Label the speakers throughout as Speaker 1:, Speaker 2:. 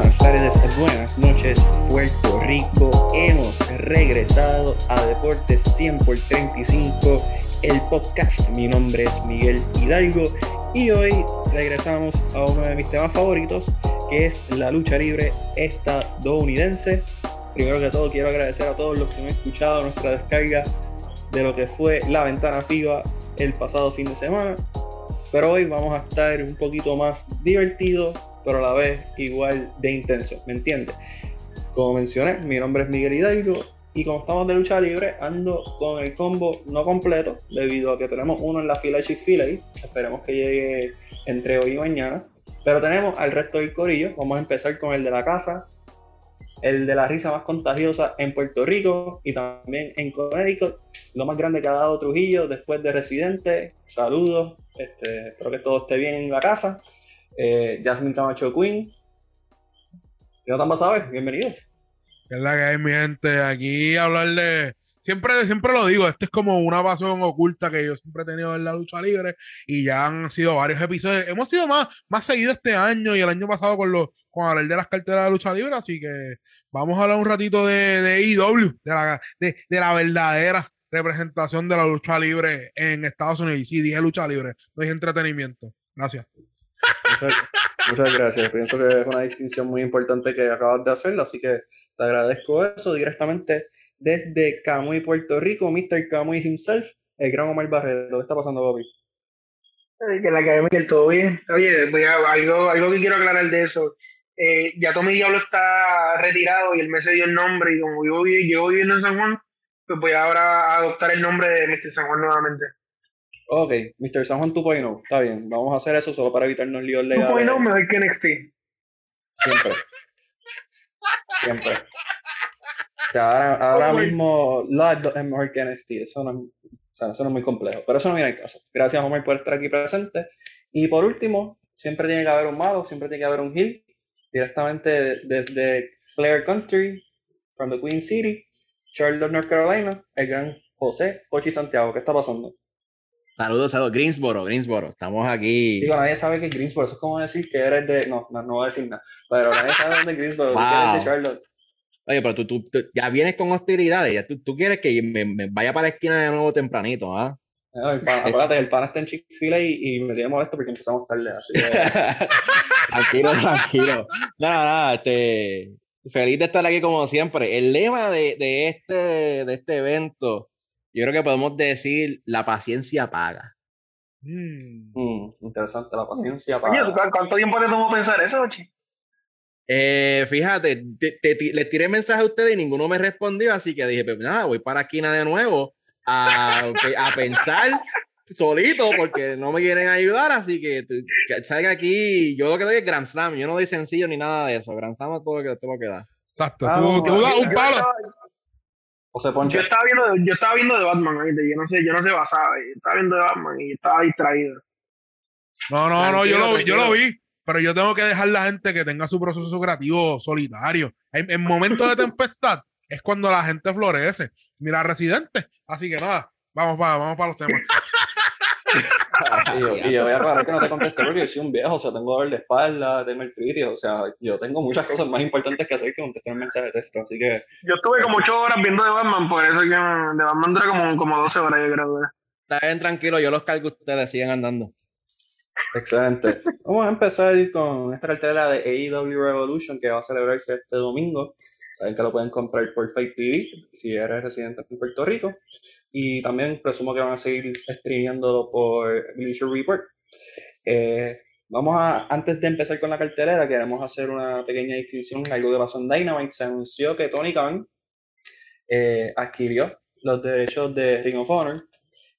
Speaker 1: buenas tardes, buenas noches, Puerto Rico. Hemos regresado a Deportes 100 por 35, el podcast. Mi nombre es Miguel Hidalgo y hoy regresamos a uno de mis temas favoritos, que es la lucha libre estadounidense. Primero que todo, quiero agradecer a todos los que han escuchado nuestra descarga de lo que fue la ventana FIBA el pasado fin de semana. Pero hoy vamos a estar un poquito más divertido, pero a la vez igual de intenso, ¿me entiendes? Como mencioné, mi nombre es Miguel Hidalgo y como estamos de lucha libre, ando con el combo no completo, debido a que tenemos uno en la fila de Chick-fil-A. Esperemos que llegue entre hoy y mañana. Pero tenemos al resto del corillo. Vamos a empezar con el de la casa, el de la risa más contagiosa en Puerto Rico y también en Connecticut. Lo más grande que ha dado Trujillo después de Residente. Saludos, este, espero que todo esté bien en la casa. Eh, Jasmine Camacho Queen. Jonathan sabes bienvenido.
Speaker 2: ¿Qué es la que hay, mi gente? Aquí hablarle. Siempre, siempre lo digo, esto es como una pasión oculta que yo siempre he tenido en la lucha libre y ya han sido varios episodios. Hemos sido más, más seguidos este año y el año pasado con los con hablar de las carteras de lucha libre, así que vamos a hablar un ratito de, de IW, de la, de la verdadera representación de la lucha libre en Estados Unidos. Y sí, dije lucha libre, no dije entretenimiento. Gracias.
Speaker 1: Muchas, gracias. Pienso que es una distinción muy importante que acabas de hacer, así que te agradezco eso directamente desde Camuy, Puerto Rico, Mr. Camuy himself, el gran Omar Barreto. ¿Qué está pasando, Bobby?
Speaker 3: Que la academia todo bien. Oye, voy a, algo, algo que quiero aclarar de eso. Eh, ya Tommy Diablo está retirado y él me dio el nombre y como yo, yo viviendo en San Juan, pues voy ahora a adoptar el nombre de Mr. San Juan nuevamente.
Speaker 1: Ok, Mr. San Juan 2.0, está bien, vamos a hacer eso solo para evitarnos líos legales.
Speaker 3: 2.0 mejor que NXT.
Speaker 1: Siempre. Siempre. O sea, ahora, ahora mismo Lord es mejor que NXT, eso no, o sea, eso no es muy complejo, pero eso no viene al caso. Gracias Omar por estar aquí presente. Y por último, siempre tiene que haber un malo, siempre tiene que haber un heel, directamente desde Flair Country, from the Queen City, Charlotte, North Carolina, el gran José Cochi Santiago. ¿Qué está pasando?
Speaker 4: Saludos, saludos. Greensboro, Greensboro. Estamos aquí.
Speaker 1: Digo, nadie sabe que Greensboro. Eso es como decir que eres de. No, no, no voy a decir nada. Pero nadie sabe dónde es Greensboro.
Speaker 4: Wow.
Speaker 1: eres de Charlotte.
Speaker 4: Oye, pero tú, tú, tú, ya vienes con hostilidades. Ya tú, tú quieres que me, me, vaya para la esquina de nuevo tempranito, ¿ah?
Speaker 1: No, el pan, acuérdate, el pan está en Chick-fil-A y, y, me tiene molesto porque empezamos tarde. Así que...
Speaker 4: tranquilo, tranquilo. Nada, nada, este. Feliz de estar aquí como siempre. El lema de, de, este, de este evento, yo creo que podemos decir: la paciencia paga.
Speaker 1: Mm. Mm, interesante, la paciencia paga.
Speaker 3: Oye, ¿cuánto tiempo te tomó pensar eso, Ochi?
Speaker 4: Eh, fíjate, te, te, te, les tiré mensaje a ustedes y ninguno me respondió, así que dije, pues nada, voy para esquina de nuevo a, a pensar solito porque no me quieren ayudar, así que, que salga aquí, yo lo que doy es Grand Slam, yo no doy sencillo ni nada de eso, Grand Slam es todo lo que, todo lo que da.
Speaker 2: Exacto, ah, tú, tú das un palo.
Speaker 1: O se ponche.
Speaker 3: Yo estaba viendo, yo estaba viendo de Batman, yo no sé, yo no sé basaba, yo estaba viendo de Batman y estaba distraído.
Speaker 2: No, no, no, yo lo, yo lo vi, pero yo tengo que dejar la gente que tenga su proceso creativo solitario. En, en momentos de tempestad es cuando la gente florece. Mira, residente. Así que nada, vamos para, vamos para los temas.
Speaker 1: y, yo, y yo voy a aclarar que no te contesté porque yo soy un viejo, o sea, tengo dolor de espalda, tengo artritis, o sea, yo tengo muchas cosas más importantes que hacer que contestar un mensaje de texto, así que...
Speaker 3: Yo estuve como 8 horas viendo de Batman, por eso que de Batman dura como, como 12 horas, yo creo.
Speaker 4: Está bien, tranquilo, yo los cargo ustedes, sigan andando.
Speaker 1: Excelente. Vamos a empezar con esta cartera de AEW Revolution que va a celebrarse este domingo. Saben que lo pueden comprar por Fight TV si eres residente en Puerto Rico. Y también presumo que van a seguir streameándolo por Bleacher Report. Eh, vamos a, antes de empezar con la cartelera, queremos hacer una pequeña distinción. Algo que pasó en Dynamite. Se anunció que Tony Khan eh, adquirió los derechos de Ring of Honor.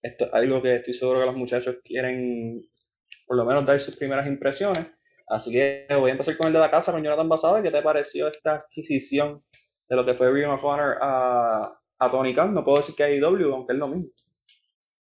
Speaker 1: Esto es algo que estoy seguro que los muchachos quieren por lo menos dar sus primeras impresiones. Así que voy a empezar con el de la casa, con Jonathan Basada. ¿Qué te pareció esta adquisición de lo que fue Ring of Honor a, a Tony? No puedo decir que a IW, aunque es lo mismo.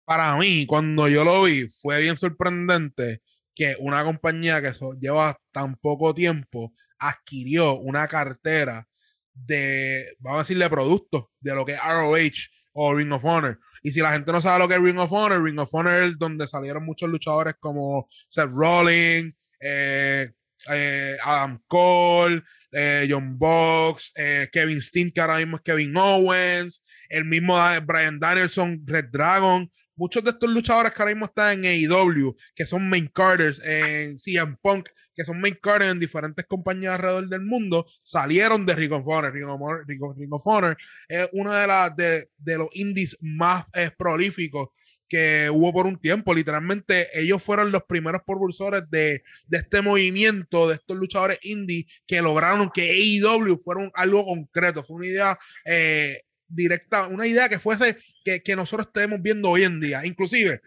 Speaker 2: Para mí, cuando yo lo vi, fue bien sorprendente que una compañía que lleva tan poco tiempo adquirió una cartera de, vamos a decirle, productos de lo que es ROH o Ring of Honor. Y si la gente no sabe lo que es Ring of Honor, Ring of Honor es donde salieron muchos luchadores como Seth Rollins, eh, eh, Adam Cole, eh, John Box, eh, Kevin Steen, que ahora mismo es Kevin Owens, el mismo Brian Danielson, Red Dragon. Muchos de estos luchadores que ahora mismo están en AEW, que son main carders en CM Punk, que son main carders en diferentes compañías alrededor del mundo, salieron de Ring of Honor. Ring of Honor, es uno de, las de, de, los indies más prolíficos que hubo por un tiempo. Literalmente, ellos fueron los primeros propulsores de, este movimiento, de estos luchadores indie que lograron que AEW fuera algo concreto. Fue una idea eh, directa, una idea que fuese que, que, nosotros estemos viendo hoy en día. Inclusive,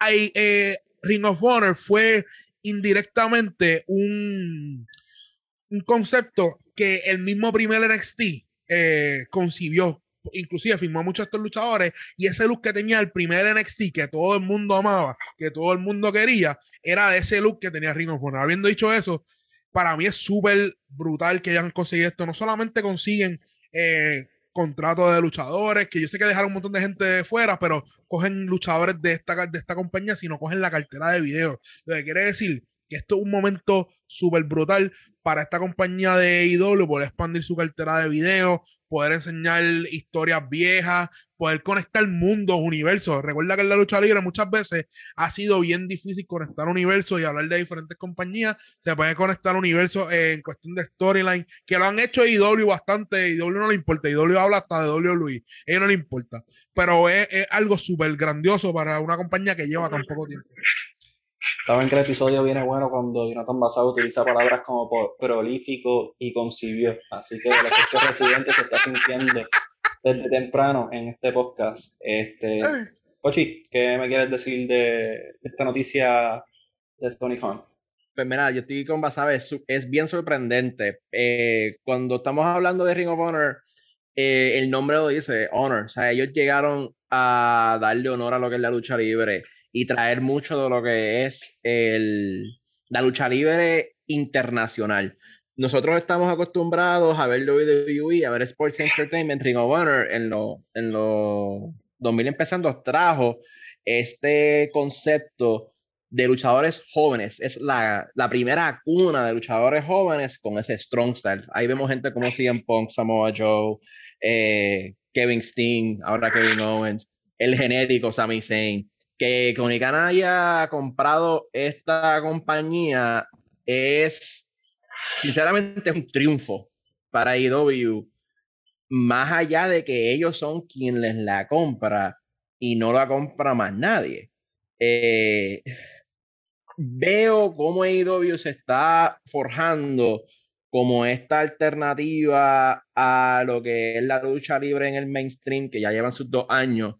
Speaker 2: hay, eh, Ring of Honor fue indirectamente un, un concepto que el mismo primer NXT eh, concibió inclusive firmó a muchos estos luchadores y ese look que tenía el primer NXT que todo el mundo amaba, que todo el mundo quería, era ese look que tenía Ring of Honor. Habiendo dicho eso, para mí es súper brutal que hayan conseguido esto. No solamente consiguen eh, contratos de luchadores, que yo sé que dejaron un montón de gente fuera, pero cogen luchadores de esta, de esta compañía, sino cogen la cartera de video. Lo que quiere decir esto es un momento súper brutal para esta compañía de AEW, poder expandir su cartera de video, poder enseñar historias viejas, poder conectar mundos, universos. Recuerda que en la lucha libre muchas veces ha sido bien difícil conectar universos y hablar de diferentes compañías. Se puede conectar universos en cuestión de storyline, que lo han hecho IW bastante. IW no le importa, IW habla hasta de WWE, a ellos no le importa. Pero es algo súper grandioso para una compañía que lleva tan poco tiempo.
Speaker 1: Saben que el episodio viene bueno cuando Jonathan Basado utiliza palabras como prolífico y concibió. Así que el efecto residente se está sintiendo desde temprano en este podcast. Este, Ochi, ¿qué me quieres decir de esta noticia de Tony Khan?
Speaker 4: Pues mira, yo estoy con Basabe, es, bien sorprendente. Eh, cuando estamos hablando de Ring of Honor, eh, el nombre lo dice, Honor. O sea, ellos llegaron a darle honor a lo que es la lucha libre y traer mucho de lo que es el, la lucha libre internacional. Nosotros estamos acostumbrados a ver WWE, a ver Sports Entertainment, Ring of Honor en los en lo 2000 empezando, trajo este concepto de luchadores jóvenes. Es la, la, primera cuna de luchadores jóvenes con ese strong style. Ahí vemos gente como CM Punk, Samoa Joe, eh, Kevin Steen, ahora Kevin Owens, el genético Sami Zayn que Conicana haya comprado esta compañía es sinceramente un triunfo para IW, más allá de que ellos son quienes la compra y no la compra más nadie. Eh, veo cómo IW se está forjando como esta alternativa a lo que es la lucha libre en el mainstream, que ya llevan sus dos años,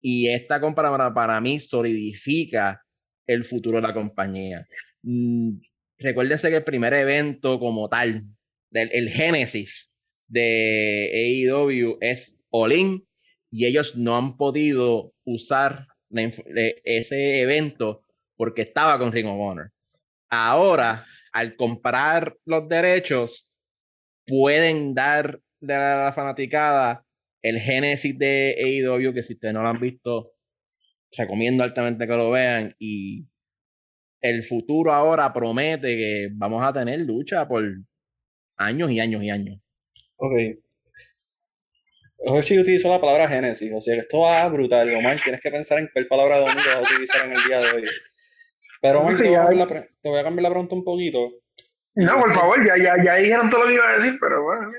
Speaker 4: y esta compra para, mí solidifica el futuro de la compañía. Mm, recuérdense que el primer evento como tal, del, el génesis de AEW es All y ellos no han podido usar ese evento porque estaba con Ring of Honor. Ahora, al comprar los derechos, pueden dar de la fanaticada el génesis de AEW, que si ustedes no lo han visto, recomiendo altamente que lo vean. Y el futuro ahora promete que vamos a tener lucha por años y años y años.
Speaker 1: Ok. Hoshi utilizó la palabra génesis, o sea que esto va brutal. Omar, tienes que pensar en qué palabra domingo vas a utilizar en el día de hoy. Pero Omar, te voy, a te voy a cambiar la pregunta un poquito.
Speaker 3: No, por favor, ya, ya, ya dijeron todo lo que iba a decir, pero bueno.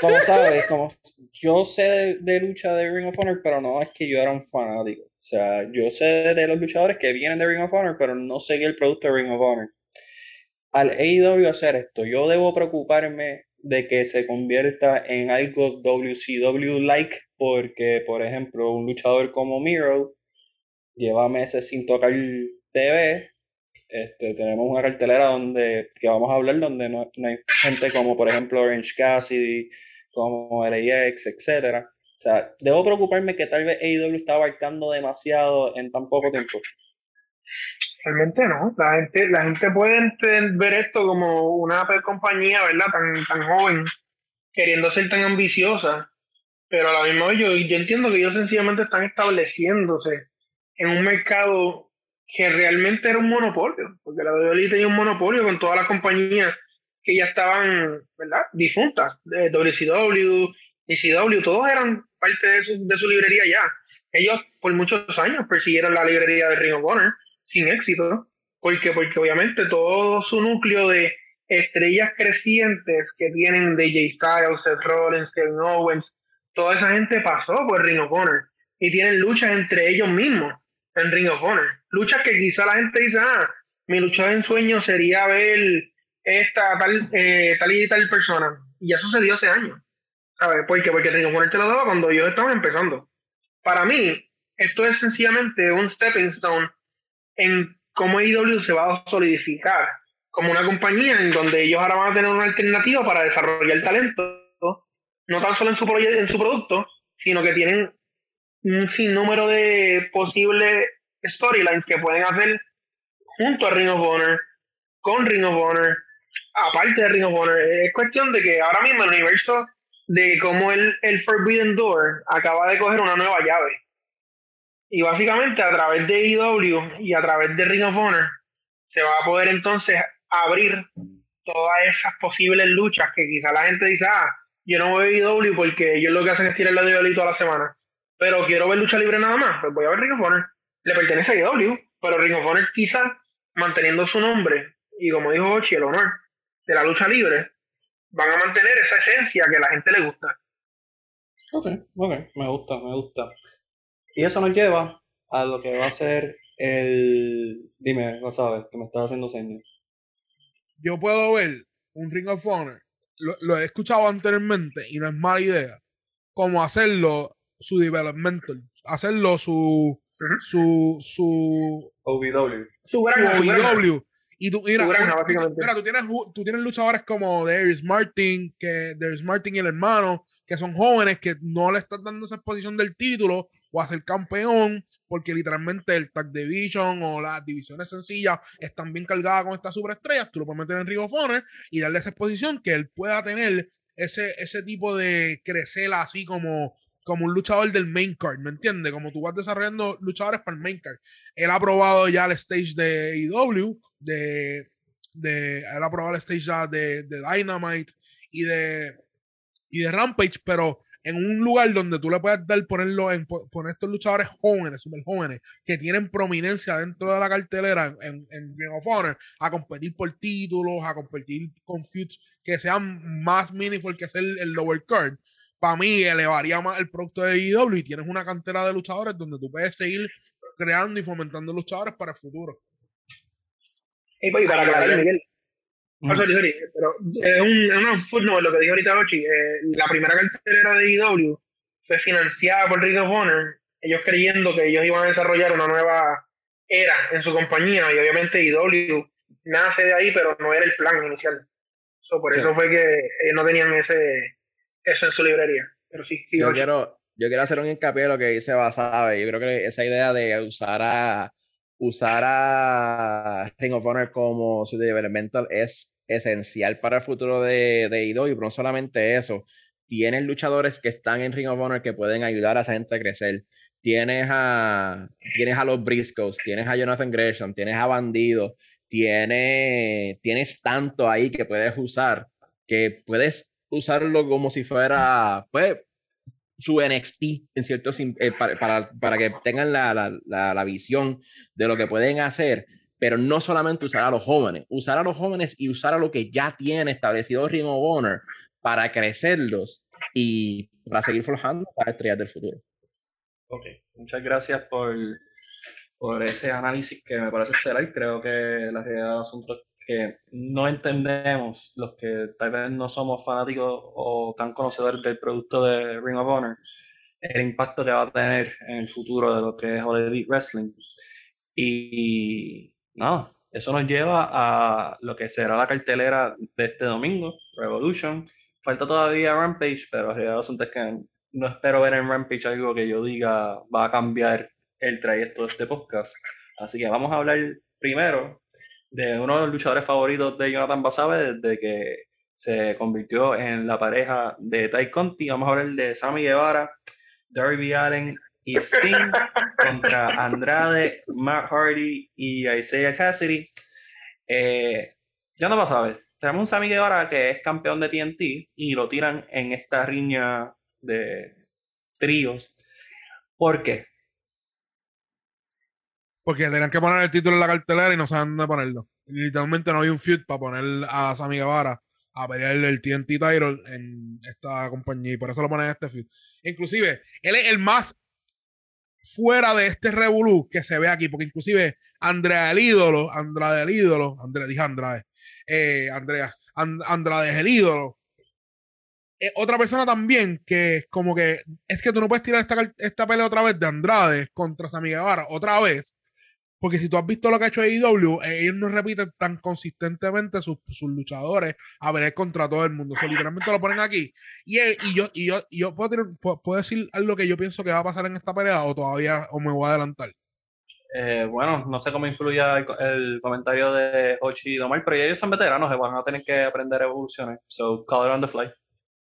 Speaker 1: como sabes, como yo sé de, lucha de Ring of Honor, pero no es que yo era un fanático. O sea, yo sé de los luchadores que vienen de Ring of Honor, pero no seguí el producto de Ring of Honor. Al AEW hacer esto, yo debo preocuparme de que se convierta en algo WCW-like, porque, por ejemplo, un luchador como Miro lleva meses sin tocar TV este, tenemos una cartelera donde, que vamos a hablar, donde no, hay gente como, por ejemplo, Orange Cassidy, como LAX, etcétera. O sea, debo preocuparme que tal vez AEW está abarcando demasiado en tan poco tiempo.
Speaker 3: Realmente no. La gente, la gente puede ver esto como una compañía, ¿verdad? Tan, tan joven, queriendo ser tan ambiciosa. Pero a la misma vez yo, yo entiendo que ellos sencillamente están estableciéndose en un mercado que realmente era un monopolio, porque la WWE tenía un monopolio con todas las compañías que ya estaban, ¿verdad? Difuntas, WCW, ECW, todos eran parte de su, de su librería ya. Ellos por muchos años persiguieron la librería de Ring of Honor sin éxito, porque, porque obviamente todo su núcleo de estrellas crecientes que tienen de Styles, Seth Rollins, Kevin Owens, toda esa gente pasó por Ring of Honor y tienen luchas entre ellos mismos en Ring of Honor. Luchas que quizá la gente dice, ah, mi lucha de ensueño sería ver esta tal, eh, tal y tal persona. Y ya sucedió hace años. ¿Sabes? ¿Por qué? Porque Ring of Honor te lo daba cuando yo estaba empezando. Para mí, esto es sencillamente un stepping stone en cómo IW se va a solidificar como una compañía en donde ellos ahora van a tener una alternativa para desarrollar talento, no tan solo en su, en su producto, sino que tienen un sinnúmero de posibles storylines que pueden hacer junto a Ring of Honor, con Ring of Honor, aparte de Ring of Honor. Es cuestión de que ahora mismo el universo de cómo el, el Forbidden Door acaba de coger una nueva llave. Y básicamente a través de IW y a través de Ring of Honor se va a poder entonces abrir todas esas posibles luchas que quizá la gente dice, ah, yo no voy a IW porque ellos lo que hacen es tirar la de toda la semana. Pero quiero ver lucha libre nada más, pues voy a ver Ring of Honor. Le pertenece a IW, pero Ring of Honor quizá manteniendo su nombre y como dijo Ochi, el honor de la lucha libre, van a mantener esa esencia que a la gente le gusta.
Speaker 1: Ok, ok, me gusta, me gusta. Y eso nos lleva a lo que va a ser el... Dime, no sabes, que me estás haciendo señas
Speaker 2: yo puedo ver un Ring of Honor, lo, he escuchado anteriormente y no es mala idea, como hacerlo su developmental, hacerlo su, su, su
Speaker 1: OVW.
Speaker 2: Su, OVW. Y tú, mira, tú, tienes, tú tienes luchadores como Darius Martin, que Darius Martin y el hermano, que son jóvenes que no le están dando esa exposición del título o a ser campeón, porque literalmente el Tag Division o las divisiones sencillas están bien cargadas con estas superestrellas, tú lo puedes meter en Ring of Honor y darle esa exposición que él pueda tener ese, ese tipo de crecer así como, como un luchador del main card, ¿me entiendes? Como tú vas desarrollando luchadores para el main card. Él ha probado ya el stage de IW, de, de, él ha probado el stage ya de, de Dynamite y de y de Rampage, pero en un lugar donde tú le puedes dar, ponerlo en, poner estos luchadores jóvenes, super jóvenes, que tienen prominencia dentro de la cartelera en, en Ring of Honor, a competir por títulos, a competir con feuds que sean más meaningful que ser el, lower card. Para mí, elevaría más el producto de IW y tienes una cantera de luchadores donde tú puedes seguir creando y fomentando luchadores para el futuro.
Speaker 3: Y pues, para aclarar, Miguel, Oh, sorry, sorry, pero es un, una footnote lo que dijo ahorita Ochi. Eh, la primera cartelera de IW fue financiada por Ring of Honor, ellos creyendo que ellos iban a desarrollar una nueva era en su compañía y obviamente IW nace de ahí, pero no era el plan inicial. por eso fue que ellos no tenían ese eso en su librería. Pero sí,
Speaker 4: yo, quiero, yo quiero hacer un hincapié en lo que dice Basabe. Yo creo que esa idea de usar a usar a Ring of Honor como su developmental es esencial para el futuro de, de y pero no solamente eso. Tienes luchadores que están en Ring of Honor que pueden ayudar a esa gente a crecer. Tienes a, tienes a los Briscoes, tienes a Jonathan Gresham, tienes a Bandido, tienes, tienes tanto ahí que puedes usar que puedes usarlo como si fuera, pues, su NXT en cierto eh, para, para, que tengan la, la, la, visión de lo que pueden hacer, pero no solamente usar a los jóvenes, usar a los jóvenes y usar a lo que ya tiene establecido Ring of Honor para crecerlos y para seguir forjando las estrellas del futuro.
Speaker 1: Ok, muchas gracias por, por ese análisis que me parece estelar. Creo que la realidad del asunto que no entendemos, los que tal vez no somos fanáticos o tan conocedores del producto de Ring of Honor, el impacto que va a tener en el futuro de lo que es All Wrestling. Y no, eso nos lleva a lo que será la cartelera de este domingo, Revolution. Falta todavía Rampage, pero realidad es que no espero ver en Rampage algo que yo diga va a cambiar el trayecto de este podcast. Así que vamos a hablar primero de uno de los luchadores favoritos de Jonathan Basabe desde que se convirtió en la pareja de Ty Conti. Vamos a hablar de Sammy Guevara, Darby Allen y Sting contra Andrade, Matt Hardy y Isaiah Cassidy. Eh, ya no vas a ver. Tenemos un Sammy Guevara que es campeón de TNT y lo tiran en esta riña de tríos. ¿Por qué?
Speaker 2: Porque tenían que poner el título en la cartelera y no saben dónde ponerlo. Literalmente no había un feud para poner a Sammy Guevara a pelear el TNT title en esta compañía y por eso lo ponen en este feud. Inclusive, él es el más fuera de este revolú que se ve aquí, porque inclusive Andrea el ídolo, Andrade el ídolo, Andrea, dije Andrade, eh, Andrea, Andrade es el ídolo. Eh, otra persona también que como que es que tú no puedes tirar esta, esta pelea otra vez de Andrade contra Sammy Guevara otra vez porque si tú has visto lo que ha hecho AEW, ellos no repiten tan consistentemente sus, luchadores a ver contra todo el mundo. O literalmente lo ponen aquí. Y, y yo, y yo, yo puedo, puedo, decir algo que yo pienso que va a pasar en esta pelea o todavía o me voy a adelantar.
Speaker 1: Eh, bueno, no sé cómo influye el, comentario de Ochi y Domar, pero ellos son veteranos, van a tener que aprender evoluciones. So, call it on the fly.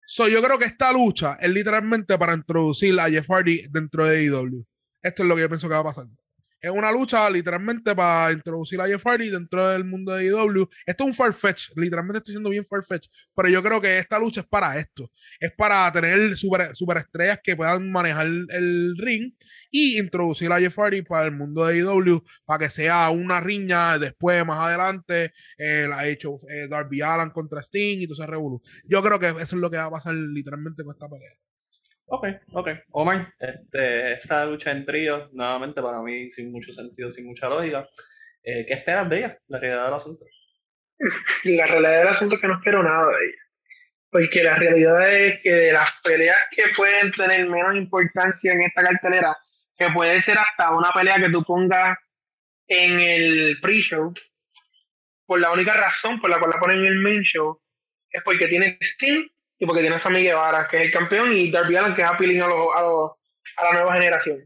Speaker 2: So, yo creo que esta lucha es literalmente para introducir a Jeff Hardy dentro de AEW. Esto es lo que yo pienso que va a pasar es una lucha literalmente para introducir a Jeff Hardy dentro del mundo de IW. E esto es un farfetch, literalmente estoy siendo bien farfetch, pero yo creo que esta lucha es para esto. Es para tener super, superestrellas que puedan manejar el ring y introducir a Jeff Hardy para el mundo de IW e para que sea una riña después, más adelante. Eh, la ha hecho eh, Darby Allen contra Sting y todo ese. Yo creo que eso es lo que va a pasar literalmente con esta pelea.
Speaker 1: Ok, ok. Omar, este, esta lucha en trío, nuevamente para mí sin mucho sentido, sin mucha lógica. Eh, ¿Qué esperas de ella, la realidad del asunto?
Speaker 3: La realidad del asunto es que no espero nada de ella. Porque la realidad es que de las peleas que pueden tener menos importancia en esta cartelera, que puede ser hasta una pelea que tú pongas en el pre-show, por la única razón por la cual la ponen en el main show, es porque tiene Steam y porque tiene a Sammy Guevara, que es el campeón, y Darby Allen, que es appealing a, a, la nueva generación.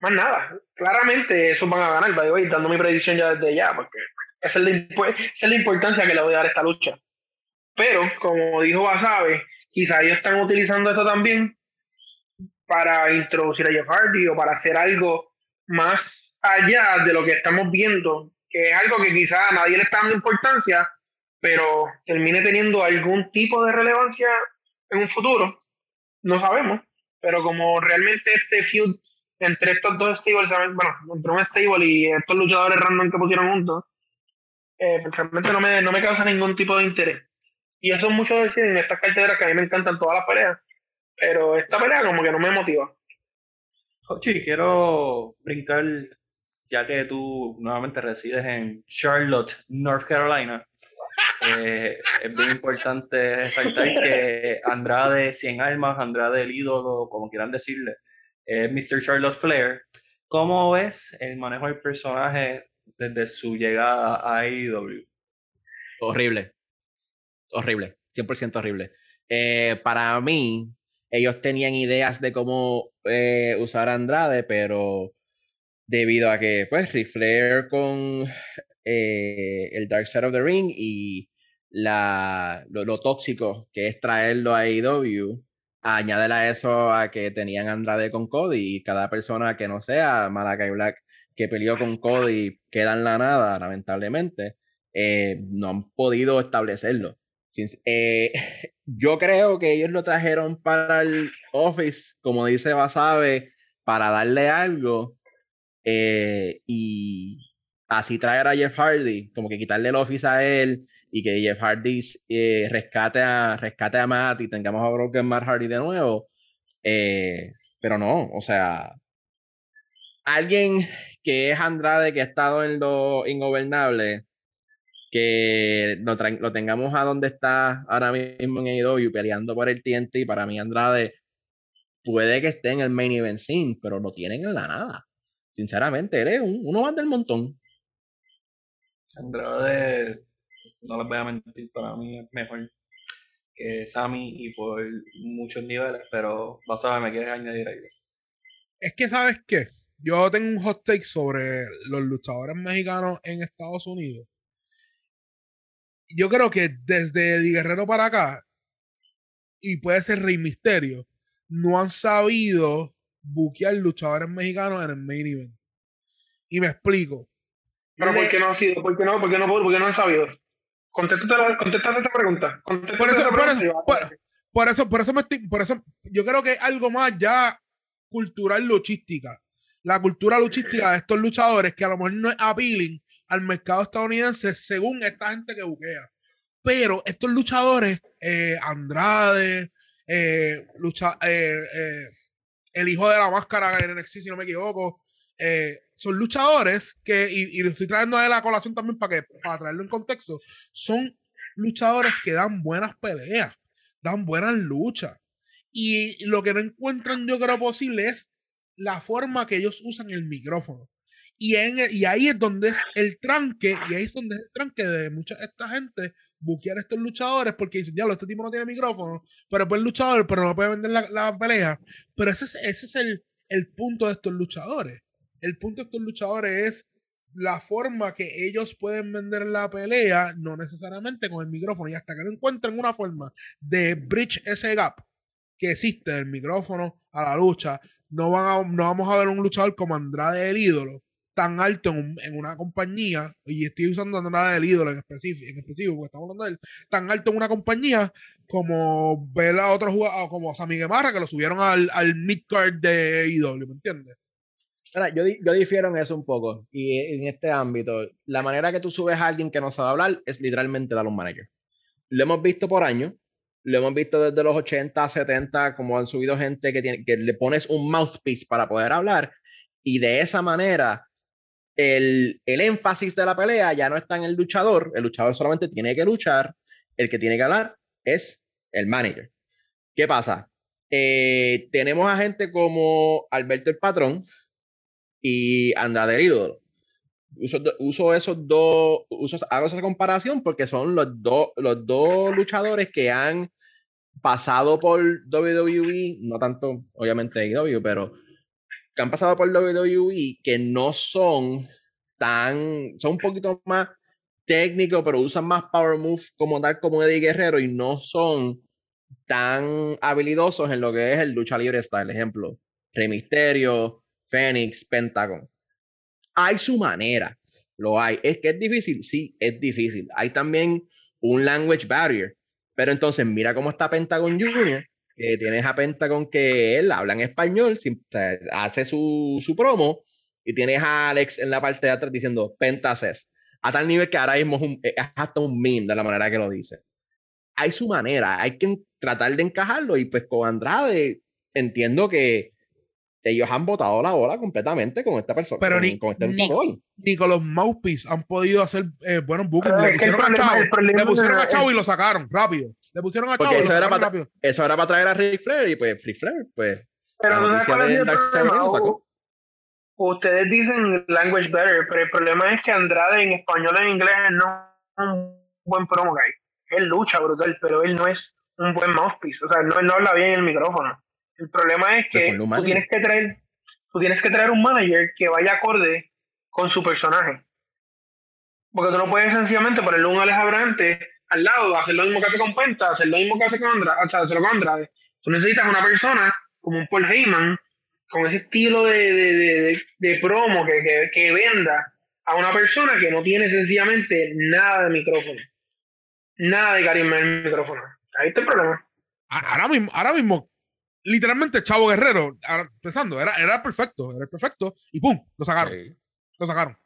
Speaker 3: Más nada, claramente eso van a ganar, by the way, dando mi predicción ya desde ya, porque esa es, la, es la importancia que le voy a dar a esta lucha. Pero, como dijo Basabe, quizá ellos están utilizando esto también para introducir a Jeff Hardy o para hacer algo más allá de lo que estamos viendo, que es algo que quizá a nadie le está dando importancia, pero termine teniendo algún tipo de relevancia en un futuro, no sabemos, pero como realmente este feud entre estos dos stables, bueno, entre un stable y estos luchadores random que pusieron juntos, eh, pues realmente no me, no me causa ningún tipo de interés. Y eso es mucho decir en estas carteras que a mí me encantan todas las peleas, pero esta pelea como que no me motiva.
Speaker 1: Jochi, quiero brincar, ya que tú nuevamente resides en Charlotte, North Carolina. Eh, es muy importante resaltar que Andrade 100 almas, Andrade el ídolo, como quieran decirle, Mr. Charlotte Flair. ¿Cómo ves el manejo del personaje desde su llegada a AEW?
Speaker 4: Horrible. Horrible. 100% horrible. Eh, para mí, ellos tenían ideas de cómo eh, usar a Andrade, pero debido a que, pues, Ric Flair con eh, el Dark Side of the Ring y la, lo, tóxico que es traerlo a AEW. Añádele a eso a que tenían Andrade con Cody y cada persona que no sea Malakai Black que peleó con Cody queda en la nada, lamentablemente. Eh, no han podido establecerlo. Eh, yo creo que ellos lo trajeron para el Office, como dice Basabe, para darle algo. y así traer a Jeff Hardy, como que quitarle el office a él y que Jeff Hardy eh, rescate, a, rescate a Matt y tengamos a Broken Matt Hardy de nuevo. Eh, pero no, o sea, alguien que es Andrade, que ha estado en lo ingobernable, que lo, tengamos a donde está ahora mismo en AEW peleando por el TNT, para mí Andrade puede que esté en el main event scene, pero lo tienen en la nada. Sinceramente, él es uno más del montón.
Speaker 1: Andrade, no les voy a mentir, para mí es mejor que Sammy y por muchos niveles, pero vas a ver, me quieres añadir algo.
Speaker 2: Es que, ¿sabes qué? Yo tengo un hot take sobre los luchadores mexicanos en Estados Unidos. Yo creo que desde Di Guerrero para acá, y puede ser Rey Misterio, no han sabido buquear luchadores mexicanos en el main event. Y me explico.
Speaker 3: Pero ¿por qué no ha sido? ¿Por qué no? ¿Por qué no, por qué no han sabido? Contéstate, contéstate esta pregunta. Contéstate
Speaker 2: Por eso- por
Speaker 3: pregunta
Speaker 2: eso- por- Por eso, por eso me estoy, por eso yo creo que es algo más ya cultural luchística. La cultura luchística de estos luchadores que a lo mejor no es appealing al mercado estadounidense según esta gente que buquea. Pero estos luchadores, eh, Andrade, eh, lucha, eh, el hijo de la máscara en NXT, si no me equivoco, eh, son luchadores que, y, y lo estoy trayendo de la colación también para que para traerlo en contexto, son luchadores que dan buenas peleas, dan buenas luchas. Y lo que no encuentran, yo creo posible es la forma que ellos usan el micrófono. Y, en, y ahí es donde es el tranque, y ahí es donde es el tranque de mucha esta gente buquear a estos luchadores porque dicen, diablo, este tipo no tiene micrófono, pero es buen luchador, pero no puede vender la, la pelea. Pero ese es, ese es el, el punto de estos luchadores. El punto de estos luchadores es la forma que ellos pueden vender la pelea, no necesariamente con el micrófono. Y hasta que no encuentren una forma de bridge ese gap que existe del micrófono a la lucha, no, van a- no vamos a ver un luchador como Andrade el ídolo tan alto en, un- en una compañía, y estoy usando Andrade el ídolo en específico, en específico, porque estamos hablando de él, tan alto en una compañía como ver a otros jugadores, como Sammy Guevara, que lo subieron al, al mid-card de IW, ¿me entiendes?
Speaker 4: Mira, yo, yo difiero en eso un poco. Y en este ámbito, la manera que tú subes a alguien que no sabe hablar es literalmente dar un manager. Lo hemos visto por años. Lo hemos visto desde los 80, 70, como han subido gente que, tiene, que le pones un mouthpiece para poder hablar. Y de esa manera, el, el énfasis de la pelea ya no está en el luchador. El luchador solamente tiene que luchar. El que tiene que hablar es el manager. ¿Qué pasa? Eh, tenemos a gente como Alberto el Patrón, y Andrade el ídolo. Uso, do- uso esos dos, uso, hago esa comparación porque son los, dos los dos luchadores que han pasado por WWE, no tanto obviamente AEW, pero que han pasado por WWE que no son tan, son un poquito más técnicos, pero usan más power move como tal como Eddie Guerrero y no son tan habilidosos en lo que es el lucha libre style. Ejemplo, Rey Mysterio, Fénix, Pentagon. Hay su manera, lo hay. ¿Es que es difícil? Sí, es difícil. Hay también un language barrier. Pero entonces, mira cómo está Pentagon Junior, que tienes a Pentagon que él habla en español, hace su, su promo, y tienes a Alex en la parte de atrás diciendo Pentaces. A tal nivel que ahora mismo es, un- hasta un meme de la manera que lo dice. Hay su manera, hay que tratar de encajarlo, y pues con Andrade entiendo que ellos han botado la bola completamente con esta persona,
Speaker 2: Pero
Speaker 4: con,
Speaker 2: ni-
Speaker 4: con este
Speaker 2: ni-. Ni con los mouthpiece han podido hacer eh, buenos bookings. Le pusieron a
Speaker 3: problema- problema
Speaker 2: le pusieron a Chavo y lo sacaron rápido. Le pusieron a y lo
Speaker 4: eso era
Speaker 2: sacaron
Speaker 4: para-
Speaker 2: rápido.
Speaker 4: Eso era para traer a Ric Flair, y pues Ric Flair, pues
Speaker 3: Pero
Speaker 4: la noticia de Dark lo sacó.
Speaker 3: Ustedes dicen language better, pero el problema es que Andrade en español en inglés no es un buen promo guy. Él lucha brutal, pero él no es un buen mouthpiece. O sea, no, él no habla bien en el micrófono. El problema es que tú tienes que traer, tú tienes que traer un manager que vaya acorde con su personaje. Porque tú no puedes sencillamente ponerle un Alex Abrante al lado, hacer lo mismo que hace con Penta, hacer lo mismo que hace con Andrade, o sea, hacerlo con Andrade. Tú necesitas una persona como un Paul Heyman, con ese estilo de, de, de, de- de promo que, que, que venda a una persona que no tiene sencillamente nada de micrófono. Nada de carisma en el micrófono. Ahí está el problema.
Speaker 2: Ahora mismo, ahora mismo, literalmente Chavo Guerrero, pensando, era, era perfecto, era perfecto, y ¡pum! Lo sacaron,
Speaker 4: Sí.
Speaker 2: lo sacaron.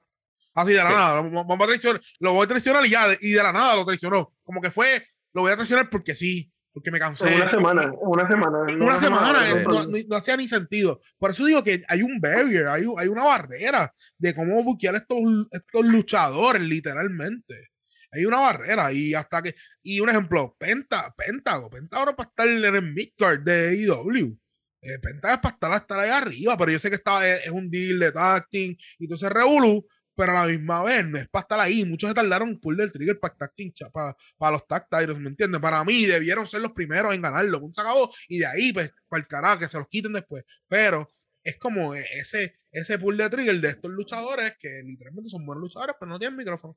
Speaker 2: Así de la
Speaker 4: Sí.
Speaker 2: nada, lo, vamos a traicionar, lo voy a traicionar y ya, de- y de la nada lo traicionó. Como que fue, lo voy a traicionar porque sí, porque me cansé.
Speaker 3: Una semana, una semana.
Speaker 2: Una semana,
Speaker 3: no, no,
Speaker 2: no, no- no hacía ni sentido. Por eso digo que hay un barrier, hay, hay una barrera de cómo buquear estos, estos luchadores, literalmente. Hay una barrera y hasta que. Y un ejemplo, Penta, Pentago. Pentago no para estar en el midcard de IW. Eh, Pentago es para estar, estar ahí arriba, pero yo sé que está, es, es un deal de team y todo ese revolú, pero a la misma vez no es para estar ahí. Muchos se tardaron pull del trigger para, cha- para, para los tag titles, ¿me entiendes? Para mí debieron ser los primeros en ganarlo. Punto, acabó. Y de ahí, pues, para el carajo, que se los quiten después. Pero es como ese, ese pull de trigger de estos luchadores que literalmente son buenos luchadores, pero no tienen micrófono.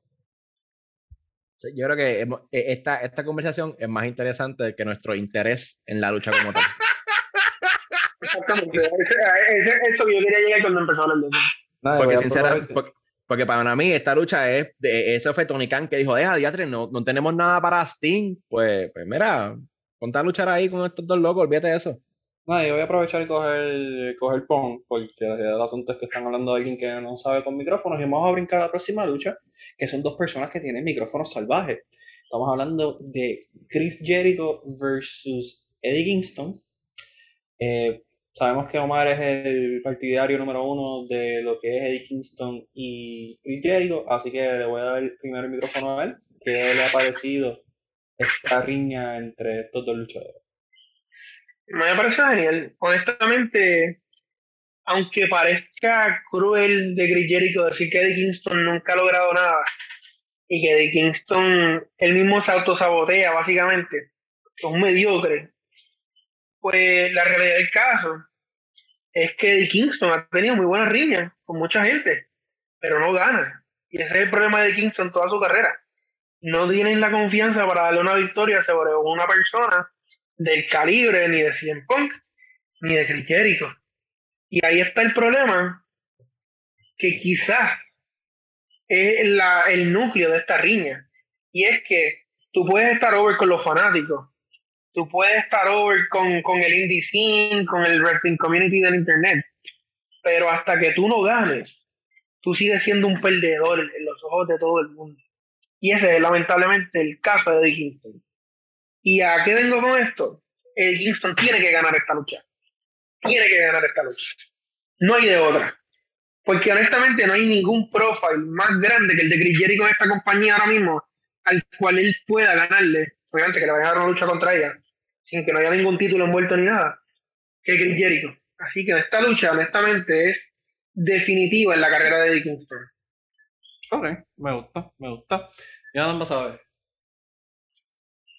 Speaker 4: Sí, Yo creo que hemos- eh, esta, esta conversación es más interesante que nuestro interés en la lucha como tal.
Speaker 3: Exactamente. eso que yo quería llegar cuando empezó a hablar de eso.
Speaker 4: porque, sinceramente, porque, para mí esta lucha es, de, ese fue Tony Khan que dijo, deja, diatre, no, no tenemos nada para Sting. Pues, pues mira, ponte a luchar ahí con estos dos locos, olvídate de eso.
Speaker 5: No, yo voy a aprovechar y coger, coger PON, porque el asunto es que están hablando de alguien que no sabe con micrófonos, y vamos a brincar a la próxima lucha, que son dos personas que tienen micrófonos salvajes. Estamos hablando de Chris Jericho versus Eddie Kingston. Eh, sabemos que Omar es el partidario número uno de lo que es Eddie Kingston y Chris Jericho, así que le voy a dar primero el micrófono a él, que le ha parecido esta riña entre estos dos luchadores.
Speaker 3: Me parece genial. Honestamente, aunque parezca cruel de Chris Jericho decir que Eddie Kingston nunca ha logrado nada y que Eddie Kingston él mismo se autosabotea básicamente, es un mediocre, pues la realidad del caso es que Eddie Kingston ha tenido muy buenas riñas con mucha gente, pero no gana. Y ese es el problema de Kingston toda su carrera. No tienen la confianza para darle una victoria sobre una persona del calibre ni de CM Punk ni de Chris Y ahí está el problema, que quizás es la, el núcleo de esta riña. Y es que tú puedes estar over con los fanáticos, tú puedes estar over con, con el indie scene, con el wrestling community del internet, pero hasta que tú no ganes, tú sigues siendo un perdedor en los ojos de todo el mundo. Y ese es lamentablemente el caso de Kingston. ¿Y a qué vengo con esto? El Kingston tiene que ganar esta lucha. Tiene que ganar esta lucha. No hay de otra. Porque honestamente no hay ningún profile más grande que el de Chris Jericho en esta compañía ahora mismo al cual él pueda ganarle. Obviamente que le vaya a dar una lucha contra ella sin que no haya ningún título envuelto ni nada que Chris Jericho. Así que esta lucha honestamente es definitiva en la carrera de Kingston.
Speaker 5: Ok, me gusta, me gusta. Ya vamos a ver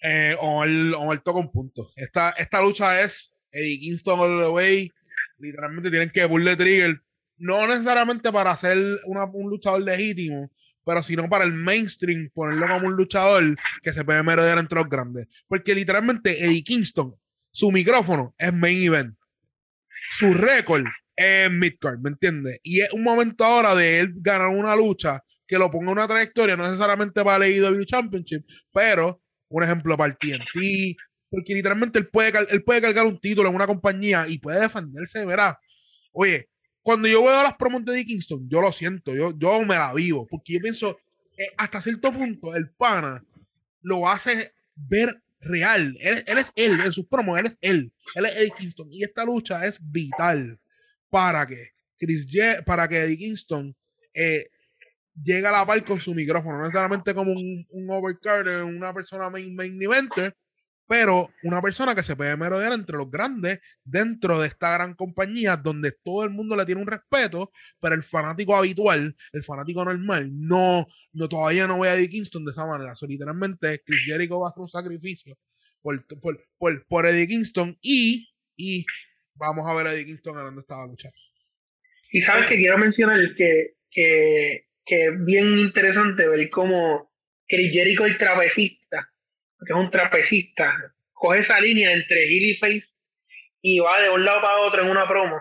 Speaker 2: eh, Omar, toca un punto. Esta, esta lucha es Eddie Kingston all the way. Literalmente tienen que pull trigger. No necesariamente para ser un luchador legítimo, pero sino para el mainstream, ponerlo como un luchador que se puede merodear entre los grandes. Porque literalmente Eddie Kingston, su micrófono es main event. Su récord es midcard, ¿me entiendes? Y es un momento ahora de él ganar una lucha que lo ponga en una trayectoria, no necesariamente para el AEW Championship, pero un ejemplo para el TNT, porque literalmente él puede, él puede cargar un título en una compañía y puede defenderse, verá. Oye, cuando yo veo las promos de Dickinson, yo lo siento, yo, yo me la vivo, porque yo pienso, hasta cierto punto, el pana lo hace ver real. Él, es él, en sus promos, él es él. Él es Eddie Kingston. Y esta lucha es vital para que Chris para que Eddie Kingston eh, llega a la par con su micrófono, no necesariamente como un, un overcard, una persona main, main eventer, pero una persona que se puede merodear entre los grandes dentro de esta gran compañía donde todo el mundo le tiene un respeto, pero el fanático habitual, el fanático normal, no, no todavía no ve a Eddie Kingston de esa manera. So, literalmente, Chris Jericho va a hacer un sacrificio por, por, por, por Eddie Kingston y, y vamos a ver a Eddie Kingston ganando esta lucha.
Speaker 3: Y sabes que quiero mencionar que, que que es bien interesante ver cómo Chris el trapecista, que es un trapecista, coge esa línea entre heel y face y va de un lado para otro en una promo.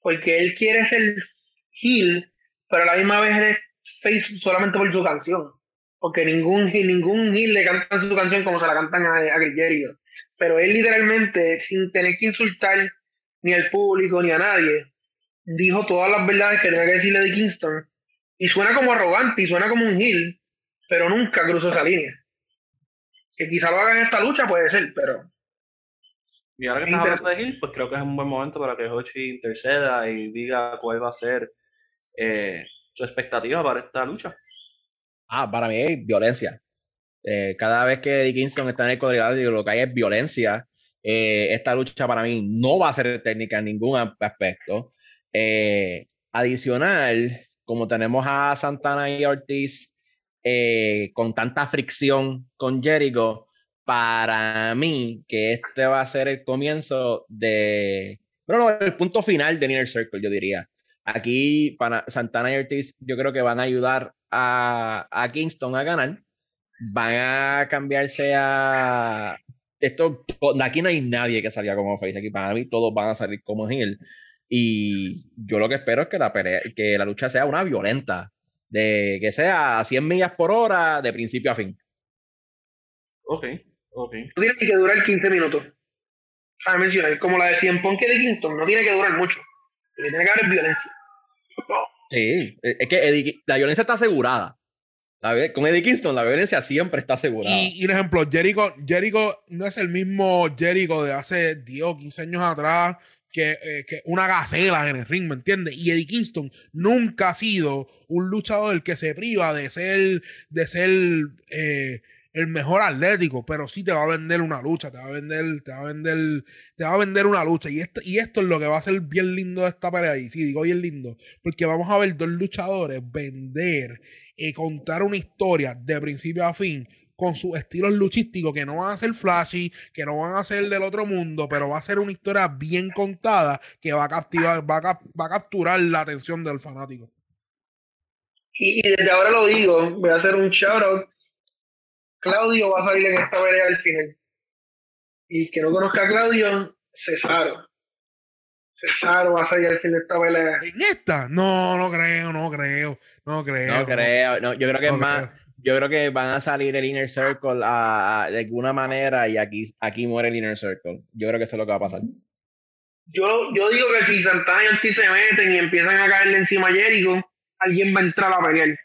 Speaker 3: Porque él quiere ser heel, pero a la misma vez es face solamente por su canción. Porque ningún, ningún heel le canta su canción como se la cantan a, a. Pero él literalmente, sin tener que insultar ni al público ni a nadie, dijo todas las verdades que tenía que decirle de Kingston y suena como arrogante y suena como un heel, pero nunca cruzó esa línea. Que quizá lo haga en esta lucha, puede ser, pero.
Speaker 5: Y ahora que estás hablando de heel, pues creo que es un buen momento para que Hochi interceda y diga cuál va a ser eh, su expectativa para esta lucha.
Speaker 4: Ah, para mí es violencia. Eh, cada vez que Dickinson está en el cuadrilátero, lo que hay es violencia. Eh, esta lucha para mí no va a ser técnica en ningún aspecto. adicional, como tenemos a Santana y Ortiz eh, con tanta fricción con Jericho, para mí que este va a ser el comienzo de, bueno, el punto final de Inner Circle, yo diría. Aquí para Santana y Ortiz yo creo que van a ayudar a, a Kingston a ganar, van a cambiarse a esto, aquí no hay nadie que salga como face. Aquí para mí todos van a salir como heel. Y yo lo que espero es que la, que la lucha sea una violenta, de que sea a 100 millas por hora de principio a fin.
Speaker 1: Ok, ok.
Speaker 3: No tiene que durar 15 minutos. A mencionar, como la de 100 Punk de Kingston, no tiene que durar mucho. Lo que tiene que haber es violencia.
Speaker 4: Sí, es que la violencia está asegurada. con Eddie Kingston la violencia siempre está asegurada.
Speaker 2: Y, y, por ejemplo, Jericho, Jericho no es el mismo Jericho de hace 10 o 15 años atrás que, eh, que, una gacela en el ring, ¿me entiendes? Y Eddie Kingston nunca ha sido un luchador que se priva de ser, de ser eh, el mejor atlético, pero sí te va a vender una lucha, te va a vender, te va a vender, te va a vender una lucha. Y esto, y esto es lo que va a ser bien lindo de esta pelea. Y sí, digo bien lindo, porque vamos a ver dos luchadores vender y contar una historia de principio a fin con sus estilos luchísticos que no van a ser flashy, que no van a ser del otro mundo, pero va a ser una historia bien contada que va a captivar, va a, va a capturar la atención del fanático.
Speaker 3: Y, y, desde ahora lo digo, voy a hacer un shout out Claudio va a salir en esta pelea al final. Y que no conozca a Claudio, Cesaro. Cesaro va a salir al final de esta pelea.
Speaker 2: ¿En esta? No, no creo, no creo, no creo.
Speaker 4: No creo, no, yo creo que es más. Yo creo que van a salir del Inner Circle de alguna manera y aquí, aquí muere el Inner Circle. Yo creo que eso es lo que va a pasar.
Speaker 3: Yo, yo digo que si Santana y Anti se meten y empiezan a caerle encima a Jericho, alguien va a entrar a pelear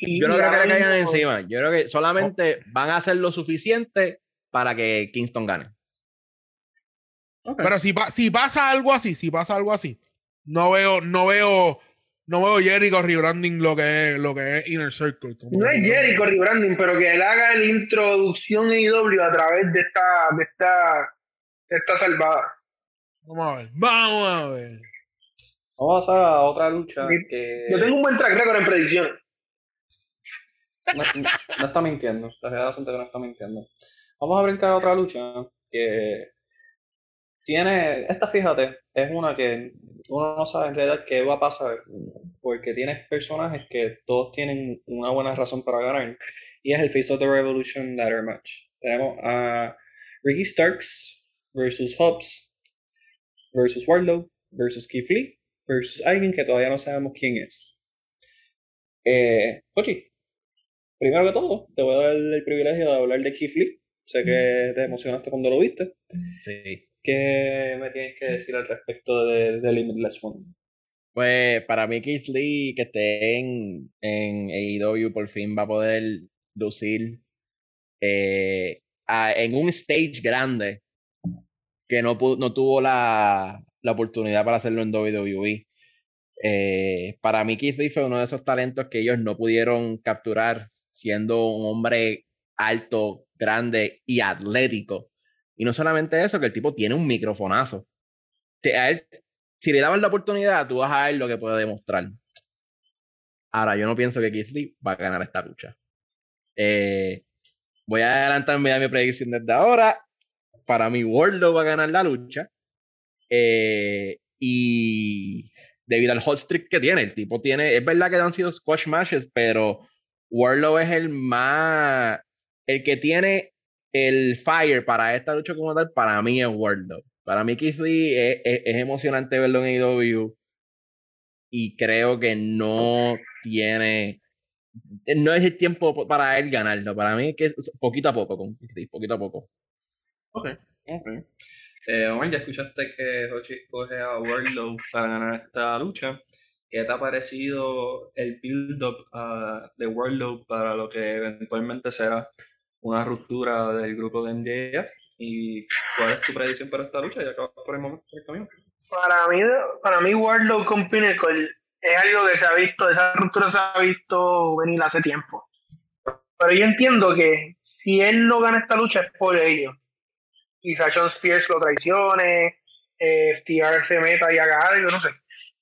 Speaker 4: yo no creo que le caigan encima. Yo creo que solamente van a hacer lo suficiente para que Kingston gane.
Speaker 2: Pero si, si pasa algo así, si pasa algo así, no veo, no veo, no veo Jericho rebranding lo que es, lo que es Inner Circle.
Speaker 3: no es Jericho rebranding, pero que él haga la introducción IW a través de esta, de esta, de esta salvada.
Speaker 2: Vamos a ver, vamos a ver.
Speaker 1: Vamos a otra lucha. Que...
Speaker 3: Yo tengo un buen track record en predicciones.
Speaker 1: No, está mintiendo. La realidad que no está mintiendo. Vamos a brincar a otra lucha que tiene. Esta, fíjate, es una que uno no sabe en realidad qué va a pasar. Porque tienes personajes que todos tienen una buena razón para ganar. Y es el Face of the Revolution Ladder Match. Tenemos a Ricky Starks versus Hobbs versus Warlow versus Keith Lee versus alguien que todavía no sabemos quién es. Eh, primero que todo, te voy a dar el privilegio de hablar de Keith Lee. Sé que te emocionaste cuando lo viste.
Speaker 4: Sí.
Speaker 1: ¿Qué me tienes que decir al respecto de, de Limitless One?
Speaker 4: Pues para mí Keith Lee que esté en, en AEW por fin va a poder lucir eh, en un stage grande que no, no tuvo la, la oportunidad para hacerlo en WWE. Eh, para mí Keith Lee fue uno de esos talentos que ellos no pudieron capturar siendo un hombre alto, grande y atlético. Y no solamente eso, que el tipo tiene un microfonazo. si le daban la oportunidad, tú vas a ver lo que puede demostrar. Ahora, yo no pienso que Lee va a ganar esta lucha. Eh, voy a adelantarme a mi predicción desde ahora. Para mí, World va a ganar la lucha. Eh, y debido al hot streak que tiene, el tipo tiene, es verdad que han sido squash matches, pero Warlow es el más, el que tiene el fire para esta lucha como tal, para mí es Warlow. Para mí Keith Lee es, emocionante verlo en AEW y creo que no tiene, no es el tiempo para él ganarlo. Para mí que es poquito a poco con Keith Lee, poquito a poco.
Speaker 1: Ok, ok. Eh, ya escuchaste que Hochi coge a Warlow para ganar esta lucha. ¿Qué te ha parecido el build-up uh, de Warlow para lo que eventualmente será una ruptura del grupo de MJF? ¿Y cuál es tu predicción para esta lucha? Ya acabas por el momento el camino.
Speaker 3: Para mí, para mí Warlow con Pinnacle es algo que se ha visto, esa ruptura se ha visto venir hace tiempo. Pero yo entiendo que si él no gana esta lucha es por ello. Quizá Sean Spears lo traicione, eh, FTR se meta y haga algo, no sé.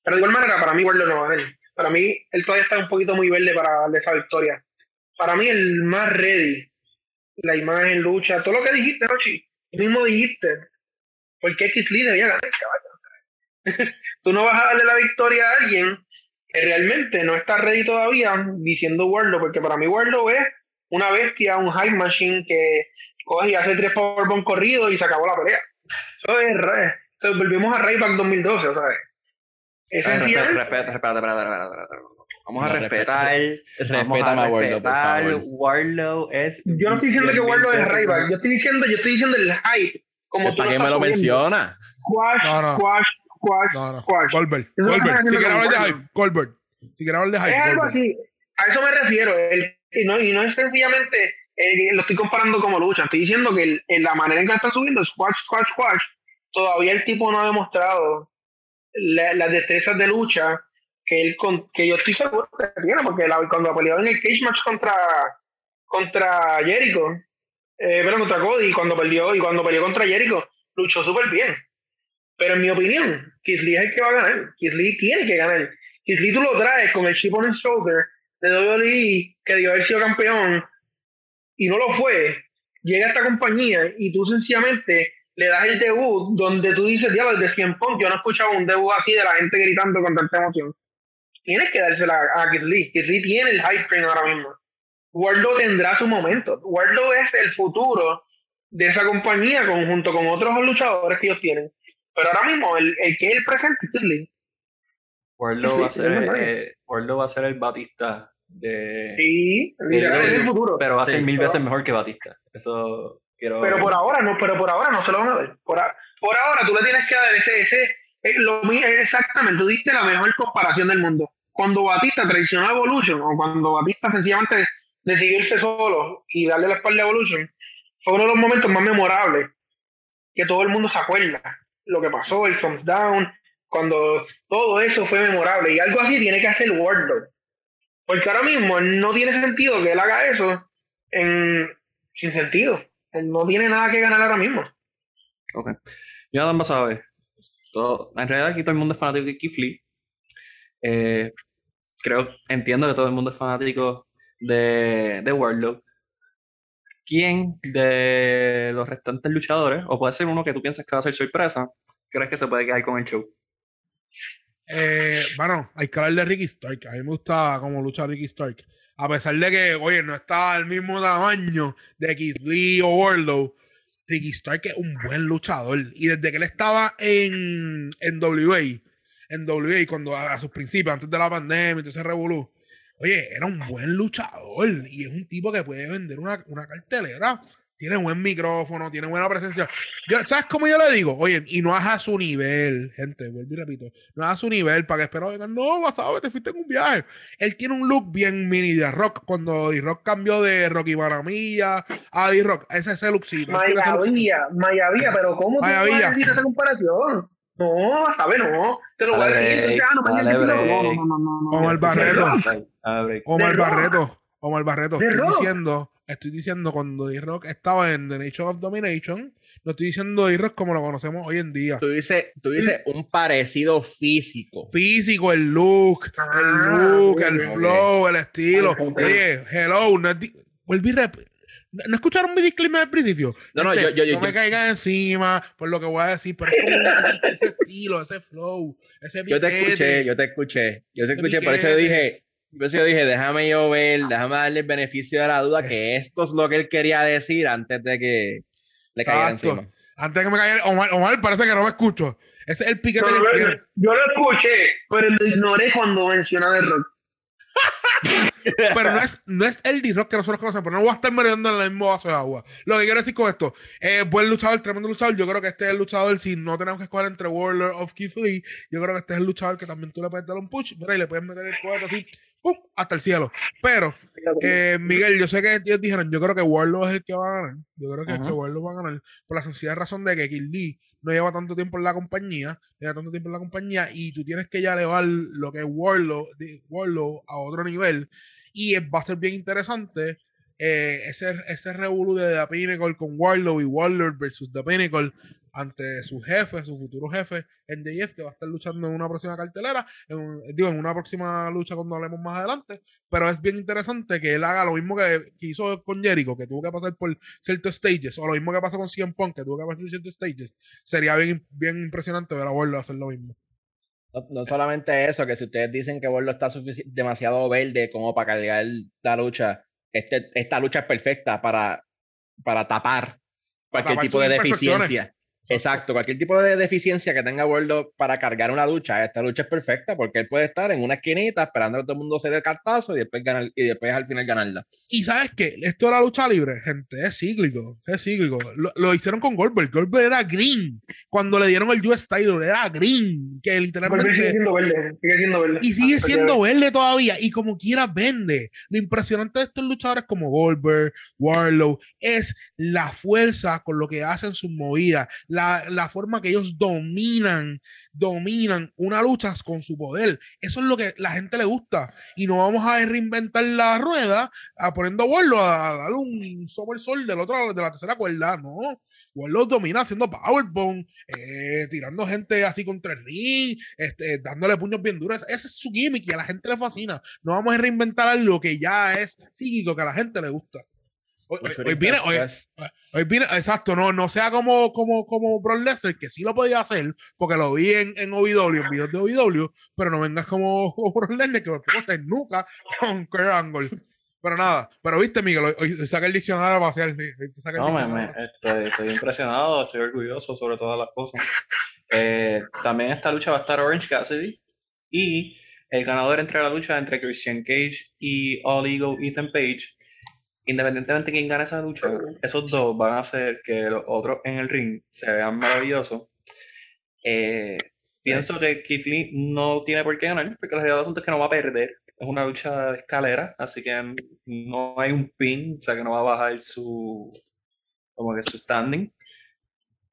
Speaker 3: Pero de igual manera, para mí Warlow no va a ver. Para mí, él todavía está un poquito muy verde para darle esa victoria. Para mí, el más ready, la imagen, lucha, todo lo que dijiste, Rochi, tú mismo dijiste. ¿Por qué Keith Lee debía ganar, caballo? tú no vas a darle la victoria a alguien que realmente no está ready todavía diciendo Warlow, porque para mí Warlow es una bestia, un high machine que coge y hace tres powerbomb corridos y se acabó la pelea. Eso es re. Entonces volvimos a Rayback 2012, ¿sabes? Es
Speaker 5: Ay,
Speaker 3: sencillo.
Speaker 5: respeta, respeta, respeta, respeta, respeta, respeta. Vamos a respetar. Vamos
Speaker 4: Respétame
Speaker 5: a
Speaker 4: a Warlow, por
Speaker 5: respetar.
Speaker 4: favor.
Speaker 5: Warlow es.
Speaker 3: Yo no estoy diciendo que Warlow es
Speaker 5: mejor.
Speaker 3: yo estoy diciendo, yo estoy diciendo el hype. Como
Speaker 4: ¿Para qué me lo menciona?
Speaker 3: Squash,
Speaker 2: No, no.
Speaker 3: es que
Speaker 2: Goldberg.
Speaker 3: están
Speaker 2: Si quieres hablar de hype, Goldberg. Si quieres hablar de
Speaker 3: Es
Speaker 2: hype,
Speaker 3: algo
Speaker 2: Goldberg.
Speaker 3: así. A eso me refiero. El- y, no, y no es sencillamente, eh, lo estoy comparando como lucha. Estoy diciendo que el- en la manera en que están subiendo, squash, squash, squash, todavía el tipo no ha demostrado la- las destrezas de lucha que él con- que yo estoy seguro que tiene, porque la- cuando peleó en el cage match contra, contra Jericho, eh, pero contra Cody, cuando perdió, y cuando peleó contra Jericho, luchó súper bien. Pero en mi opinión, Lee es el que va a ganar. Lee tiene que ganar. Lee tú lo traes con el chip on his shoulder de WWE, que debió haber sido campeón, y no lo fue. Llega a esta compañía y tú sencillamente le das el debut donde tú dices, diablo, desde 100 Punk, yo no he escuchado un debut así de la gente gritando con tanta emoción. Tienes que dársela a, a Lee. Lee tiene el hype train ahora mismo. Wardlow tendrá su momento. Wardlow es el futuro de esa compañía con- junto con otros luchadores que ellos tienen. Pero ahora mismo, el, el que es el presente es Keith Lee.
Speaker 5: Warlow
Speaker 3: Sí,
Speaker 5: va a ser, eh, Warlow va a ser el Batista de.
Speaker 3: Sí, es el futuro.
Speaker 5: Pero va a ser
Speaker 4: Sí,
Speaker 5: mil
Speaker 3: pero-
Speaker 5: veces mejor que Batista. Eso quiero.
Speaker 3: Pero por ahora no, pero por ahora no se lo van a dar. Por, a- por ahora tú le tienes que dar ese, ese, eh, lo, exactamente, tú diste la mejor comparación del mundo. Cuando Batista traicionó a Evolution, o cuando Batista sencillamente decidió irse solo y darle la espalda a Evolution, fue uno de los momentos más memorables que todo el mundo se acuerda. Lo que pasó, el thumbs down, cuando todo eso fue memorable. Y algo así tiene que hacer Wardlow. Porque ahora mismo no tiene sentido que él haga eso en, sin sentido. Él no tiene nada que ganar ahora mismo.
Speaker 5: Ok. Jonathan ver. Todo, en realidad aquí todo el mundo es fanático de Lee. Eh, creo, entiendo que todo el mundo es fanático de, de Warlow. ¿Quién de los restantes luchadores, o puede ser uno que tú piensas que va a ser sorpresa, crees que se puede quedar con el show?
Speaker 2: Eh, bueno, hay que hablar de Ricky Stark. A mí me gusta cómo lucha Ricky Stark. A pesar de que, oye, no está al mismo tamaño de Keith Lee o Wardlow, Ricky Stark es un buen luchador. Y desde que él estaba en, en WA, en WA, cuando a, a sus principios, antes de la pandemia, entonces revolú, oye, era un buen luchador. Y es un tipo que puede vender una, una cartelera. Tiene buen micrófono, tiene buena presencia. Yo, ¿Sabes cómo yo le digo? Oye, y no a su nivel, gente, vuelvo y repito, no a su nivel para que espero vengan, no, basado, te fuiste en un viaje. Él tiene un look bien mini de rock, cuando D-Rock cambió de Rocky Maravilla a D-Rock, ese es ese lookcito.
Speaker 3: Mayavilla, Mayavilla, pero ¿cómo tú
Speaker 2: Mayavilla.
Speaker 3: decir esa comparación? No, ¿sabes? No. Te lo voy a decir. no no, no,
Speaker 5: break.
Speaker 3: no, no, no, no.
Speaker 2: Omar Barreto,
Speaker 5: A
Speaker 2: Omar. Barreto, Omar Barreto, estoy
Speaker 3: Rock.
Speaker 2: diciendo, estoy diciendo cuando D-Rock estaba en The Nation of Domination, no estoy diciendo D-Rock como lo conocemos hoy en día.
Speaker 4: Tú dices, tú dices un parecido físico.
Speaker 2: físico, el look, el
Speaker 3: Ah,
Speaker 2: look,
Speaker 3: ok,
Speaker 2: el flow, el estilo. Oye, hello, no, es vuelvo y ¿No no escucharon mi disclaimer al principio?
Speaker 4: No, no,
Speaker 2: Gente,
Speaker 4: yo- yo-
Speaker 2: no me
Speaker 4: yo-
Speaker 2: caigan encima por lo que voy a decir, pero es como ese, ese estilo, ese flow, ese
Speaker 4: Yo te escuché, yo te escuché. Yo te escuché, por eso
Speaker 2: piquete.
Speaker 4: dije, por eso yo dije, déjame yo ver, déjame darle el beneficio de la duda que esto es lo que él quería decir antes de que le
Speaker 2: Exacto.
Speaker 4: encima.
Speaker 2: Antes de que me caiga Omar, Omar parece que no me escucho. Ese es el piquete
Speaker 3: Yo lo,
Speaker 2: tiene.
Speaker 3: yo lo escuché, pero lo ignoré cuando menciona de rock.
Speaker 2: Pero no es, no es el D-Rock que nosotros conocemos, pero no voy a estar muriendo en el mismo vaso de agua. Lo que quiero decir con esto, eh, buen luchador, tremendo luchador. Yo creo que este es el luchador, si no tenemos que escoger entre Warlord of Keith Lee, yo creo que este es el luchador que también tú le puedes dar un push, mira, y le puedes meter el cohete así, ¡pum! hasta el cielo. Pero, eh, Miguel, yo sé que ellos dijeron, yo creo que Warlord es el que va a ganar. Yo creo que, es
Speaker 5: Ajá.
Speaker 2: que Warlord va a ganar por la sencilla razón de que Keith Lee no lleva tanto tiempo en la compañía, lleva tanto tiempo en la compañía, y tú tienes que ya elevar lo que es Warlord, de Warlord a otro nivel. Y va a ser bien interesante eh, ese, ese revolú de The Pinnacle con Warlow y Warlord versus The Pinnacle ante su jefe, su futuro jefe, NJF, que va a estar luchando en una próxima cartelera, en digo, en una próxima lucha cuando hablemos más adelante. Pero es bien interesante que él haga lo mismo que, que hizo con Jericho, que tuvo que pasar por ciertos stages, o lo mismo que pasó con CM Punk, que tuvo que pasar por ciertos stages. Sería bien, bien impresionante ver a Warlow hacer lo mismo.
Speaker 4: No, no solamente eso, que si ustedes dicen que Borlo está demasiado verde como para cargar la lucha, este, esta lucha es perfecta para para tapar cualquier tipo de deficiencia. Exacto, cualquier tipo de deficiencia que tenga Wardlow para cargar una lucha, esta lucha es perfecta porque él puede estar en una esquinita esperando a que todo el mundo se dé el cartazo y después, ganar, y después al final ganarla.
Speaker 2: Y sabes qué, esto de la lucha libre, gente, es cíclico, es cíclico. Lo, lo hicieron con Goldberg. Goldberg era green. Cuando le dieron el US title, era green. Que
Speaker 3: Goldberg sigue
Speaker 2: literalmente.
Speaker 3: siendo verde, sigue siendo verde.
Speaker 2: Y sigue
Speaker 3: Hasta
Speaker 2: siendo verde todavía. Y como quiera, vende. Lo impresionante de estos luchadores como Goldberg, Warlow, es la fuerza con lo que hacen sus movidas. La, forma que ellos dominan, dominan una lucha con su poder. Eso es lo que la gente le gusta. Y no vamos a reinventar la rueda a poniendo a Warlow a, darle un somersault del otro, de la tercera cuerda. No. Warlow domina haciendo powerbomb, eh, tirando gente así contra el ring, este, dándole puños bien duros. Ese es su gimmick y a la gente le fascina. No vamos a reinventar algo que ya es psíquico, que a la gente le gusta. Hoy, hoy- hoy viene, hoy, hoy viene, exacto, no, no sea como, como, como Brock Lesnar, que sí lo podía hacer, porque lo vi en, en OVW, en videos de OVW, pero no vengas como, como Brock Lesnar, que después se nuca con Kurt Angle. Pero nada, pero viste, Miguel, hoy, hoy saca el diccionario para hacer.
Speaker 1: No, me, me- estoy, estoy impresionado, estoy orgulloso sobre todas las cosas. Eh, también esta lucha va a estar Orange Cassidy y el ganador entre la lucha entre Christian Cage y All Ego Ethan Page. Independientemente de quién gane esa lucha, esos dos van a hacer que los otros en el ring se vean maravillosos. Eh, pienso que Keith Lee no tiene por qué ganar, porque la realidad del asunto es que no va a perder. Es una lucha de escalera, así que no hay un pin, o sea que no va a bajar su, como que su standing.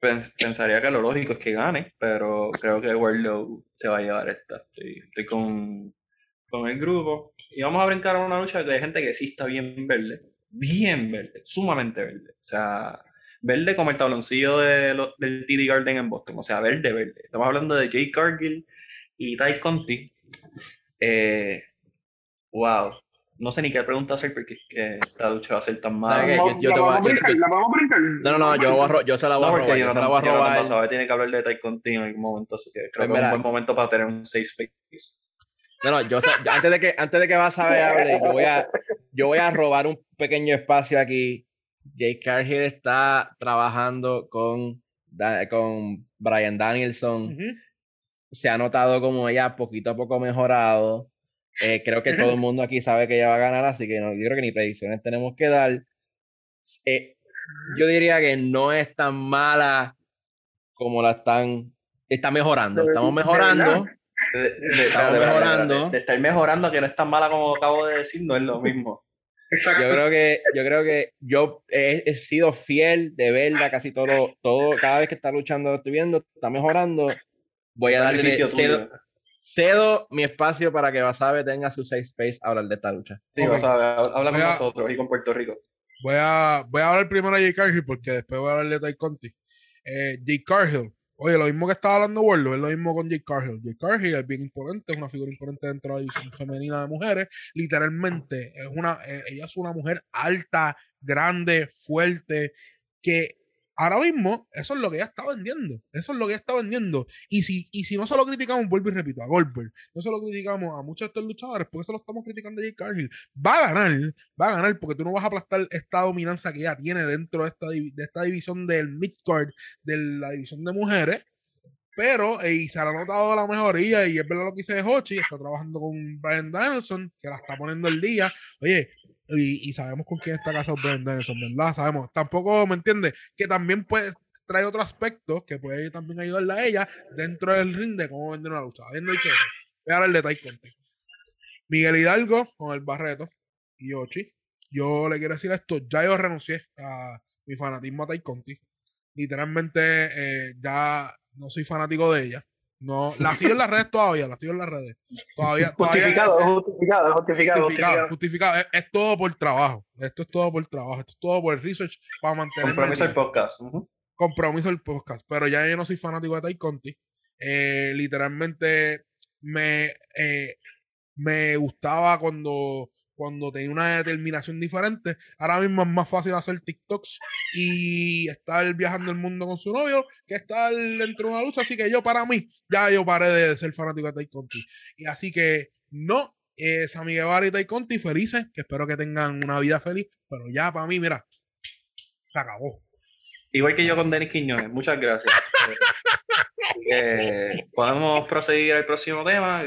Speaker 1: Pens- pensaría que lo lógico es que gane, pero creo que Warlow se va a llevar esta. Estoy, estoy con, con el grupo. Y vamos a brincar a una lucha de gente que sí está bien verde. Bien verde, sumamente verde. O sea, verde como el tabloncillo de lo- del TD Garden en Boston. O sea, verde, verde. Estamos hablando de Jake Cargill y Ty Conti. Eh, wow. No sé ni qué pregunta hacer porque es que esta lucha va a ser tan mala.
Speaker 4: Yo- yo te voy a-
Speaker 3: a brincar, la vamos a brincar.
Speaker 4: No, no, no, yo, voy a ro- yo se la voy
Speaker 1: No,
Speaker 4: a robar.
Speaker 1: yo
Speaker 4: Yo
Speaker 1: no,
Speaker 4: se la voy a robar.
Speaker 1: Pasaba tiene que hablar de Ty Conti en algún momento, así que creo
Speaker 4: Pues
Speaker 1: que es un buen momento para tener un safe space.
Speaker 4: No, no, yo, antes de que antes de que Basabe hable, yo voy a yo voy a robar un pequeño espacio aquí. Jake Cargill está trabajando con, con Brian Danielson. Se ha notado como ella poquito a poco mejorado. Eh, creo que todo el mundo aquí sabe que ella va a ganar, así que no, yo creo que ni predicciones tenemos que dar. Eh, yo diría que no es tan mala como la están. Está mejorando. Estamos mejorando.
Speaker 3: verdad.
Speaker 1: De, de-
Speaker 4: Estamos mejorando.
Speaker 1: De estar mejorando, que no es tan mala como acabo de decir, no es lo mismo.
Speaker 3: Exacto.
Speaker 4: Yo creo que, yo creo que yo he, he sido fiel de verla casi todo, todo, cada vez que está luchando, lo estoy viendo, está mejorando. Voy a darle, cedo, cedo mi espacio para que Basabe tenga su safe space a hablar de esta lucha.
Speaker 1: Sí,
Speaker 2: Ok.
Speaker 1: vas a ver, habla con
Speaker 2: a-
Speaker 1: nosotros y con Puerto Rico.
Speaker 2: Voy a, voy a hablar primero de Jake Cargill porque después voy a hablar de Ty Conti. Eh, Jake Cargill. Oye, lo mismo que estaba hablando Warlow, es lo mismo con Jake Cargill. Jake Cargill es bien imponente, es una figura imponente dentro de la división femenina de mujeres. Literalmente, es una, eh, ella es una mujer alta, grande, fuerte, que ahora mismo eso es lo que ella está vendiendo. Eso es lo que ella está vendiendo. Y si, y si no se lo criticamos, vuelvo y repito, a Goldberg, no se lo criticamos a muchos de estos luchadores, porque se lo estamos criticando a Jake Cargill. Va a ganar, va a ganar, porque tú no vas a aplastar esta dominancia que ella tiene dentro de esta, de esta división del midcard, de la división de mujeres. Pero, y se ha notado la mejoría, y es verdad lo que dice Hochi, está trabajando con Brian Danielson, que la está poniendo el día. Oye, y, sabemos con quién está casado Brian Danielson, ¿verdad? Sabemos. Tampoco, ¿me entiendes? Que también puede trae otro aspecto que puede también ayudarle a ella dentro del ring de cómo vender una lucha. Habiendo dicho eso, voy a hablar de Tai Conti. Miguel Hidalgo con el Barreto y Ochi. Yo le quiero decir esto, ya yo renuncié a mi fanatismo a Tai Conti. Literalmente eh, ya no soy fanático de ella. No, la sigo en las redes todavía, la sigo en las redes. Todavía, todavía
Speaker 3: Justificado, justificado, justificado,
Speaker 2: justificado,
Speaker 3: justificado.
Speaker 2: justificado. Es, es todo por trabajo. Esto es todo por trabajo. Esto es todo por el research para mantener
Speaker 1: Compromiso del podcast.
Speaker 2: compromiso el podcast. Pero ya yo no soy fanático de Tai Conti. Eh, literalmente me, eh, me gustaba cuando, cuando tenía una determinación diferente. Ahora mismo es más fácil hacer TikToks y estar viajando el mundo con su novio que estar dentro de una lucha. Así que yo, para mí, ya yo paré de ser fanático de Tai Conti. Y así que no, eh, Sammy Guevara y Tai Conti felices, que espero que tengan una vida feliz. Pero ya para mí, mira, se acabó.
Speaker 1: Igual que yo con Denis Quiñones. Muchas gracias. Eh, podemos proseguir al próximo tema.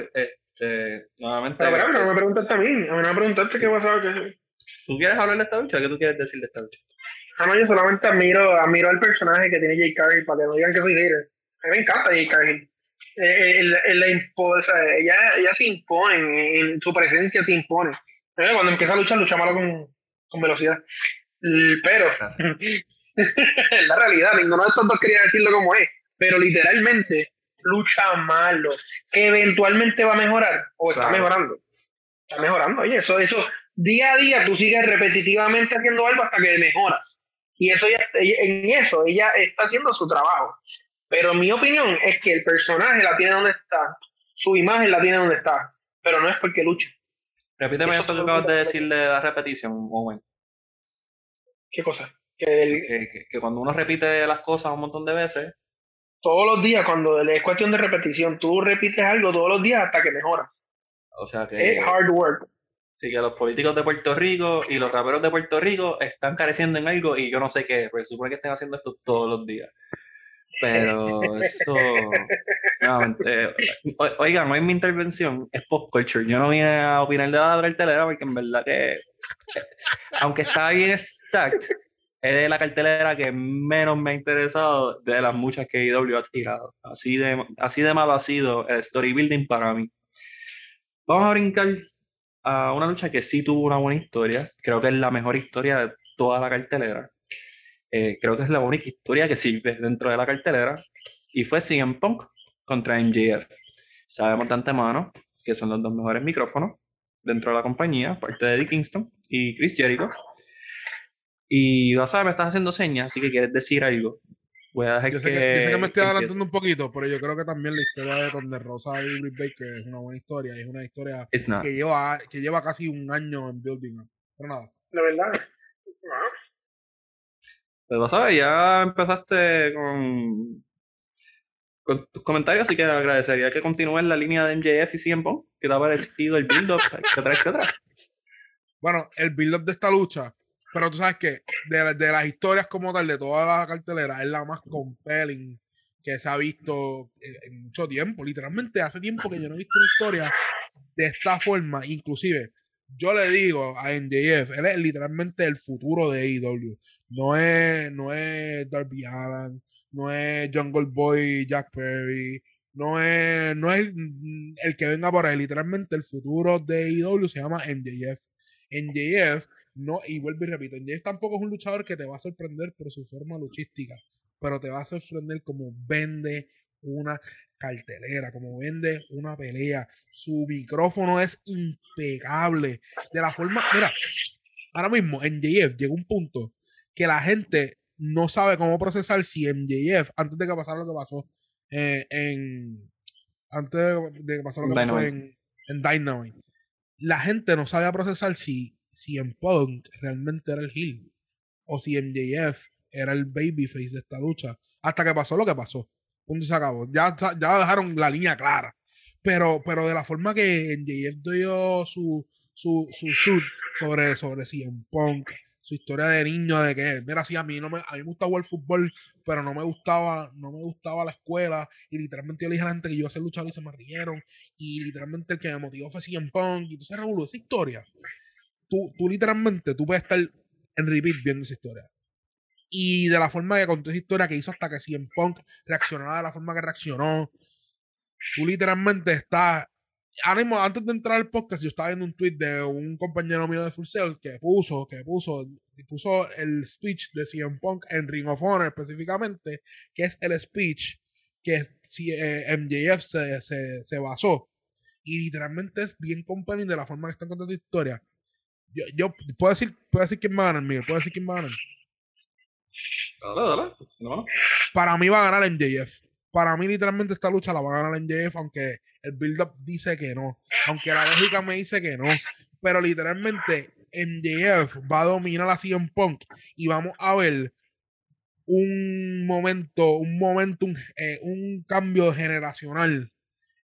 Speaker 1: Este, nuevamente.
Speaker 3: Pero, pero, no me preguntaste a mí. A mí no me preguntaste qué pasaba. Que...
Speaker 1: ¿Tú quieres hablar de esta lucha? ¿Qué tú quieres decir de esta lucha?
Speaker 3: Ah, no, yo solamente admiro, admiro al personaje que tiene Jay Cargill para que no digan que soy hater. A mí me encanta Jay Cargill. Él, él, él, o sea, ella, ella se impone, en su presencia se impone. Cuando empieza a luchar, lucha malo con, con velocidad. Pero, la realidad, ninguno de estos dos quería decirlo como es, pero literalmente lucha malo, que eventualmente va a mejorar o está mejorando. Está mejorando, oye, eso, eso, día a día tú sigues repetitivamente haciendo algo hasta que mejoras. Y eso ya, en eso ella está haciendo su trabajo. Pero mi opinión es que el personaje la tiene donde está, su imagen la tiene donde está, pero no es porque lucha.
Speaker 1: Repíteme eso que acabas de decirle de la repetición, Owen.
Speaker 3: ¿Qué cosa?
Speaker 1: Que, que, cuando uno repite las cosas un montón de veces.
Speaker 3: Todos los días, cuando es cuestión de repetición, tú repites algo todos los días hasta que mejora.
Speaker 1: O sea que.
Speaker 3: Es hard work.
Speaker 1: Sí, que los políticos de Puerto Rico y los raperos de Puerto Rico están careciendo en algo y yo no sé qué, pues supone que estén haciendo esto todos los días. Pero eso. no es mi intervención, es pop culture. Yo no vine a opinar de la cartelera porque en verdad que. Aunque está bien stacked, es de la cartelera que menos me ha interesado de las muchas que IW ha tirado. Así de, así de malo ha sido el story building para mí. Vamos a brincar a una lucha que sí tuvo una buena historia. Creo que es la mejor historia de toda la cartelera. Eh, creo que es la única historia que sirve dentro de la cartelera. Y fue CM Punk contra MJF. Sabemos de antemano que son los dos mejores micrófonos dentro de la compañía, parte de Eddie Kingston y Chris Jericho. Y vas a ver, me estás haciendo señas, así que quieres decir algo. Voy a dejar
Speaker 2: yo sé que, sé que me estoy adelantando un poquito, pero yo creo que también la historia de Donde Rosa y Britt Baker es una buena historia. Es una historia que lleva, que lleva casi un año en building. Pero nada.
Speaker 3: La verdad.
Speaker 1: Pues vas a ver, ya empezaste con, con tus comentarios, así que agradecería que continúes la línea de MJF y CM Punk, que te ha parecido el build-up, etcétera, etcétera.
Speaker 2: Bueno, el build-up de esta lucha pero tú sabes que de, de, las historias como tal, de toda la cartelera, es la más compelling que se ha visto en, mucho tiempo. Literalmente hace tiempo que yo no he visto una historia de esta forma. Inclusive, yo le digo a NJF, él es literalmente el futuro de AEW. No es, no es Darby Allen, no es Jungle Boy Jack Perry, no es, no es el, que venga por ahí. Literalmente el futuro de AEW se llama NJF. NJF no, y vuelvo y repito, James tampoco es un luchador que te va a sorprender por su forma luchística, pero te va a sorprender como vende una cartelera, como vende una pelea. Su micrófono es impecable. De la forma, mira, ahora mismo en JF llegó un punto que la gente no sabe cómo procesar si MJF, antes de que pasara lo que pasó eh, en. Antes de que pasara lo que pasó en, en Dynamite, la gente no sabe procesar si si en Punk realmente era el heel o si MJF era el babyface de esta lucha. Hasta que pasó lo que pasó. Punto se acabó. Ya, ya dejaron la línea clara. Pero, pero de la forma que MJF dio su, su, su shoot sobre, sobre CM Punk, su historia de niño, de que, mira, a mí, no me, a mí me gusta jugar fútbol, pero no me gustaba, no me gustaba la escuela, y literalmente yo le dije a la gente que yo iba a ser luchador y se me rieron, y literalmente el que me motivó fue CM Punk, y entonces revolvió esa historia tú, tú literalmente, tú puedes estar en repeat viendo esa historia. Y de la forma que contó esa historia que hizo hasta que CM Punk reaccionara de la forma que reaccionó, tú literalmente estás. Ahora antes de entrar al podcast, yo estaba viendo un tweet de un compañero mío de Full que puso, que puso, puso el speech de CM Punk en Ring of Honor específicamente, que es el speech que eh, MJF se, se, se, basó. Y literalmente es bien compelling de la forma que están contando la historia. Yo, yo puedo decir, puedo decir quién va a ganar, mío. Puedo decir quién va a ganar.
Speaker 1: Dale, dale.
Speaker 2: Para mí va a ganar MJF. Para mí, literalmente, esta lucha la va a ganar MJF, aunque el build-up dice que no. Aunque la lógica me dice que no. Pero literalmente, MJF va a dominar a CM Punk y vamos a ver un momento, un momento, un, eh, un cambio generacional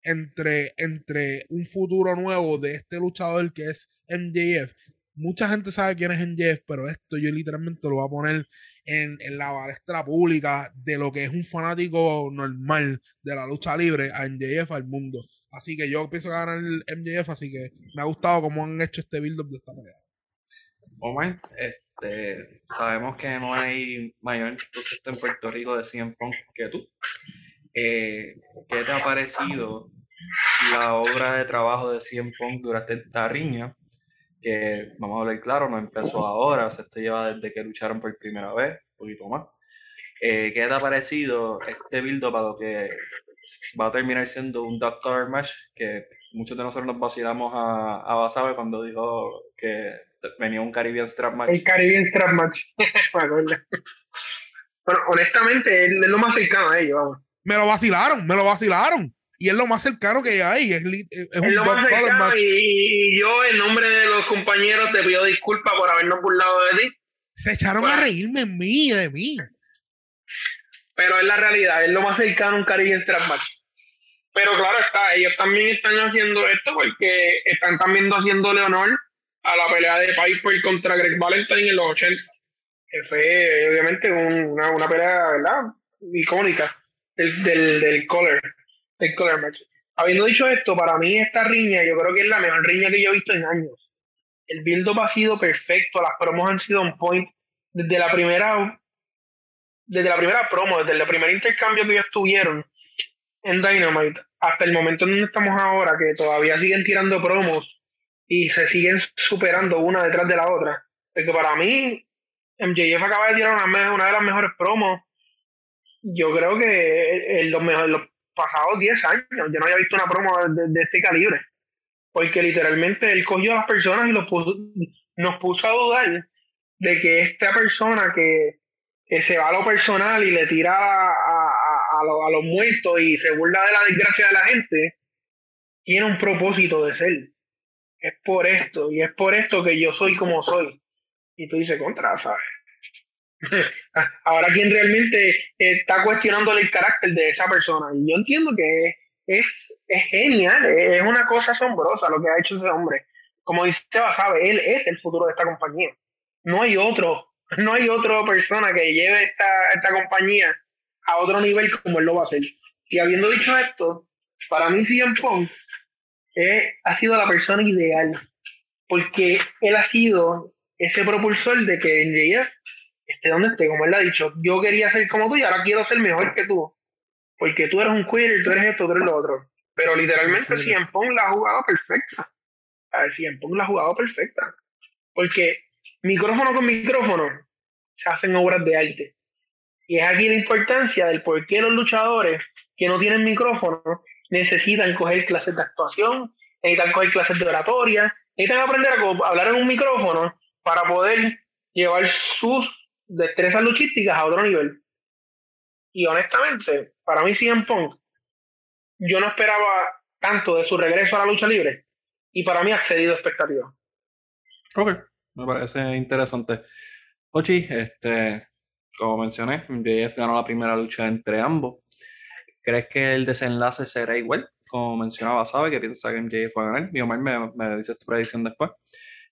Speaker 2: entre, entre un futuro nuevo de este luchador que es MJF mucha gente sabe quién es MJF, pero esto yo literalmente lo voy a poner en, en la palestra pública de lo que es un fanático normal de la lucha libre a MJF al mundo. Así que yo pienso ganar el MJF, así que me ha gustado cómo han hecho este build-up de esta manera.
Speaker 1: Omar, este, sabemos que no hay mayor entusiasta en Puerto Rico de CM Punk que tú. Eh, ¿Qué te ha parecido la obra de trabajo de CM Punk durante esta riña? Que, vamos a hablar claro, no empezó ahora, se esto lleva desde que lucharon por primera vez, un poquito más. Eh, ¿Qué te ha parecido este build para lo que va a terminar siendo un Doctor Match? Que muchos de nosotros nos vacilamos a, a Basabe cuando dijo que venía un Caribbean Strap Match.
Speaker 3: El Caribbean Strap Match. Bueno, honestamente, él es lo más cercano a ellos, vamos.
Speaker 2: Me lo vacilaron, me lo vacilaron. Y es lo más cercano que hay. Es, li- es
Speaker 3: Es
Speaker 2: un
Speaker 3: lo más cercano
Speaker 2: match.
Speaker 3: y, y yo, en nombre de los compañeros, te pido disculpas por habernos burlado de ti.
Speaker 2: Se echaron a
Speaker 3: Bueno.
Speaker 2: reírme en mí, de mí.
Speaker 3: pero es la realidad, es lo más cercano a un Strap Match. Pero claro está, ellos también están haciendo esto porque están también haciéndole honor a la pelea de Piper contra Greg Valentine en los 80, que fue obviamente un- una, una pelea, ¿verdad? Icónica del, del, del color, color match. Habiendo dicho esto, para mí esta riña yo creo que es la mejor riña que yo he visto en años. El build-up ha sido perfecto, las promos han sido on point. Desde la primera desde la primera promo, desde el primer intercambio que ellos tuvieron en Dynamite hasta el momento en donde estamos ahora, que todavía siguen tirando promos y se siguen superando una detrás de la otra. Porque para mí, MJF acaba de tirar una, de las mejores promos. Yo creo que los, mejores, los pasados 10 años yo no había visto una promo de, de este calibre. Porque literalmente él cogió a las personas y los puso- nos puso a dudar de que esta persona que, que se va a lo personal y le tira a, a- a a los muertos y se burla de la desgracia de la gente, tiene un propósito de ser. Es por esto, y es por esto que yo soy como soy. Y tú dices, contra, ¿sabes? Ahora, ¿quién realmente está cuestionándole el carácter de esa persona? Y yo entiendo que es, es genial, es una cosa asombrosa lo que ha hecho ese hombre. Como dice Seba, sabe, él es el futuro de esta compañía. No hay otro, no hay otra persona que lleve esta, esta compañía a otro nivel como él lo va a hacer. Y habiendo dicho esto, para mí CM Punk eh, ha sido la persona ideal, porque él ha sido ese propulsor de que MJF esté donde esté, como él ha dicho, yo quería ser como tú y ahora quiero ser mejor que tú, porque tú eres un quitter, tú eres esto, tú eres lo otro. Pero literalmente
Speaker 2: Sí.
Speaker 3: CM Punk la ha jugado perfecta. A ver, Punk la ha jugado perfecta. Porque micrófono con micrófono se hacen obras de arte. Y es aquí la importancia del por qué los luchadores que no tienen micrófono necesitan coger clases de actuación, necesitan coger clases de oratoria, necesitan aprender a hablar en un micrófono para poder llevar sus destrezas luchísticas a otro nivel. Y honestamente, para mí CM Punk, yo no esperaba tanto de su regreso a la lucha libre y para mí ha excedido expectativas.
Speaker 1: Ok, me parece interesante. Ochi, este, como mencioné, MJF ganó la primera lucha entre ambos. ¿Crees que el desenlace será igual? Como mencionaba, ¿sabe? Que piensa que MJF va a ganar. Mi Omar me, me dice tu predicción después.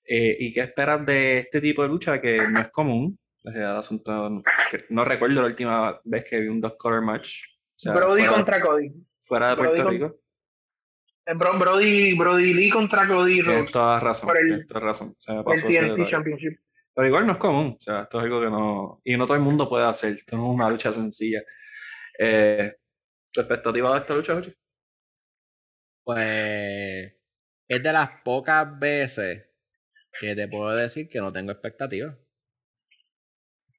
Speaker 1: Eh, ¿y qué esperas de este tipo de lucha que no es común? El asunto, no recuerdo la última vez que vi un dos color match. O sea,
Speaker 3: Brody
Speaker 1: fuera,
Speaker 3: contra Cody.
Speaker 1: fuera de
Speaker 3: Brody
Speaker 1: Puerto
Speaker 3: con-
Speaker 1: Rico.
Speaker 3: Eh, Bro- Brody, Brody Lee contra Cody
Speaker 1: Tienes
Speaker 3: Rhodes
Speaker 1: toda razón.
Speaker 3: por el-
Speaker 1: tienes toda razón. Se me
Speaker 3: por el TNT
Speaker 1: detalle.
Speaker 3: Championship.
Speaker 1: Pero igual no es común, o sea, esto es algo que no... Y no todo el mundo puede hacer, esto no es una lucha sencilla. Eh, ¿Tu expectativa de esta lucha, Jochi?
Speaker 4: Pues es de las pocas veces que te puedo decir que no tengo expectativas.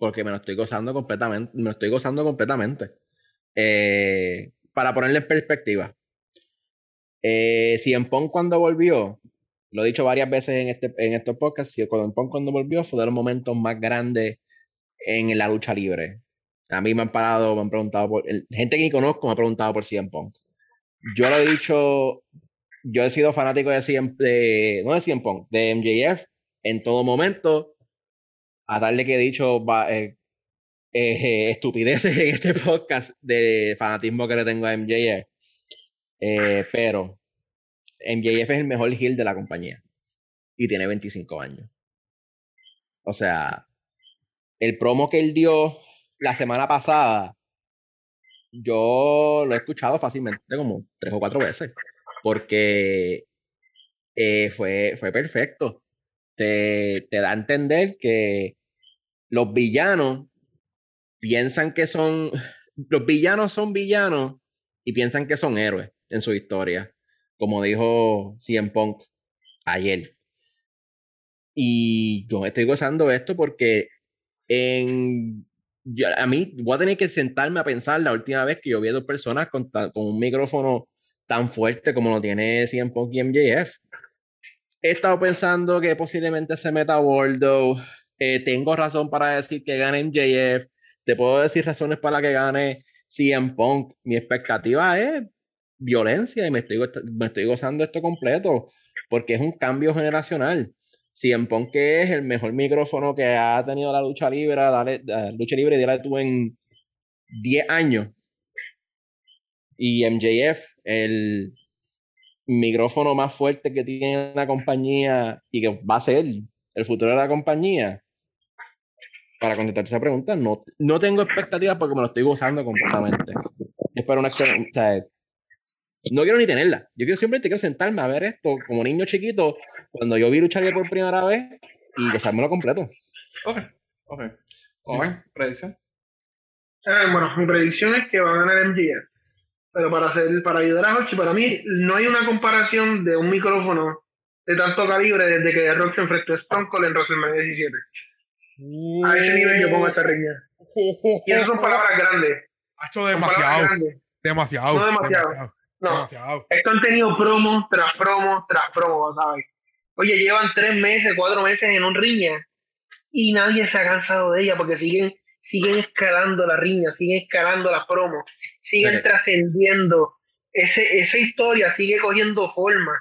Speaker 4: Porque me lo estoy gozando completamente. Me lo estoy gozando completamente. Eh, para ponerle en perspectiva. Eh, CM Punk cuando volvió, lo he dicho varias veces en, este, en estos podcasts, CM Punk cuando volvió fue de los momentos más grandes en la lucha libre. A mí me han parado, me han preguntado por... gente que ni conozco me ha preguntado por CM Punk. Yo lo he dicho, yo he sido fanático de CM, de, no de CM Punk, de MJF en todo momento. A darle que he dicho eh, eh, estupideces en este podcast de fanatismo que le tengo a MJF. Eh, pero MJF es el mejor heel de la compañía y tiene 25 años. O sea, el promo que él dio la semana pasada, yo lo he escuchado fácilmente como tres o cuatro veces, porque fue, fue perfecto. Te, te da a entender que los villanos piensan que son, los villanos son villanos y piensan que son héroes en su historia, como dijo CM Punk ayer. Y yo estoy gozando esto porque en, a mí voy a tener que sentarme a pensar la última vez que yo vi a dos personas con, con un micrófono tan fuerte como lo tiene CM Punk y MJF. He estado pensando que posiblemente se meta Waldo. Eh, tengo razón para decir que gane MJF. Te puedo decir razones para que gane CM Punk. Mi expectativa es violencia y me estoy, me estoy gozando esto completo porque es un cambio generacional. CM Punk que es el mejor micrófono que ha tenido la lucha libre, dale, la lucha libre, dile tú en 10 años. Y MJF, el micrófono más fuerte que tiene la compañía y que va a ser el futuro de la compañía. Para contestar esa pregunta, no, no tengo expectativas porque me lo estoy gozando completamente. Espero una excelente, no quiero ni tenerla. Yo quiero simplemente quiero sentarme a ver esto como niño chiquito cuando yo vi luchar por primera vez y gozármelo completo.
Speaker 1: Ok, ok. Owen, predicción.
Speaker 3: Eh, bueno, mi predicción es que va a ganar MJF. Pero para hacer, para ayudar a Hochi, para mí no hay una comparación de un micrófono de tanto calibre desde que Rock se enfrentó a Stone Cold en WrestleMania 17. A ese nivel yo pongo esta riña. Y esas son palabras grandes.
Speaker 2: Ha hecho demasiado. Demasiado.
Speaker 3: No demasiado.
Speaker 2: demasiado.
Speaker 3: No,
Speaker 2: demasiado.
Speaker 3: esto han tenido promos tras promos tras promos, ¿sabes? Oye, llevan tres meses, cuatro meses en un riña y nadie se ha cansado de ella porque siguen, siguen escalando la riña, siguen escalando las promos, siguen
Speaker 4: Sí.
Speaker 3: trascendiendo. Ese, esa historia sigue cogiendo forma.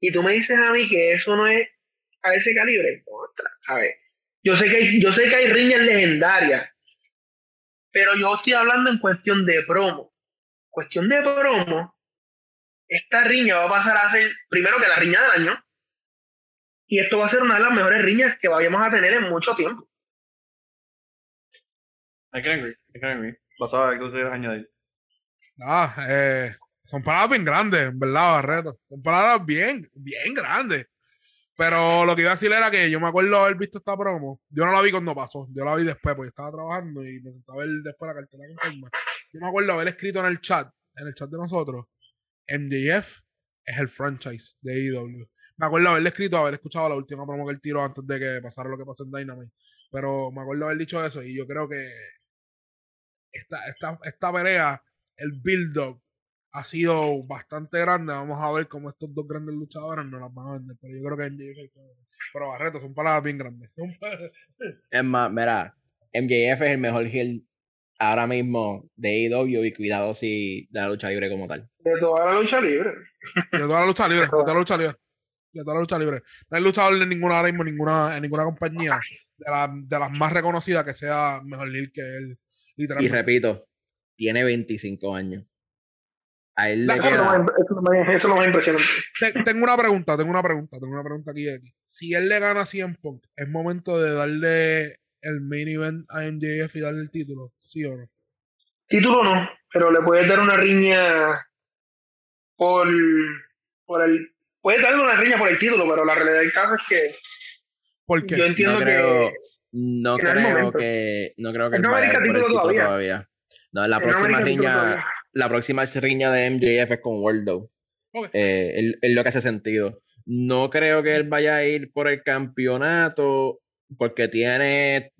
Speaker 3: Y tú me dices a mí que eso no es a ese calibre. ¿sabes? Yo sé que hay, yo sé que hay riñas legendarias, pero yo estoy hablando en cuestión de promo. Cuestión de promo, esta riña va a pasar a ser, primero que la riña del año, y esto va a ser una de las mejores riñas que vayamos a tener en mucho tiempo.
Speaker 1: I can agree, I can agree. Basado en algo que añadir.
Speaker 2: Ah, eh, son palabras bien grandes, en verdad, Barreto. Son palabras bien, bien grandes. Pero lo que iba a decir era que yo me acuerdo haber visto esta promo. Yo no la vi cuando pasó, yo la vi después, porque estaba trabajando y me sentaba a ver después la cartera con calma. Yo me acuerdo haber escrito en el chat, en el chat de nosotros, MJF es el franchise de AEW. Me acuerdo haberle escrito, haber escuchado la última promo que él tiró antes de que pasara lo que pasó en Dynamite. Pero me acuerdo haber dicho eso y yo creo que esta, esta, esta pelea, el build-up ha sido bastante grande. Vamos a ver cómo estos dos grandes luchadores nos las van a vender. Pero yo creo que MJF es el Pero Barreto, son palabras bien grandes.
Speaker 4: Es más, mira, MJF es el mejor heel ahora mismo de AEW y cuidado si de la lucha libre como tal.
Speaker 3: De toda la lucha libre.
Speaker 2: De toda la lucha libre, de toda la lucha libre. De toda la lucha libre. No hay luchador de ninguna ahora mismo, ninguna, en ninguna compañía de, la- de las más reconocidas que sea mejor heel que él.
Speaker 4: Y
Speaker 2: Literalmente.
Speaker 4: repito, tiene 25 años. A él le
Speaker 3: lo
Speaker 4: queda.
Speaker 3: eso es lo más- eso es lo más impresionante.
Speaker 2: Te- tengo una pregunta, tengo una pregunta, tengo una pregunta aquí, aquí. Si él le gana a CM Punk, ¿es momento de darle el main event a MJF y darle el título? ¿Sí o no?
Speaker 3: Título no, pero le puedes dar una riña por, por el. Puedes darle una riña por el título, pero la realidad del caso es que
Speaker 2: ¿Por qué?
Speaker 3: yo entiendo
Speaker 4: No creo,
Speaker 3: que.
Speaker 4: no
Speaker 3: que no
Speaker 4: creo que, no creo que
Speaker 3: no
Speaker 4: el
Speaker 3: título
Speaker 4: título
Speaker 3: todavía.
Speaker 4: todavía. No, la
Speaker 3: que no
Speaker 4: próxima riña,
Speaker 3: todavía.
Speaker 4: La próxima riña de MJF es con Waldo.
Speaker 2: Ok.
Speaker 4: Eh, es, es lo que hace sentido. No creo que él vaya a ir por el campeonato porque tiene,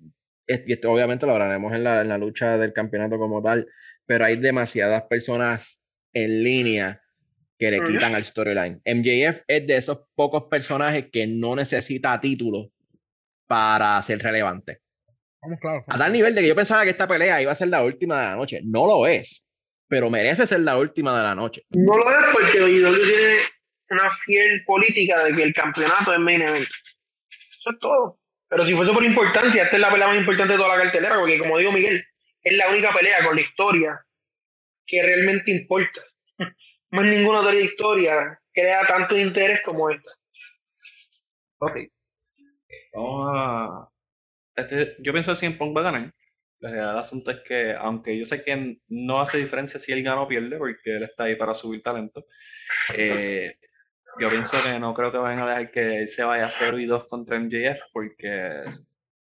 Speaker 4: y esto obviamente lo hablaremos en la, en la lucha del campeonato como tal, pero hay demasiadas personas en línea que le quitan al storyline. MJF es de esos pocos personajes que no necesita título para ser relevante.
Speaker 2: Vamos claro.
Speaker 4: A tal nivel de que yo pensaba que esta pelea iba a ser la última de la noche. No lo es, pero merece ser la última de la noche.
Speaker 3: No lo es porque WWE tiene una fiel política de que el campeonato es main event. Eso es todo. Pero si fuese por importancia, esta es la pelea más importante de toda la cartelera, porque como digo Miguel, es la única pelea con la historia que realmente importa. Más ninguna otra historia crea tanto interés como esta.
Speaker 1: Ok. Vamos a este, yo pienso que CM Punk va a ganar. El asunto es que, aunque yo sé que no hace diferencia si él gana o pierde, porque él está ahí para subir talento, eh, yo pienso que no creo que vayan a dejar que él se vaya 0 y 2 contra MJF, porque,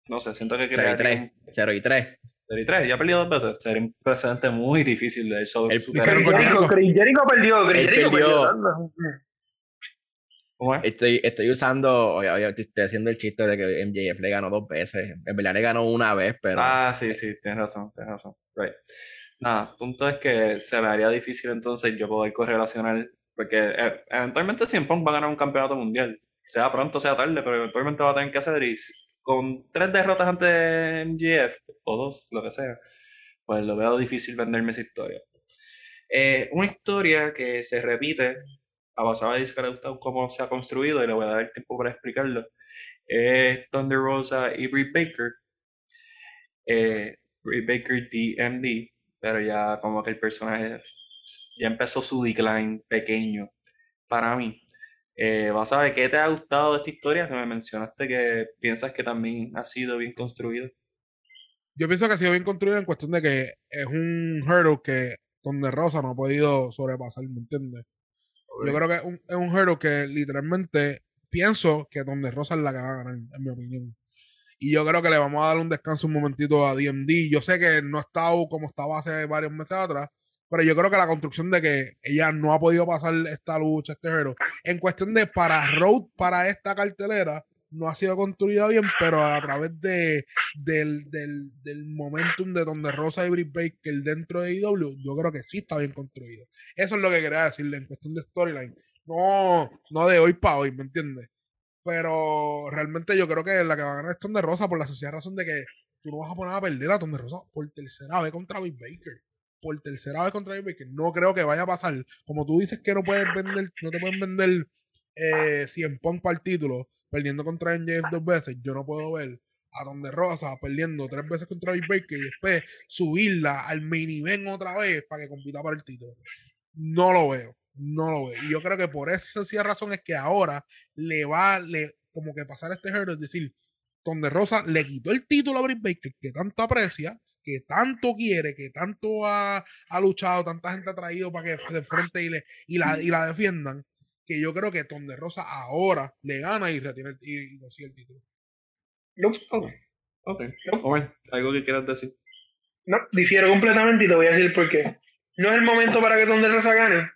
Speaker 1: no sé, siento que...
Speaker 4: 0 y 3. 0 y 3.
Speaker 1: 0 y 3, ya ha perdido dos veces. Sería un precedente muy difícil de eso.
Speaker 4: El-
Speaker 2: Jericho.
Speaker 3: Perdió, Chris
Speaker 4: perdió.
Speaker 3: Perdió.
Speaker 1: ¿Cómo es?
Speaker 4: Estoy, estoy usando, oye, oye, estoy haciendo el chiste de que MJF le ganó dos veces. En verdad le ganó una vez, pero
Speaker 1: Ah, sí, sí, tienes razón, tienes razón. Right. Nada, punto es que se me haría difícil entonces yo poder correlacionar, porque eh, eventualmente Punk va a ganar un campeonato mundial, sea pronto, sea tarde, pero eventualmente va a tener que hacer y con tres derrotas ante MGF, o dos, lo que sea, pues lo veo difícil venderme esa historia. Eh, una historia que se repite, a que le gusta cómo se ha construido y le voy a dar el tiempo para explicarlo, es Thunder Rosa y Britt Baker eh, Britt Baker DMD, pero ya como que el personaje ya empezó su decline pequeño para mí. Eh, vas a ver qué te ha gustado de esta historia que me mencionaste que piensas que también ha sido bien construido.
Speaker 2: Yo pienso que ha sido bien construido en cuestión de que es un hurdle que donde Rosa no ha podido sobrepasar, ¿me entiendes? Yo creo que es un, es un hurdle que literalmente pienso que donde Rosa es la que va a ganar, en mi opinión. Y yo creo que le vamos a dar un descanso un momentito a DMD. Yo sé que no ha estado como estaba hace varios meses atrás, pero yo creo que la construcción de que ella no ha podido pasar esta lucha, este hurdle, en cuestión de para Road, para esta cartelera, no ha sido construida bien, pero a través de del, del, del momentum de donde Rosa y Britt Baker dentro de IW, yo creo que sí está bien construido. Eso es lo que quería decirle en cuestión de storyline. No, no de hoy para hoy, ¿me entiendes? Pero realmente yo creo que la que va a ganar es Thunder Rosa por la sencilla razón de que tú no vas a poner a perder a Thunder Rosa por tercera vez contra Britt Baker. Por tercera vez contra Baker. No creo que vaya a pasar. Como tú dices que no puedes vender, no te pueden vender eh, 100 Punk para el título, perdiendo contra NJF dos veces, yo no puedo ver a donde Rosa perdiendo tres veces contra Britt Baker y después subirla al event otra vez para que compita por el título. No lo veo, no lo veo. Y yo creo que por esa sencilla razón es que ahora le va le, como que pasar este hurdle, es decir, donde Rosa le quitó el título a Britt Baker que tanto aprecia, que tanto quiere, que tanto ha, ha luchado, tanta gente ha traído para que se enfrente y, le, y, la, y la defiendan, que yo creo que Donde Rosa ahora le gana y retiene el, y, y consigue el título.
Speaker 3: No,
Speaker 1: Ok. Owen, ¿algo que quieras decir?
Speaker 3: no, difiero completamente y te voy a decir por qué. No es el momento para que Thunder Rosa gane,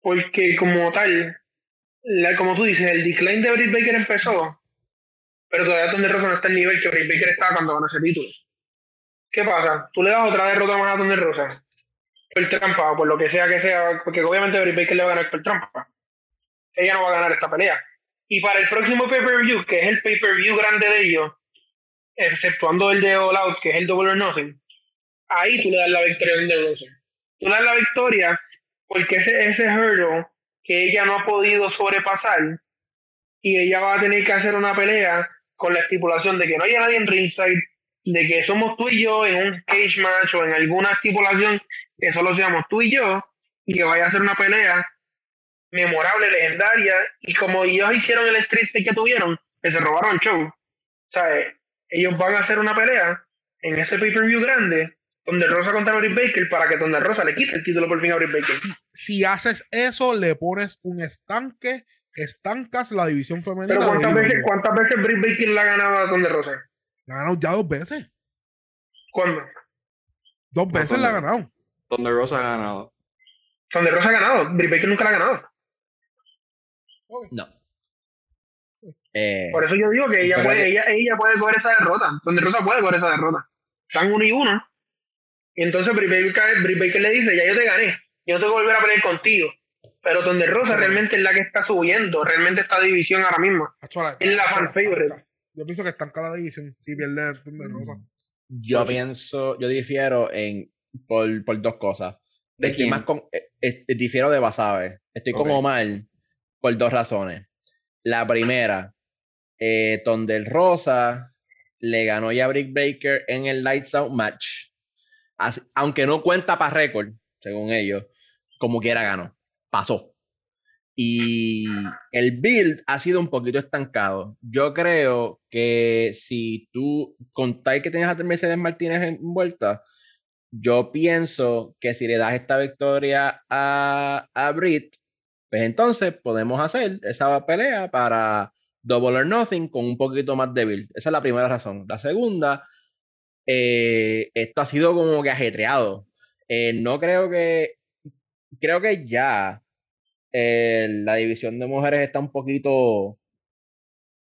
Speaker 3: porque como tal, la, como tú dices, el decline de Britt Baker empezó, pero todavía Thunder Rosa no está al nivel que Britt Baker estaba cuando ganó ese título. ¿Qué pasa? Tú le das otra derrota más a Thunder Rosa, por trampa o por lo que sea que sea, porque obviamente Britt Baker le va a ganar por trampa. Ella no va a ganar esta pelea. Y para el próximo pay-per-view, que es el pay-per-view grande de ellos, exceptuando el de All Out, que es el Double or Nothing, ahí tú le das la victoria a Thunder Rosa. Tú le das la victoria porque ese, ese hurdle que ella no ha podido sobrepasar y ella va a tener que hacer una pelea con la estipulación de que no haya nadie en ringside, de que somos tú y yo en un cage match o en alguna estipulación que solo seamos tú y yo y que vaya a ser una pelea memorable, legendaria y como ellos hicieron el street fight que tuvieron, que se robaron el show. O sea, eh, ellos van a hacer una pelea en ese pay-per-view grande donde Rosa contra Britt Baker para que donde Rosa le quite el título por fin a Britt Baker.
Speaker 2: Si, si haces eso, le pones un estanque, estancas la división femenina.
Speaker 3: Pero ¿cuántas veces. ¿cuántas veces Britt Baker la ha ganado a donde Rosa?
Speaker 2: La ha ganado ya dos veces.
Speaker 3: ¿Cuándo?
Speaker 2: Dos
Speaker 1: No,
Speaker 2: veces la ha ganado.
Speaker 1: Donde Rosa ha ganado.
Speaker 3: Donde Rosa ha ganado. Britt Baker nunca la ha ganado.
Speaker 4: No. Eh,
Speaker 3: Por eso yo digo que ella puede,
Speaker 4: que-
Speaker 3: ella, ella puede coger esa derrota. Donde Rosa puede coger esa derrota. Están uno y uno. Y entonces Britt Baker, Britt Baker le dice, ya yo te gané. Yo no tengo que volver a pelear contigo. Pero donde Rosa realmente es la que está subiendo. Realmente está división ahora mismo.
Speaker 2: Acho, la-
Speaker 3: Es la fan favorite.
Speaker 2: Yo pienso que estanca la división si pierde Thunder Rosa.
Speaker 4: yo pienso, yo difiero en por, por dos cosas.
Speaker 1: ¿De
Speaker 4: Estoy
Speaker 1: quién?
Speaker 4: más con, eh, eh, difiero de Basabe. Estoy con
Speaker 1: Ok.
Speaker 4: Omar por dos razones. La primera, eh, Tondel Rosa le ganó ya a Brick Baker en el Lights Out match. Aunque no cuenta para récord, según ellos, como quiera ganó. Pasó. y el build ha sido un poquito estancado. Yo creo que si tú contáis que tienes a Mercedes Martínez envuelta, yo pienso que si le das esta victoria a, a Britt, pues entonces podemos hacer esa pelea para Double or Nothing con un poquito más de build. Esa es la primera razón. La segunda, eh, esto ha sido como que ajetreado. Eh, no creo que, creo que ya eh, la división de mujeres está un poquito,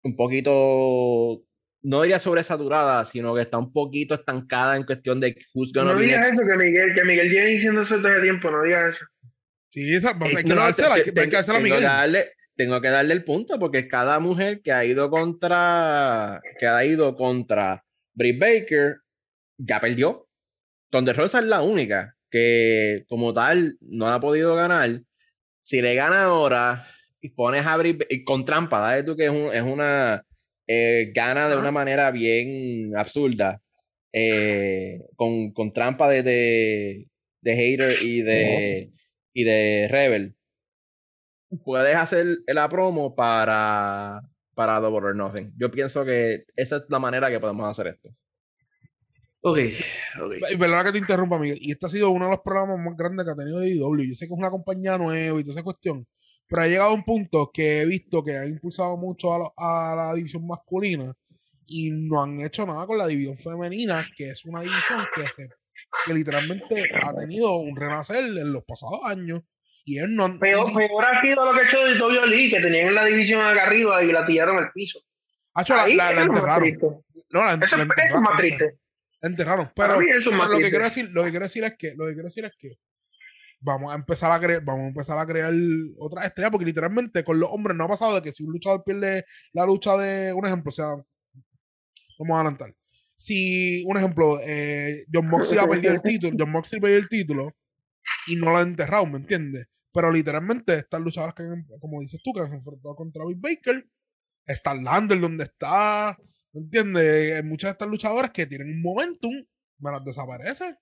Speaker 4: un poquito, no diría sobresaturada, sino que está un poquito estancada en cuestión de who's gonna
Speaker 3: No
Speaker 4: be
Speaker 3: digas
Speaker 4: next.
Speaker 3: eso, que Miguel, que Miguel lleva diciendo eso todo el tiempo, no digas eso.
Speaker 2: Sí, esa, hay que
Speaker 4: no, no,
Speaker 2: dársela, hay
Speaker 4: te-
Speaker 2: que- hay que
Speaker 4: te-
Speaker 2: dársela a
Speaker 4: tengo
Speaker 2: Miguel.
Speaker 4: que darle, tengo que darle el punto porque cada mujer que ha ido contra que ha ido contra Britt Baker ya perdió. Donde Rosa es la única que como tal no ha podido ganar. Si le gana ahora y pones a Britt y con trampa, dale tú que es, un- es una eh, gana de una manera bien absurda. eh, con, con trampa de, de, de Hater y de, y de Rebel puedes hacer la promo para, para Double or Nothing. Yo pienso que esa es la manera que podemos hacer esto.
Speaker 1: Ok, ok.
Speaker 2: Y Perdona que te interrumpa, Miguel. Y este ha sido uno de los programas más grandes que ha tenido IW. Yo sé que es una compañía nueva y toda esa cuestión. Pero ha llegado a un punto que he visto que ha impulsado mucho a, lo- a la división masculina y no han hecho nada con la división femenina, que es una división que, se- que literalmente ha tenido un renacer en los pasados años. Y él no
Speaker 3: Peor, peor ha sido lo que ha hecho de Tobio Lee, que tenían en la división acá arriba y la tiraron al piso.
Speaker 2: la,
Speaker 3: Ahí
Speaker 2: la- enterraron. No, la,
Speaker 3: Eso,
Speaker 2: la
Speaker 3: eso es
Speaker 2: enterraron.
Speaker 3: más triste.
Speaker 2: La enterraron. Pero,
Speaker 3: es
Speaker 2: lo que quiero decir, lo que quiero decir es que, lo que quiero decir es que vamos a empezar a crear, vamos a empezar a crear otras estrellas, porque literalmente con los hombres no ha pasado de que si un luchador pierde la lucha de un ejemplo, o sea, vamos a adelantar. Si, un ejemplo, eh, John Moxley ha perdido el título, John Moxley perdió el título y no lo ha enterrado, ¿me entiendes? Pero literalmente estas luchadoras que, han- como dices tú, que han enfrentado contra Britt Baker, está Lander donde está, ¿me entiendes? Muchas de estas luchadoras que tienen un momentum, me las desaparece.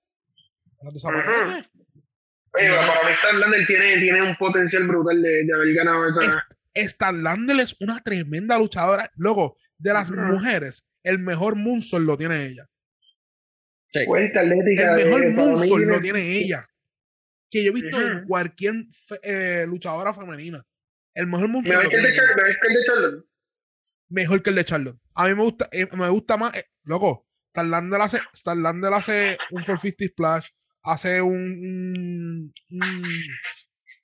Speaker 2: Me las.
Speaker 3: Oye,
Speaker 2: No.
Speaker 3: para mí Star Lander tiene, tiene un potencial brutal de, de haber ganado esa.
Speaker 2: Star Lander es una tremenda luchadora. Luego, de las mujeres, el mejor Moonsault lo tiene ella. El mejor Moonsault lo
Speaker 3: tiene-
Speaker 2: ella. Que yo he visto en cualquier fe- eh, luchadora femenina. El mejor Moonsault
Speaker 3: Mejor que el
Speaker 2: tiene
Speaker 3: de
Speaker 2: ella.
Speaker 3: Charlotte. mejor que el de Charlotte.
Speaker 2: mejor que el de Charlotte. A mí me gusta, eh, me gusta más, eh, loco, Starlander hace, Starlander hace un 450 splash, hace un, un, un,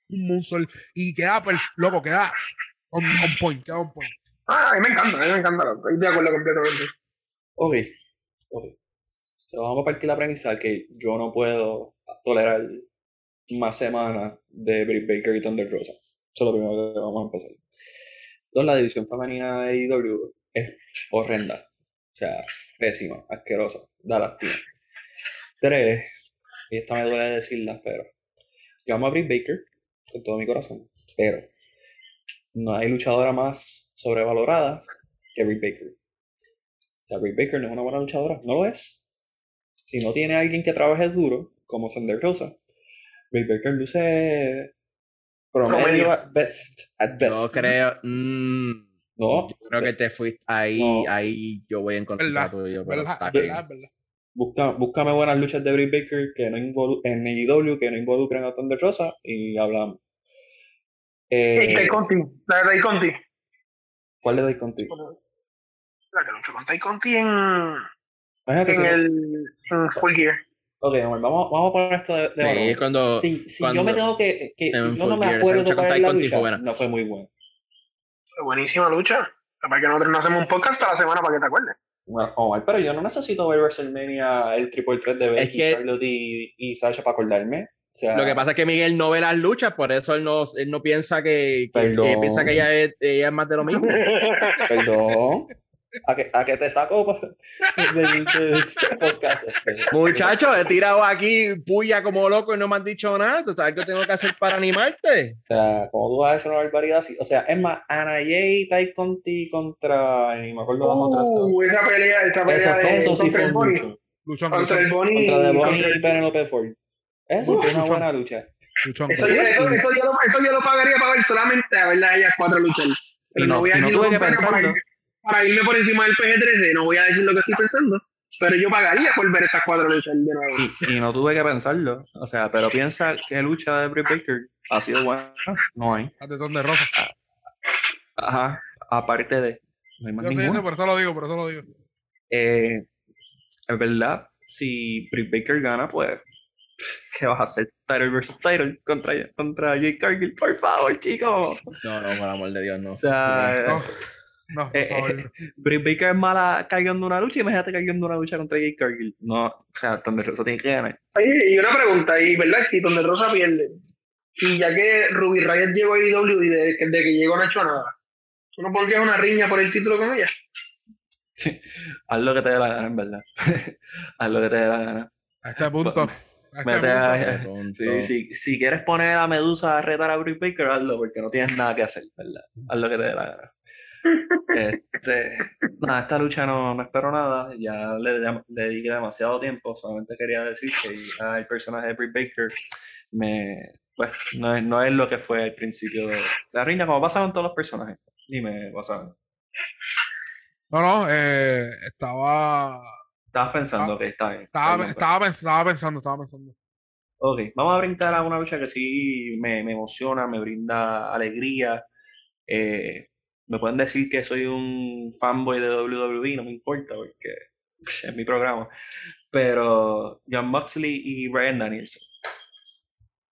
Speaker 2: un moonsault y queda, loco, queda on, on point, queda on point.
Speaker 3: Ah, a mí me encanta, a mí me encanta. Estoy de acuerdo completamente.
Speaker 1: Ok, ok. So, vamos a partir la premisa que yo no puedo tolerar más semanas de Britt Baker y Thunder Rosa. Eso es lo primero que vamos a empezar. Dos, la división femenina de IW es horrenda. O sea, pésima, asquerosa, da lástima. Tres, y esta me duele decirla, pero yo amo a Britt Baker con todo mi corazón, pero no hay luchadora más sobrevalorada que Britt Baker. O sea, Britt Baker no es una buena luchadora, no lo es. Si no tiene alguien que trabaje duro, como Thunder Rosa, Britt Baker luce promedio
Speaker 3: Promedio.
Speaker 1: at best. At best.
Speaker 4: Yo creo. mm,
Speaker 1: No,
Speaker 4: yo creo que te fuiste ahí,
Speaker 1: No.
Speaker 4: ahí yo voy en contra
Speaker 2: ¿Verdad?
Speaker 4: tuyo,
Speaker 2: ¿Verdad?
Speaker 4: está
Speaker 2: ¿Verdad? ¿Verdad?
Speaker 1: busca, búscame buenas luchas de Britt Baker que no involu- en AEW que no involucren a Thunder Rosa y hablamos.
Speaker 3: Hey,
Speaker 1: Eh,
Speaker 3: Tai Conti, la de Tai Conti.
Speaker 1: ¿Cuál le doy contigo?
Speaker 3: La que luchó con Tai Conti en,
Speaker 1: Imagínate,
Speaker 3: en
Speaker 1: si-
Speaker 3: el en Full Gear.
Speaker 1: Ok, vamos, vamos a poner esto de, de
Speaker 4: Sí,
Speaker 1: valor.
Speaker 4: cuando.
Speaker 1: Si, si
Speaker 4: cuando-
Speaker 1: yo me tengo que, que si yo no me acuerdo cuál es
Speaker 4: Tai
Speaker 1: la lucha,
Speaker 4: buena.
Speaker 1: no fue muy buena.
Speaker 3: Fue Buenísima lucha. Para que nosotros no hacemos un podcast toda la semana para que te acuerdes.
Speaker 1: Bueno, Omar, pero yo no necesito ver WrestleMania el triple threat de Becky,
Speaker 4: que-
Speaker 1: Charlotte y, y Sasha para acordarme. O sea,
Speaker 4: Lo que pasa es que Miguel no ve las luchas, por eso él no, él no piensa que, que- que
Speaker 1: Perdón.
Speaker 4: piensa que ella es, ella es más de lo mismo.
Speaker 1: Perdón. ¿A que, a que te saco pa- del, del podcast? este?
Speaker 4: Muchacho, he tirado aquí puya como loco y no me han dicho nada. ¿Tú sabes qué tengo que hacer para animarte?
Speaker 1: O sea, como tú vas a decir una barbaridad así. O sea, es más, Ana Jay, Tai Conti contra. Ni me acuerdo dos.
Speaker 3: Uh, esa pelea, esa pelea
Speaker 1: Eso,
Speaker 3: de
Speaker 1: eso sí
Speaker 3: contra
Speaker 1: fue
Speaker 3: el.
Speaker 2: Luchón,
Speaker 3: Contra el Bonnie.
Speaker 1: Contra The Bonnie y
Speaker 3: el-
Speaker 1: Penelope Ford. Eso fue una
Speaker 2: luchón.
Speaker 1: buena lucha.
Speaker 2: Luchón.
Speaker 3: Eso, yo- eso, eso yo lo, eso yo lo pagaría para ver solamente a verlas a ellas cuatro luchar. Pero
Speaker 1: Y no-
Speaker 3: no, voy a
Speaker 1: no que
Speaker 3: contrario para,
Speaker 1: pensarlo.
Speaker 3: ir- para irme por encima del PG-13, no voy a decir lo que estoy pensando, pero yo pagaría por ver esas cuatro luchar de nuevo.
Speaker 1: Y, y no tuve que pensarlo. O sea, pero piensa que lucha de Britt Baker ha sido buena. No hay.
Speaker 2: A tetón de rosa.
Speaker 1: Ajá. Aparte de. No hay más
Speaker 2: Yo sé, yo sé,
Speaker 1: ninguna.
Speaker 2: por eso lo digo, por eso lo digo.
Speaker 1: Eh, es verdad, si Britt Baker gana, pues. ¿Qué vas a hacer? Title versus Title contra, contra Jake Cargill. Por favor, chicos.
Speaker 4: No, no, por amor de Dios, no.
Speaker 1: O sea,
Speaker 2: No, no, por
Speaker 1: Eh,
Speaker 2: favor.
Speaker 1: eh, Britt Baker es mala cargando una lucha. Imagínate cargando una lucha contra Jake Cargill. No, o sea, Thunder Rosa tiene que ganar.
Speaker 3: Oye, y una pregunta, y verdad, si donde Rosa pierde, y ya que Ruby Riot llegó a IW y de, de que llegó no ha hecho nada, ¿tú no pondrías una riña por el título con ella?
Speaker 1: Haz lo que te dé la gana, en verdad. Haz lo que te dé la gana.
Speaker 2: A este punto.
Speaker 1: Mete a-. Sí, sí, si quieres poner a Medusa a retar a Britt Baker, hazlo, porque no tienes nada que hacer, ¿verdad? Haz lo que te dé la gana. Este, nada, esta lucha no, no espero nada, ya le, le dediqué demasiado tiempo, solamente quería decir que ya el personaje de Britt Baker me, pues, no es, no es lo que fue al principio de la reina, como pasa con todos los personajes. Dime, Wasabi.
Speaker 2: No, no, eh, estaba,
Speaker 1: Estabas pensando, ok, está bien.
Speaker 2: estaba,
Speaker 1: Perdón,
Speaker 2: estaba, pens- estaba pensando, estaba pensando.
Speaker 1: Ok, vamos a brincar a una lucha que sí me, me emociona, me brinda alegría. Eh, me pueden decir que soy un fanboy de WWE, no me importa porque pues, es mi programa. Pero John Moxley y Brian Danielson.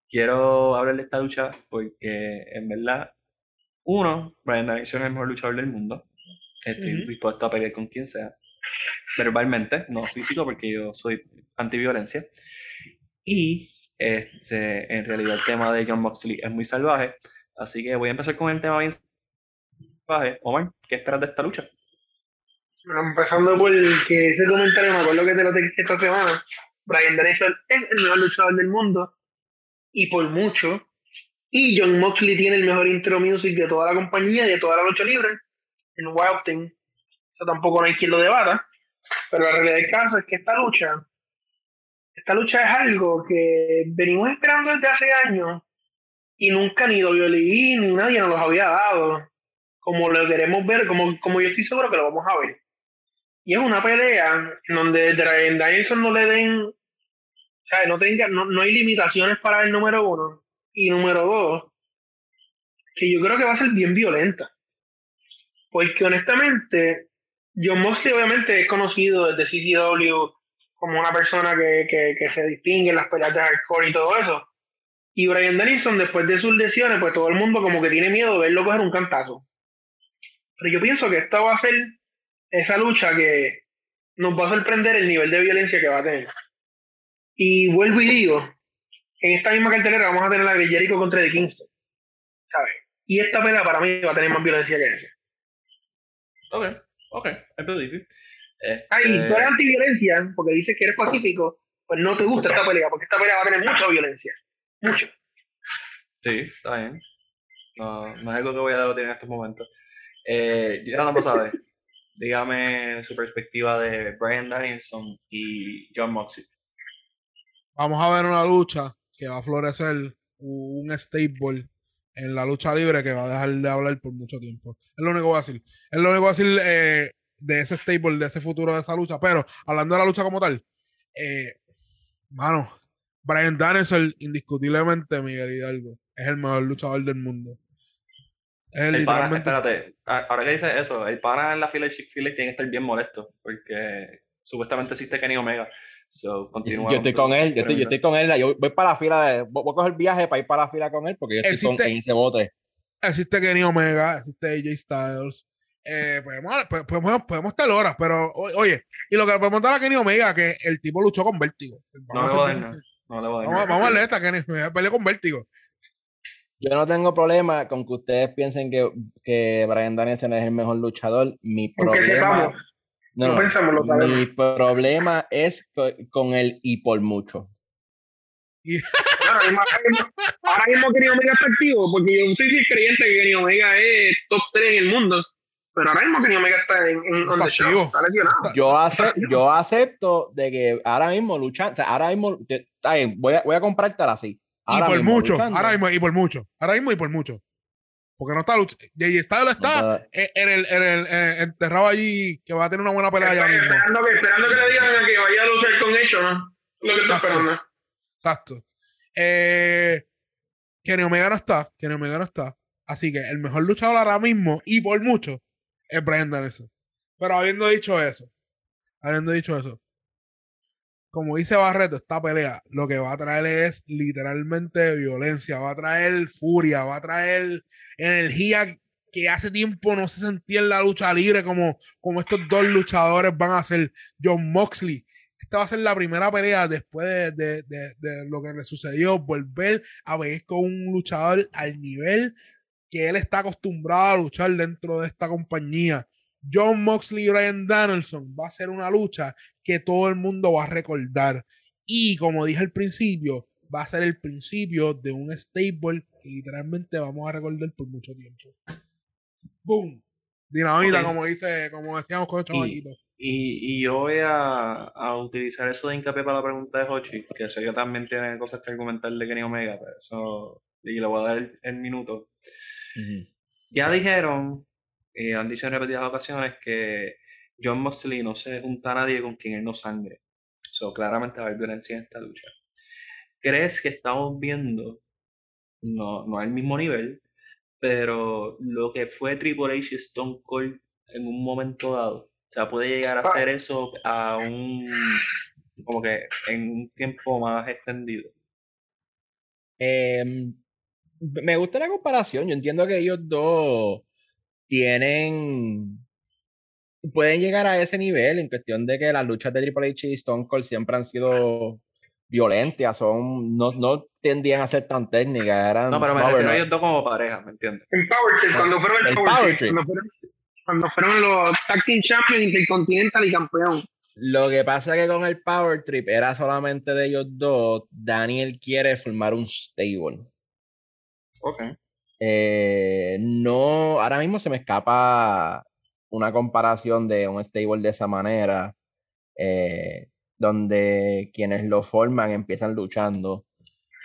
Speaker 1: Quiero hablar de esta lucha porque en verdad, uno, Brian Danielson es el mejor luchador del mundo. Estoy dispuesto a pelear con quien sea. Verbalmente, no físico, porque yo soy antiviolencia. Y este, en realidad el tema de John Moxley es muy salvaje. Así que voy a empezar con el tema bien salvaje. Omar, ¿qué esperas de esta lucha?
Speaker 3: Empezando por que ese comentario, me acuerdo que te lo dije esta semana, Brian Danielson es el mejor luchador del mundo, y por mucho, y John Moxley tiene el mejor intro music de toda la compañía y de toda la lucha libre, en Wild Thing. Eso tampoco no hay quien lo debata, pero la realidad del caso es que esta lucha, esta lucha es algo que venimos esperando desde hace años, y nunca ni WWE ni nadie nos los había dado, como lo queremos ver, como, como yo estoy seguro que lo vamos a ver. Y es una pelea en donde Brian Danielson no le den, o sea, no, tenga, no, no hay limitaciones para el número uno. Y número dos, que yo creo que va a ser bien violenta. Porque honestamente, John Moxley obviamente es conocido desde CCW como una persona que, que, se distingue en las peleas de hardcore y todo eso. Y Brian Danielson, después de sus lesiones, pues todo el mundo como que tiene miedo de verlo coger un cantazo. Pero yo pienso que esta va a ser esa lucha que nos va a sorprender el nivel de violencia que va a tener. Y vuelvo y digo, en esta misma cartelera vamos a tener la de contra The Kingston. ¿Sabes? Y esta pelea para mí va a tener más violencia que esa.
Speaker 1: Ok, ok, I believe you. Este,
Speaker 3: Ay, tú eres antiviolencia porque dices que eres pacífico, pues no te gusta esta pelea, porque esta pelea va a tener mucha violencia. Mucho.
Speaker 1: Sí, está bien. No, no es algo que voy a debatir en estos momentos. Eh, ya. Dígame su perspectiva de Brian Danielson y John Moxley.
Speaker 2: Vamos a ver una lucha que va a florecer un stable en la lucha libre que va a dejar de hablar por mucho tiempo. Es lo único que voy a decir. Es lo único que voy a decir eh, de ese stable, de ese futuro de esa lucha. Pero hablando de la lucha como tal, eh, mano, Brian Danielson, indiscutiblemente, Miguel Hidalgo, es el mejor luchador del mundo. Es el
Speaker 1: El pana,
Speaker 2: literalmente.
Speaker 1: espérate, ahora que dices eso, el pana en la fila de Chick-fil-A tiene que estar bien molesto porque supuestamente existe Kenny Omega. So, continúa
Speaker 4: Yo estoy con él, yo estoy, yo estoy con él. Yo voy para la fila, de, voy voy a coger viaje para ir para la fila con él porque yo estoy con, en ese bote.
Speaker 2: existe Kenny Omega, existe AJ Styles. Eh, podemos, po- podemos, podemos estar horas, pero o- oye, y lo que le podemos dar a Kenny Omega, que el tipo luchó con Vértigo.
Speaker 1: No le
Speaker 2: Vamos,
Speaker 1: voy a. No le voy a dar
Speaker 2: vamos, vamos a darle esta, Kenny Omega peleó con Vértigo.
Speaker 4: Yo no tengo problema con que ustedes piensen que, que Brian Danielson es el mejor luchador. Mi problema. No,
Speaker 3: no
Speaker 4: no.
Speaker 3: pensamos, lo sabemos.
Speaker 4: Mi problema es co- con el y por mucho.
Speaker 3: Ahora mismo, ahora mismo, Kenny Omega está activo, porque yo soy fiel creyente que Kenny Omega es top 3 en el mundo. Pero ahora mismo Kenny Omega está en, en
Speaker 2: Está
Speaker 3: on the
Speaker 2: activo.
Speaker 3: show, está lesionado.
Speaker 4: Yo, ace- yo acepto de que ahora mismo luchan, o sea, ahora mismo te- voy, a, voy a comprártela así. Ahora
Speaker 2: por
Speaker 4: mismo,
Speaker 2: mucho,
Speaker 4: luchando.
Speaker 2: ahora mismo y por mucho, ahora mismo y por mucho. Porque no está luchando. JJ Styles
Speaker 4: No
Speaker 2: está
Speaker 4: está-
Speaker 2: en, en el, en el en- enterrado allí, que va a tener una buena pelea allá mismo.
Speaker 3: esperando que, esperando que le digan a que vaya a luchar con ellos, ¿no? Lo que
Speaker 2: Exacto.
Speaker 3: esperando.
Speaker 2: Exacto. Eh, Kenny Omega no está, Kenny Omega no está. Así que el mejor luchador ahora mismo, y por mucho, es Brian Danielson. Pero habiendo dicho eso, habiendo dicho eso, como dice Barreto, esta pelea lo que va a traer es literalmente violencia, va a traer furia, va a traer energía que hace tiempo no se sentía en la lucha libre como, como estos dos luchadores van a hacer. John Moxley, esta va a ser la primera pelea después de, de- de- de lo que le sucedió, volver a ver con un luchador al nivel que él está acostumbrado a luchar dentro de esta compañía. John Moxley y Brian Danielson va a ser una lucha que todo el mundo va a recordar. Y como dije al principio, va a ser el principio de un stable que literalmente vamos a recordar por mucho tiempo. ¡Boom! Dinamita, como dice, como decíamos con el chamaquito.
Speaker 1: Y, y yo voy a, a utilizar eso de hincapié para la pregunta de Hochi, que sé que también tiene cosas que argumentar de Kenny Omega, pero eso, y le voy a dar el, el minuto. Ya dijeron, y han dicho en repetidas ocasiones, que John Moxley no se junta a nadie con quien él no sangre. So, claramente va a haber violencia en esta lucha. ¿Crees que estamos viendo, no, no al mismo nivel, pero lo que fue Triple H y Stone Cold en un momento dado? O sea, puede llegar a hacer eso a un, como que en un tiempo más extendido.
Speaker 4: Em, me gusta la comparación. Yo entiendo que ellos dos tienen. Pueden llegar a ese nivel en cuestión de que las luchas de Triple H y Stone Cold siempre han sido violentas, son, no, no tendían a ser tan técnicas. Eran
Speaker 1: No, pero me refiero a ellos dos como pareja, ¿me entiendes?
Speaker 3: En Power Trip, cuando fueron el,
Speaker 4: El
Speaker 3: Power,
Speaker 4: Power
Speaker 3: Trip,
Speaker 4: Trip.
Speaker 3: Cuando, fueron, cuando fueron los Tag Team Champions, Intercontinental y campeón.
Speaker 4: Lo que pasa es que con el Power Trip era solamente de ellos dos. Daniel quiere formar un stable.
Speaker 1: Ok.
Speaker 4: Eh, no, ahora mismo se me escapa una comparación de un stable de esa manera, eh, donde quienes lo forman empiezan luchando,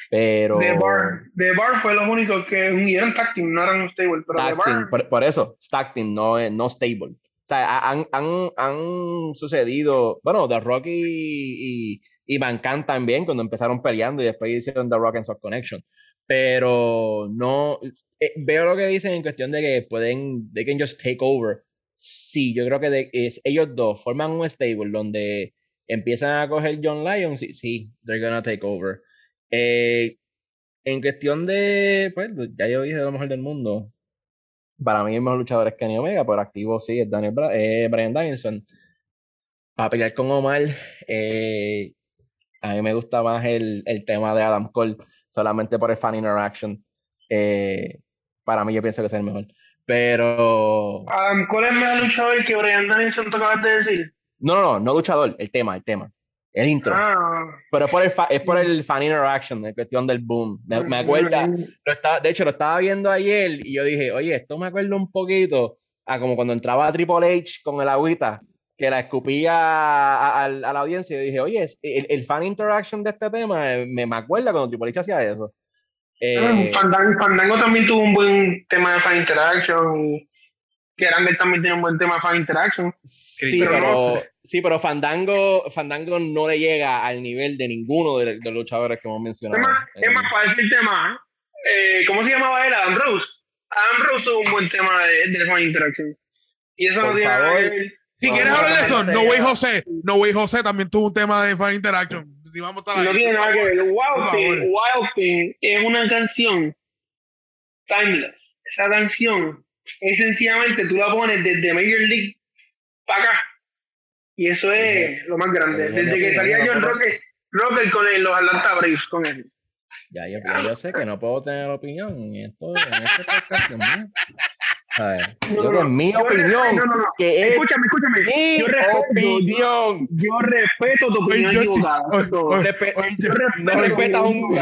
Speaker 4: pero
Speaker 3: The Bar, The Bar fue los únicos que unieron Tag Team, no eran un stable, pero The
Speaker 4: Tag team,
Speaker 3: Bar.
Speaker 4: por, por eso, Stack Team, no, no stable. O sea, ha- han, han, han sucedido, bueno, The Rock y, y, y Mankind también, cuando empezaron peleando y después hicieron The Rock and Sock Connection. Pero no, eh, veo lo que dicen en cuestión de que pueden, they can just take over. Sí, yo creo que es, ellos dos forman un stable donde empiezan a coger John Lyons, sí, sí, they're gonna take over. Eh, en cuestión de, pues, ya yo dije lo mejor del mundo. Para mí el mejor luchador es Kenny Omega, pero activo sí es Daniel Bra- eh, Brian Danielson. Para pelear con Omar, eh, a mí me gusta más el, el tema de Adam Cole, solamente por el fan interaction. Para mí yo pienso que es el mejor. Pero
Speaker 3: Adam Cole es mejor luchador que Brian Danielson, tú acabas de decir.
Speaker 4: no, no, no, no luchador, el tema, el tema. El intro.
Speaker 3: Ah,
Speaker 4: Pero es por el, fa- es por el fan interaction, en cuestión del boom. Me, me acuerda, lo estaba, de hecho, lo estaba viendo ayer y yo dije, oye, esto me acuerda un poquito a como cuando entraba Triple H con el agüita, que la escupía a, a- a la audiencia. Y yo dije, oye, el, el fan interaction de este tema eh, me, me acuerda cuando Triple H hacía eso. Eh,
Speaker 3: Fandango, Fandango también tuvo un buen tema de fan interaction. Y que también tiene un buen tema de fan interaction.
Speaker 4: sí,
Speaker 3: pero
Speaker 4: pero, sí, pero Fandango, Fandango no le llega al nivel de ninguno de, de los luchadores que hemos mencionado.
Speaker 3: Es más, es más para decirte más, eh, ¿cómo se llamaba él? Adam Rose. Adam Rose tuvo un buen tema de, de fan interaction. Y eso
Speaker 4: Por
Speaker 3: no tiene
Speaker 4: favor.
Speaker 2: Si
Speaker 4: No,
Speaker 2: quieres hablar de eso,
Speaker 4: no,
Speaker 2: Way. José, No Way José también tuvo un tema de fan interaction. Si vamos a estar
Speaker 3: No
Speaker 2: ahí,
Speaker 3: tiene
Speaker 2: por
Speaker 3: nada que ver. Wild Thing. Wild Thing es una canción timeless. Esa canción es sencillamente tú la pones desde Major League para acá. Y eso es lo más grande. Desde que
Speaker 4: no
Speaker 3: salía John Rocker, Rocker con el- los Atlanta Braves con él.
Speaker 4: Ya, yo, sé que no puedo tener opinión en esto, en este podcast. A ver,
Speaker 3: No,
Speaker 4: yo
Speaker 3: no,
Speaker 4: con mi
Speaker 3: yo
Speaker 4: opinión,
Speaker 3: no, no, no.
Speaker 4: que es
Speaker 3: Escúchame, escúchame.
Speaker 4: mi
Speaker 3: Yo respeto, yo,
Speaker 4: opinión.
Speaker 3: yo respeto tu opinión
Speaker 2: yo- oye, oye,
Speaker 4: Respe-
Speaker 2: oye,
Speaker 3: Yo respeto
Speaker 4: no respetas
Speaker 3: opinión
Speaker 4: un-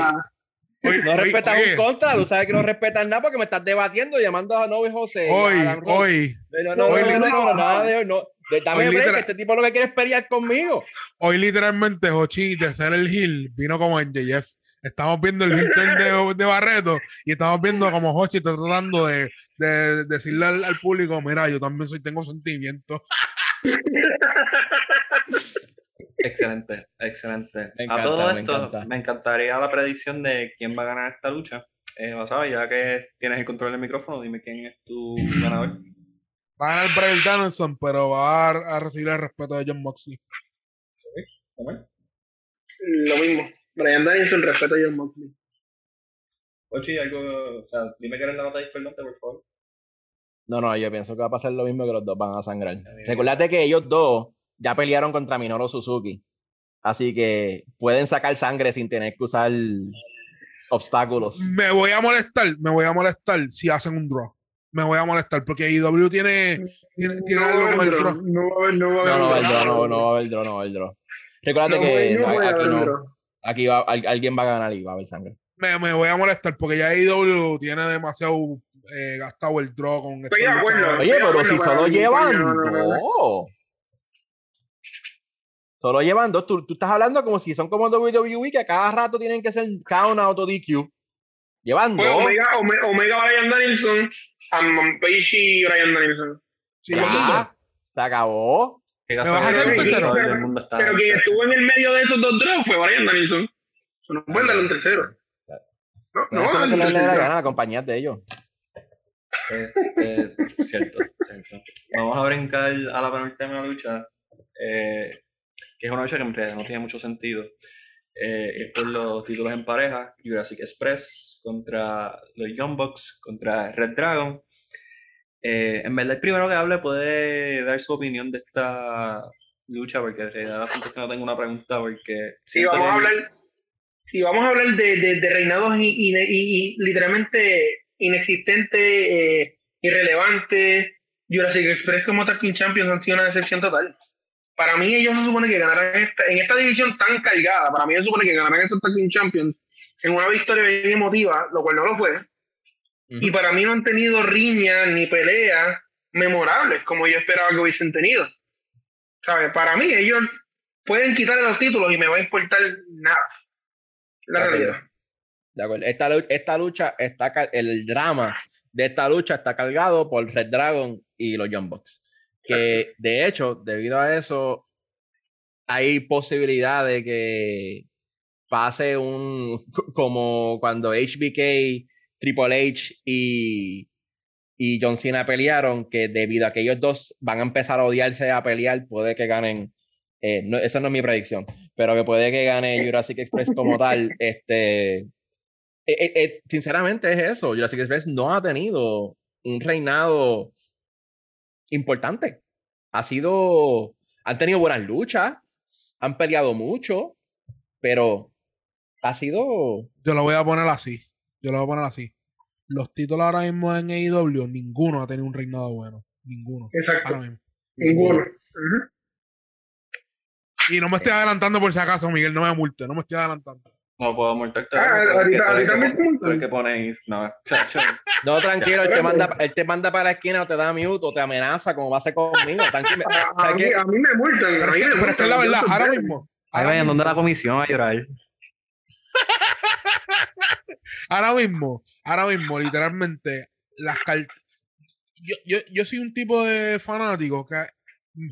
Speaker 2: oye,
Speaker 4: No respetas
Speaker 2: oye,
Speaker 4: un contra, tú sabes que no respetas nada porque me estás debatiendo llamando a Novi José.
Speaker 2: Hoy, hoy,
Speaker 4: No, no,
Speaker 2: hoy
Speaker 4: no, no, no, no, nada de no. de- Dame
Speaker 2: hoy
Speaker 4: break, este tipo lo que quiere es pelear conmigo.
Speaker 2: hoy literalmente Hochi de ser el Hill vino como en JF. Estamos viendo el Hilton de, de Barreto y estamos viendo como Hochi está tratando de, de decirle al, al público, mira, yo también soy, tengo sentimientos.
Speaker 1: Excelente, excelente. A todo esto,
Speaker 4: encanta.
Speaker 1: me encantaría la predicción de quién va a ganar esta lucha. Eh, Basabe, ya que tienes el control del micrófono, dime quién es tu ganador.
Speaker 2: Va a ganar Brian Danielson, pero va a, a recibir el respeto de John Moxley.
Speaker 1: Omar.
Speaker 3: Lo mismo. Brian Danielson respeto a John Moxley.
Speaker 1: Ochi, algo, o sea, dime que eres la batalla discordante, por favor.
Speaker 4: No, no, yo pienso que va a pasar lo mismo que los dos van a sangrar.
Speaker 1: Sí.
Speaker 4: Recuérdate que ellos dos ya pelearon contra Minoru Suzuki. Así que pueden sacar sangre sin tener que usar obstáculos.
Speaker 2: Me voy a molestar, me voy a molestar si hacen un draw. Me voy a molestar porque IW tiene, tiene, tiene
Speaker 3: No va a
Speaker 2: algo con el
Speaker 3: draw. No va a haber, no
Speaker 4: No, no
Speaker 3: draw.
Speaker 4: no, no va a haber draw, no va a haber draw. Recuérdate
Speaker 3: No
Speaker 4: que
Speaker 3: no
Speaker 4: aquí no,
Speaker 3: draw.
Speaker 4: Aquí va, al- alguien va a ganar y va a haber sangre.
Speaker 2: Me, me voy a molestar porque ya IW tiene demasiado eh, gastado el draw con
Speaker 3: Estoy.
Speaker 4: Oye,
Speaker 3: Estoy de
Speaker 4: pero
Speaker 3: acuerdo,
Speaker 4: si solo llevan dos. Solo llevan dos. Tú, tú estás hablando como si son como WWE que a cada rato tienen que ser count out o DQ. Llevan dos.
Speaker 3: Omega, Ome- Omega Brian Danielson, Page y Brian Danielson.
Speaker 2: Sí.
Speaker 4: Ya, se acabó.
Speaker 1: ¿Qué
Speaker 2: vas a hacer un
Speaker 1: casualidad,
Speaker 2: tercero?
Speaker 1: está-
Speaker 3: Pero quien estuvo en el medio de esos dos draws fue Brian Danielson. No pueden darle un tercero. No, no,
Speaker 4: No, que
Speaker 3: darle
Speaker 4: le dé la gana de ellos.
Speaker 1: Este, cierto, cierto. Vamos a brincar a la penúltima lucha, eh, que es una lucha que en realidad no tiene mucho sentido. Eh, es por los títulos en pareja, Jurassic Express contra los Young Bucks, contra Red Dragon. Eh, en verdad, el primero que hable puede dar su opinión de esta lucha, porque en realidad que no tengo una pregunta, porque
Speaker 3: Si
Speaker 1: siento
Speaker 3: vamos a hablar, si vamos a hablar de, de, de reinados y, y, y- y literalmente inexistentes, eh, irrelevantes, Jurassic Express como Tag Champions han sido una decepción total. Para mí ellos se supone que ganarán esta, en esta división tan cargada, para mí se supone que ganarán estos Tag Champions en una victoria bien emotiva, lo cual no lo fue. Y para mí no han tenido riñas ni peleas memorables como yo esperaba que hubiesen tenido. ¿Sabes? Para mí ellos pueden quitarle los títulos y me va a importar nada. La
Speaker 4: De acuerdo.
Speaker 3: realidad.
Speaker 4: De acuerdo. Esta, esta lucha está el drama de esta lucha está cargado por Red Dragon y los Young Bucks. Que de hecho, debido a eso, hay posibilidad de que pase un como cuando HBK, Triple H y, y John Cena pelearon, que debido a que ellos dos van a empezar a odiarse a pelear, puede que ganen. eh, no, esa no es mi predicción, pero que puede que gane Jurassic Express como tal. Este, eh, eh, eh, sinceramente es eso. Jurassic Express no ha tenido un reinado importante. Ha sido, han tenido buenas luchas, han peleado mucho, pero ha sido
Speaker 2: Yo lo voy a poner así. Yo lo voy a poner así. Los títulos ahora mismo en AEW, ninguno ha tenido un reinado bueno. Ninguno.
Speaker 3: Exacto.
Speaker 2: Ahora mismo.
Speaker 3: Ninguno.
Speaker 2: Y no me estoy adelantando por si acaso, Miguel, no me multe, no me estoy adelantando.
Speaker 1: No puedo multarte.
Speaker 3: Ah, ahorita- me multan.
Speaker 1: que ponéis. No, chacho.
Speaker 4: No, tranquilo, él te, manda, él te manda para la esquina o te da mute o te amenaza como va a hacer conmigo. Tranquilo.
Speaker 3: A, a
Speaker 4: ¿Sabes
Speaker 3: mí, a mí me multan.
Speaker 2: Pero es que, es la verdad, ahora mismo.
Speaker 1: Ahí
Speaker 2: ahora
Speaker 1: vayan donde la comisión a llorar.
Speaker 2: ahora mismo, ahora mismo, literalmente, las cartas. Yo, yo, yo soy un tipo de fanático que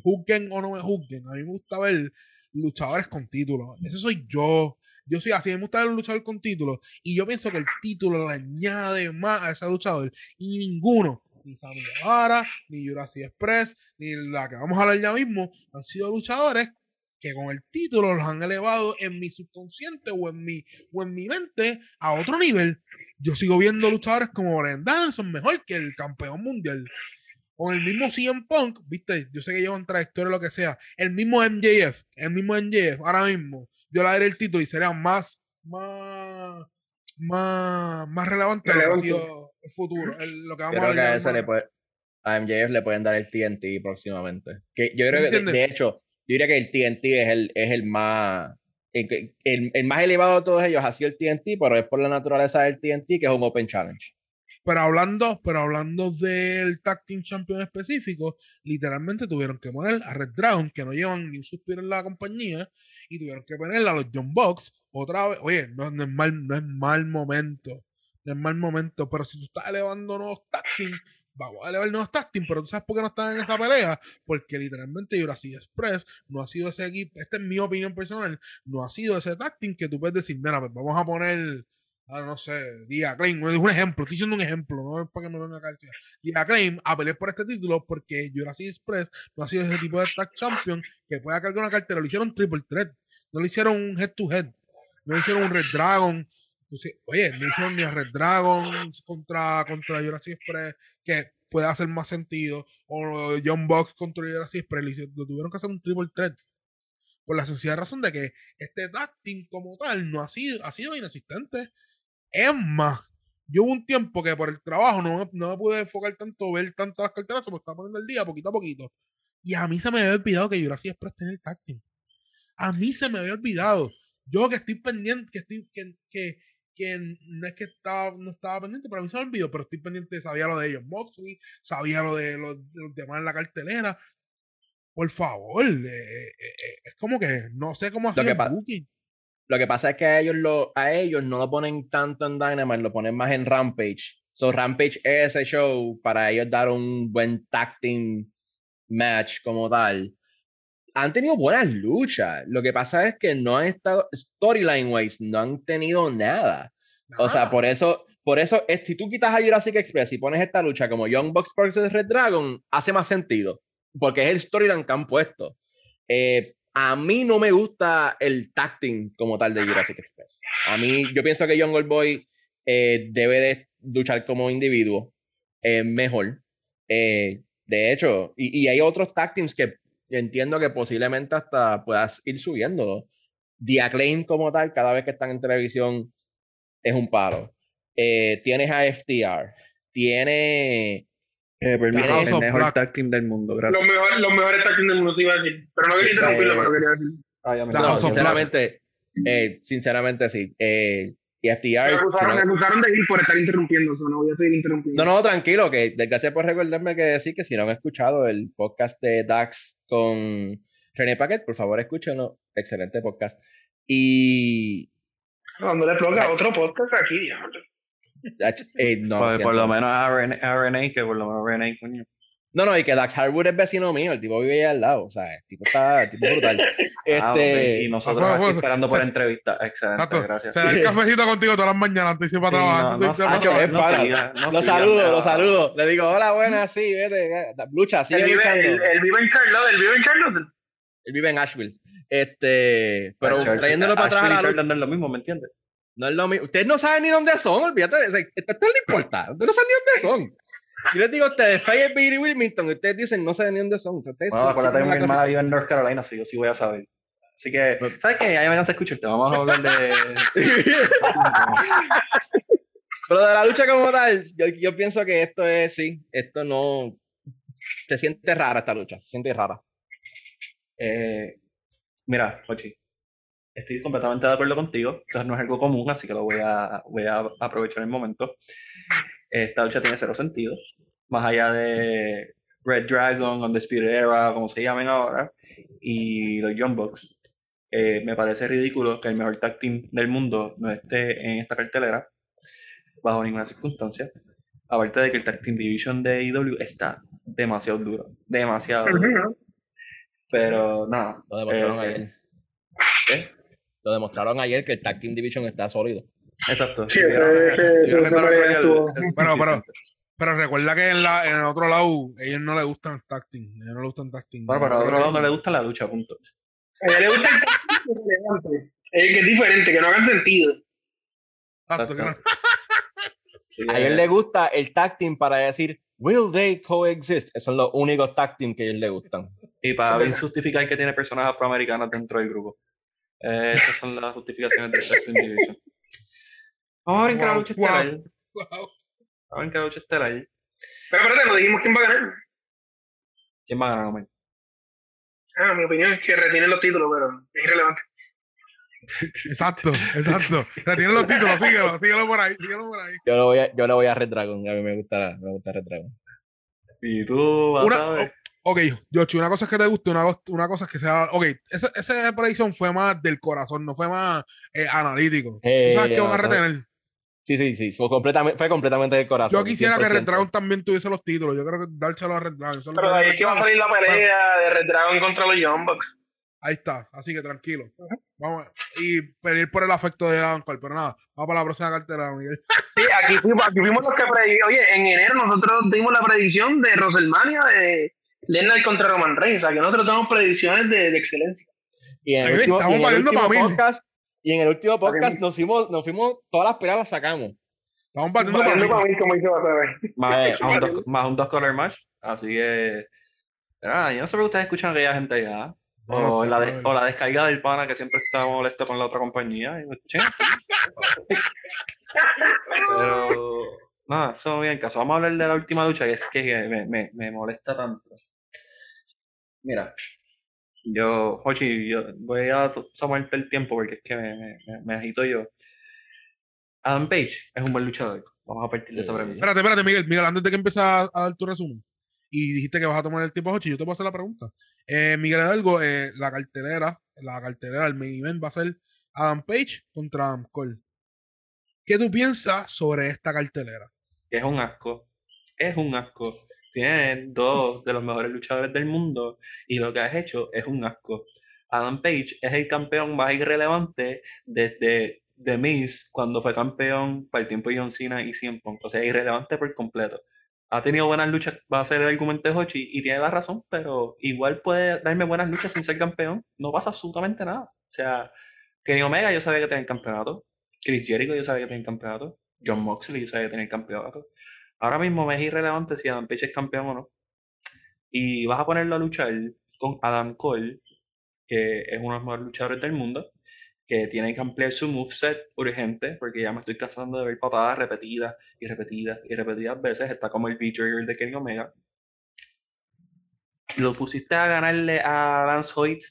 Speaker 2: juzguen o no me juzguen. A mí me gusta ver luchadores con títulos. Ese soy yo. Yo soy así, me gusta ver un luchador con títulos. Y yo pienso que el título le añade más a ese luchador. Y ninguno, ni Sammy Guevara, ni Jurassic Express, ni la que vamos a hablar ya mismo, han sido luchadores que con el título los han elevado en mi subconsciente o en mi, o en mi mente a otro nivel. Yo sigo viendo luchadores como Brian Danielson mejor que el campeón mundial. O el mismo CM Punk, viste, yo sé que llevan trayectoria o lo que sea. El mismo MJF, el mismo MJF, ahora mismo, yo le daré el título y sería más, más, más, más relevante,
Speaker 3: Relevante.
Speaker 2: lo que ha sido el futuro, el- lo que vamos
Speaker 4: Yo
Speaker 2: a
Speaker 4: creo que
Speaker 2: hablar
Speaker 4: a ese le puede, a MJF le pueden dar el TNT próximamente. Que yo creo que, de, de hecho, yo diría que el TNT es el, es el más, el, el, más elevado de todos ellos ha sido el TNT, pero es por la naturaleza del TNT que es un Open Challenge.
Speaker 2: Pero hablando, pero hablando del Tag Team Champion específico, literalmente tuvieron que poner a Red Dragon, que no llevan ni un suspiro en la compañía, y tuvieron que poner a los John Box otra vez. Oye, no, es mal, no es mal momento. No es mal momento. Pero si tú estás elevando nuevos tag team, vamos a elevar nuevos tag team, pero tú sabes por qué no están en esa pelea. Porque literalmente Jurassic Express no ha sido ese equipo. Esta es mi opinión personal. No ha sido ese team que tú puedes decir, mira, pues vamos a poner ah, no sé, Dia Claim, un ejemplo, estoy diciendo un ejemplo, no es para que me venga a caer. Dia Claim a pelear por este título porque Jurassic Express no ha sido ese tipo de tag champion que pueda cargar una cartera, lo hicieron triple threat, no lo hicieron un head to head, no hicieron un Red Dragon, oye, hicieron ni Red Dragon contra, contra Jurassic Express, que puede hacer más sentido, o John Box contra Jurassic Express, lo, tuvieron que hacer un triple threat. Por la sencilla razón de que este team como tal no ha sido, ha sido inexistente. Es más, yo hubo un tiempo que por el trabajo no, no me pude enfocar tanto, ver tantas carteras, me estaba poniendo el día poquito a poquito. Y a mí se me había olvidado que Jurassic Express tenía el team. A mí se me había olvidado. Yo que estoy pendiente, que estoy, que, que no es que estaba, no estaba pendiente, pero a mí se me olvidó, pero estoy pendiente, sabía lo de ellos, Moxley, sabía lo de los, de los demás en la cartelera. Por favor, eh, eh, eh, es como que no sé cómo hacer booking.
Speaker 4: Lo que pasa es que a ellos, lo, a ellos no lo ponen tanto en Dynamite, lo ponen más en Rampage. So Rampage es ese show para ellos dar un buen tag team match como tal. Han tenido buenas luchas. Lo que pasa es que no han estado, storyline wise, no han tenido nada. O sea, por eso, por eso, es- si tú quitas a Jurassic Express y pones esta lucha como Young Bucks versus Red Dragon, hace más sentido. Porque es el storyline que han puesto. Eh, a mí no me gusta el team como tal de Jurassic Express. A mí, yo pienso que Young Old Boy eh, debe de luchar como individuo eh, mejor. Eh, de hecho, y, y hay otros tag teams que entiendo que posiblemente hasta puedas ir subiéndolo. The Acclaim como tal, cada vez que están en televisión, es un paro. Eh, tienes a FTR, tiene
Speaker 1: Eh, el mejor tag team del mundo, gracias.
Speaker 3: Los, mejores los mejores tag team del mundo, te iba a decir. Pero no quería interrumpirlo,
Speaker 4: Eh,
Speaker 3: pero quería decir.
Speaker 1: Ah, ya me
Speaker 4: No, sinceramente, eh, sinceramente sí. Eh, y
Speaker 3: Me
Speaker 4: FTR. si
Speaker 3: acusaron,
Speaker 4: no-
Speaker 3: me acusaron de ir por estar interrumpiendo, eso no voy a seguir interrumpiendo.
Speaker 4: no, no, tranquilo, que gracias por recordarme que decir que si no han escuchado el podcast de Dax con René Paquet, por favor escúchenlo. Excelente podcast. Y.
Speaker 3: Dándole plug a otro podcast aquí, diablo.
Speaker 4: eh, no,
Speaker 1: por lo menos a René, a René, que por lo menos René, coño.
Speaker 4: No, no, y que Dax Harwood es vecino mío, el tipo vive ahí al lado, o sea, el tipo está, el tipo brutal.
Speaker 1: Ah,
Speaker 4: Este,
Speaker 1: y nosotros
Speaker 2: Ah,
Speaker 1: aquí
Speaker 2: pues,
Speaker 1: esperando por
Speaker 2: se-
Speaker 1: entrevista. Excelente,
Speaker 2: Exacto.
Speaker 1: gracias.
Speaker 2: Se da el cafecito contigo todas las mañanas antes de irse para
Speaker 1: Sí,
Speaker 2: trabajar.
Speaker 1: no, no,
Speaker 4: Hacho, es lo
Speaker 1: siga,
Speaker 4: saludo, lo saludo. Le digo, hola, buenas, sí, vete, eh, lucha, sigue
Speaker 3: Él vive,
Speaker 4: luchando.
Speaker 3: él, él vive en Charlotte, él vive en Charlotte.
Speaker 4: Él vive en Asheville. Este, pero
Speaker 1: Charlotte,
Speaker 4: trayéndolo para atrás a
Speaker 1: Asheville
Speaker 4: la
Speaker 1: y Charlotte no es lo mismo, ¿me entiendes?
Speaker 4: no es lo mismo. Ustedes no saben ni dónde son, olvídate. Esto no importa. Ustedes no saben ni dónde son. Yo les digo a ustedes, Faye y Wilmington, y ustedes dicen no saben ni dónde son. Ustedes
Speaker 1: Bueno, acuérdate que mi hermana vive en North Carolina, así yo sí voy a saber. Así que, ¿sabes qué? Ya me cansa de escucharte. Vamos a hablar de.
Speaker 4: Pero de la lucha como tal, yo, yo pienso que esto es, sí, esto no. Se siente rara esta lucha, se siente rara.
Speaker 1: Eh, mira, Jochi, estoy completamente de acuerdo contigo. Esto no es algo común, así que lo voy a, voy a aprovechar el momento. Esta lucha tiene cero sentido. Más allá de Red Dragon, Undisputed Era, como se llamen ahora, y los Young Bucks. Eh, me parece ridículo que el mejor tag team del mundo no esté en esta cartelera bajo ninguna circunstancia. Aparte de que el Tag Team Division de AEW está demasiado duro. Demasiado duro. Pero nada.
Speaker 4: Lo demostraron
Speaker 1: eh,
Speaker 4: ayer.
Speaker 1: ¿qué?
Speaker 4: Lo demostraron ayer que el Tag Team Division está sólido.
Speaker 1: Exacto.
Speaker 3: Sí,
Speaker 1: el
Speaker 2: Pero, pero, recuerda que en, la, en el otro lado, ellos no les gustan tag team. Ellos no les gustan tag team.
Speaker 1: Bueno, pero a
Speaker 2: Yo
Speaker 1: otro lado no le gusta la lucha, punto.
Speaker 3: A ella le gusta el. Eh, que es diferente, que no hagan sentido.
Speaker 2: Exacto, que no-
Speaker 1: Exacto. Sí,
Speaker 4: A ellos
Speaker 1: eh,
Speaker 4: les gusta el tag team para decir, will they coexist? Esos son los únicos tag team que a ellos les gustan.
Speaker 1: Y para bien justificar que tiene personas afroamericanas dentro del grupo. Eh, esas son las justificaciones del Tag Team Division. Vamos a brincar a la
Speaker 2: Wow,
Speaker 1: lucha
Speaker 2: wow.
Speaker 1: estelar.
Speaker 2: Wow.
Speaker 1: Vamos a brincar la lucha estelar.
Speaker 3: Pero espérate, no dijimos quién va a ganar.
Speaker 1: ¿Quién va a ganar, Omar?
Speaker 3: Ah, mi opinión es que retienen los títulos, pero es irrelevante.
Speaker 2: Exacto, exacto. Retienen los títulos, síguelo, síguelo por ahí, síguelo por ahí.
Speaker 4: Yo lo voy a, yo lo voy a Red Dragon. A mí me gusta, me gusta Red Dragon.
Speaker 1: Y tú vas
Speaker 2: Una-
Speaker 1: a ver.
Speaker 2: Ok, Yoshi, una cosa es que te guste, una, una cosa es que sea. Ok, ese, ese predicción fue más del corazón, no fue más eh, analítico.
Speaker 4: Eh,
Speaker 2: Tú sabes que van a retener.
Speaker 4: Sí, sí, sí. Fue completamente, fue completamente del corazón.
Speaker 2: Yo quisiera que
Speaker 4: 100%.
Speaker 2: Red Dragon también tuviese los títulos. Yo creo que dárselo a Red Dragon.
Speaker 3: Pero de ahí es que va a salir la pelea de Red Dragon contra los Young Bucks.
Speaker 2: Ahí está, así que tranquilo. Vamos a- y pedir por el afecto de Cole, pero nada, vamos para la próxima cartera, Miguel.
Speaker 3: Sí, aquí fuimos, aquí fuimos los que predijimos. Oye, en enero nosotros dimos la predicción de WrestleMania de Lesnar contra Roman Reigns. O sea, que nosotros tenemos predicciones de, de excelencia.
Speaker 4: Y en
Speaker 2: Ahí
Speaker 4: el último,
Speaker 2: estamos
Speaker 4: y en el último podcast, y en el último podcast nos fuimos, nos fuimos, todas las peleas las sacamos.
Speaker 2: Estamos batiendo para mí.
Speaker 3: para mí, como dice Basabe.
Speaker 1: Más, más un dos, más un dos color match. Así que. Ah, yo no sé por qué ustedes escuchan a aquella gente allá.
Speaker 2: No
Speaker 1: o,
Speaker 2: sé,
Speaker 1: la de-
Speaker 2: brother.
Speaker 1: o la descarga del pana que siempre está molesto con la otra compañía. Y me escuchen aquí. Pero. Nada, eso bien caso. Vamos a hablar de la última lucha, que es que me, me, me molesta tanto. Mira, yo, Hochi, yo voy a to- tomarte el tiempo porque es que me, me, me- agito yo. Adam Page es un buen luchador. Vamos a partir de esa
Speaker 4: Sí.
Speaker 1: premisa.
Speaker 2: Espérate, espérate, Miguel. Miguel, antes de que empieces a, a dar tu resumen, y dijiste que vas a tomar el tiempo, Jochi, yo te voy a hacer la pregunta. Eh, Miguel Hidalgo, eh, la cartelera, la cartelera, el main event va a ser Adam Page contra Adam Cole. ¿Qué tú piensas sobre esta cartelera?
Speaker 1: es un asco. Es un asco. Tienes dos de los mejores luchadores del mundo y lo que has hecho es un asco. Adam Page es el campeón más irrelevante desde The Miz cuando fue campeón para el tiempo de John Cena y CM Punk. O sea, irrelevante por completo. Ha tenido buenas luchas, va a ser el argumento de Hochi y tiene la razón, pero igual puede darme buenas luchas sin ser campeón. No pasa absolutamente nada. O sea, Kenny Omega yo sabía que tenía el campeonato. Chris Jericho yo sabía que tenía el campeonato. John Moxley yo sabía que tenía el campeonato. Ahora mismo me es irrelevante si Adam Page es campeón o no. Y vas a ponerlo a luchar con Adam Cole, que es uno de los mejores luchadores del mundo, que tiene que ampliar su moveset urgente, porque ya me estoy cansando de ver patadas repetidas y repetidas y repetidas veces. Está como el V-Trigger de Kenny Omega. Lo pusiste a ganarle a Lance Hoyt,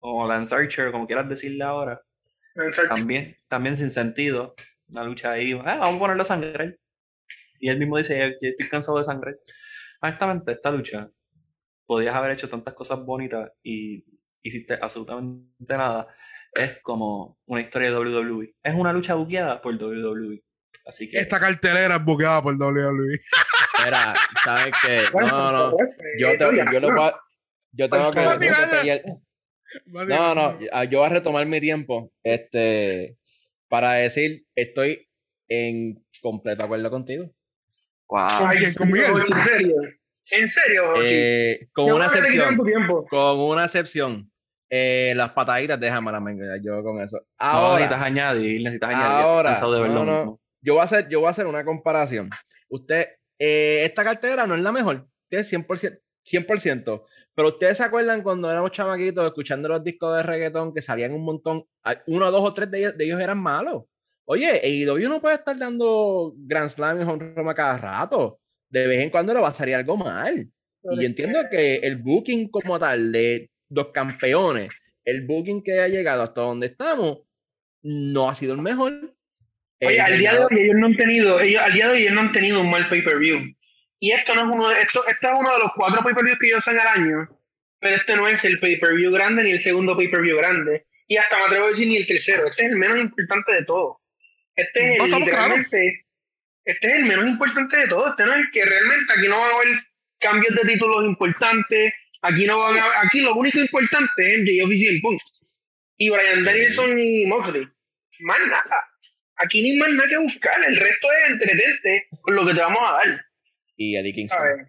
Speaker 1: o Lance Archer, como quieras decirle ahora. También, también sin sentido. Una lucha ahí. "Ah, vamos a ponerlo a sangrar. Y él mismo dice, "Ya- ya estoy cansado de sangrar. Honestamente, esta lucha, podías haber hecho tantas cosas bonitas y hiciste absolutamente nada. Es como una historia de WWE. Es una lucha buqueada por WWE. Así que
Speaker 2: Esta cartelera es buqueada por WWE.
Speaker 4: Mira, ¿sabes qué? No, no. Yo, te- yo, lo voy a- yo tengo que.
Speaker 2: Pues,
Speaker 4: que No, no, yo voy a retomar mi tiempo este, para decir, estoy en completo acuerdo contigo.
Speaker 1: Wow.
Speaker 2: ¿Con quién? ¿Con Miguel?
Speaker 3: ¿En serio? ¿En serio?
Speaker 4: Eh, con una excepción, con una excepción. Eh, las pataditas, déjame la menga, yo con eso.
Speaker 1: No, necesitas
Speaker 4: Ahora,
Speaker 1: añadir, necesitas añadir.
Speaker 4: Ahora,
Speaker 1: de
Speaker 4: no, no. yo voy a hacer, yo voy a hacer una comparación. Usted, eh, esta cartera no es la mejor, usted es 100%, 100%, pero ustedes se acuerdan cuando éramos chamaquitos escuchando los discos de reggaetón que salían un montón, ah, uno, dos o tres de ellos, de ellos eran malos. Oye, AEW no puede estar dando Grand Slam y Home Run a cada rato. De vez en cuando le va a salir algo mal. Y yo entiendo que el booking como tal de los campeones, el booking que ha llegado hasta donde estamos, no ha sido el mejor.
Speaker 3: Oye,
Speaker 4: El
Speaker 3: al día de hoy ellos no han tenido, ellos, al día de hoy ellos no han tenido un mal pay-per-view. Y esto no es uno de, esto, esto es uno de los cuatro pay-per-views que ellos hacen al año, pero este no es el pay-per-view grande ni el segundo pay-per-view grande. Y hasta me atrevo a decir ni el tercero. Este es el menos importante de todos. Este es
Speaker 2: No,
Speaker 3: el, literalmente, este es el menos importante de todos. Este no es el que realmente aquí no van a haber cambios de títulos importantes. Aquí no van a, aquí lo único importante es el JF y CM Punk. Y Brian Danielson y Moxley. Más nada. Aquí ni más nada que buscar. El resto es entretenerte con lo que te vamos a dar.
Speaker 4: y Eddie Kingston.
Speaker 3: ¿sabes?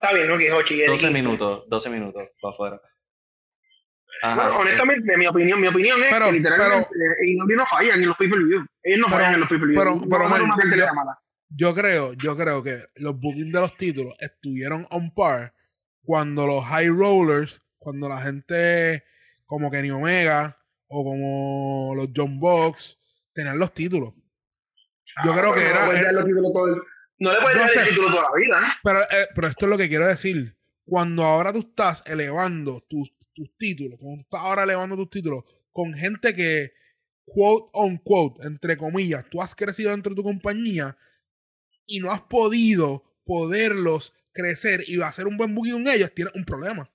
Speaker 3: Está bien, ¿no? Que es Hochi. Eddie
Speaker 1: 12
Speaker 3: Kingston.
Speaker 1: minutos, 12 minutos para afuera. Ajá,
Speaker 3: Bueno,
Speaker 1: eh,
Speaker 3: honestamente, mi opinión, mi opinión es
Speaker 2: Pero-
Speaker 3: que literalmente ellos no fallan en los pay-per-view. Ellos no
Speaker 2: Pero-
Speaker 3: fallan en los pay-per-view.
Speaker 2: pero-
Speaker 3: No
Speaker 2: pero, yo- creo, yo creo que los bookings de los títulos estuvieron on par cuando los high rollers, cuando la gente como Kenny Omega o como los John Box tenían los títulos. Yo creo que
Speaker 3: Ah, no
Speaker 2: era-
Speaker 3: los todo el- No le puedes dar
Speaker 2: sé.
Speaker 3: el título toda la vida. ¿eh?
Speaker 2: Pero, eh, pero esto es lo que quiero decir. Cuando ahora tú estás elevando tus, tus títulos, como tú estás ahora elevando tus títulos, con gente que, quote on quote, entre comillas, tú has crecido dentro de tu compañía y no has podido poderlos crecer y hacer un buen booking con ellos, tienes un problema.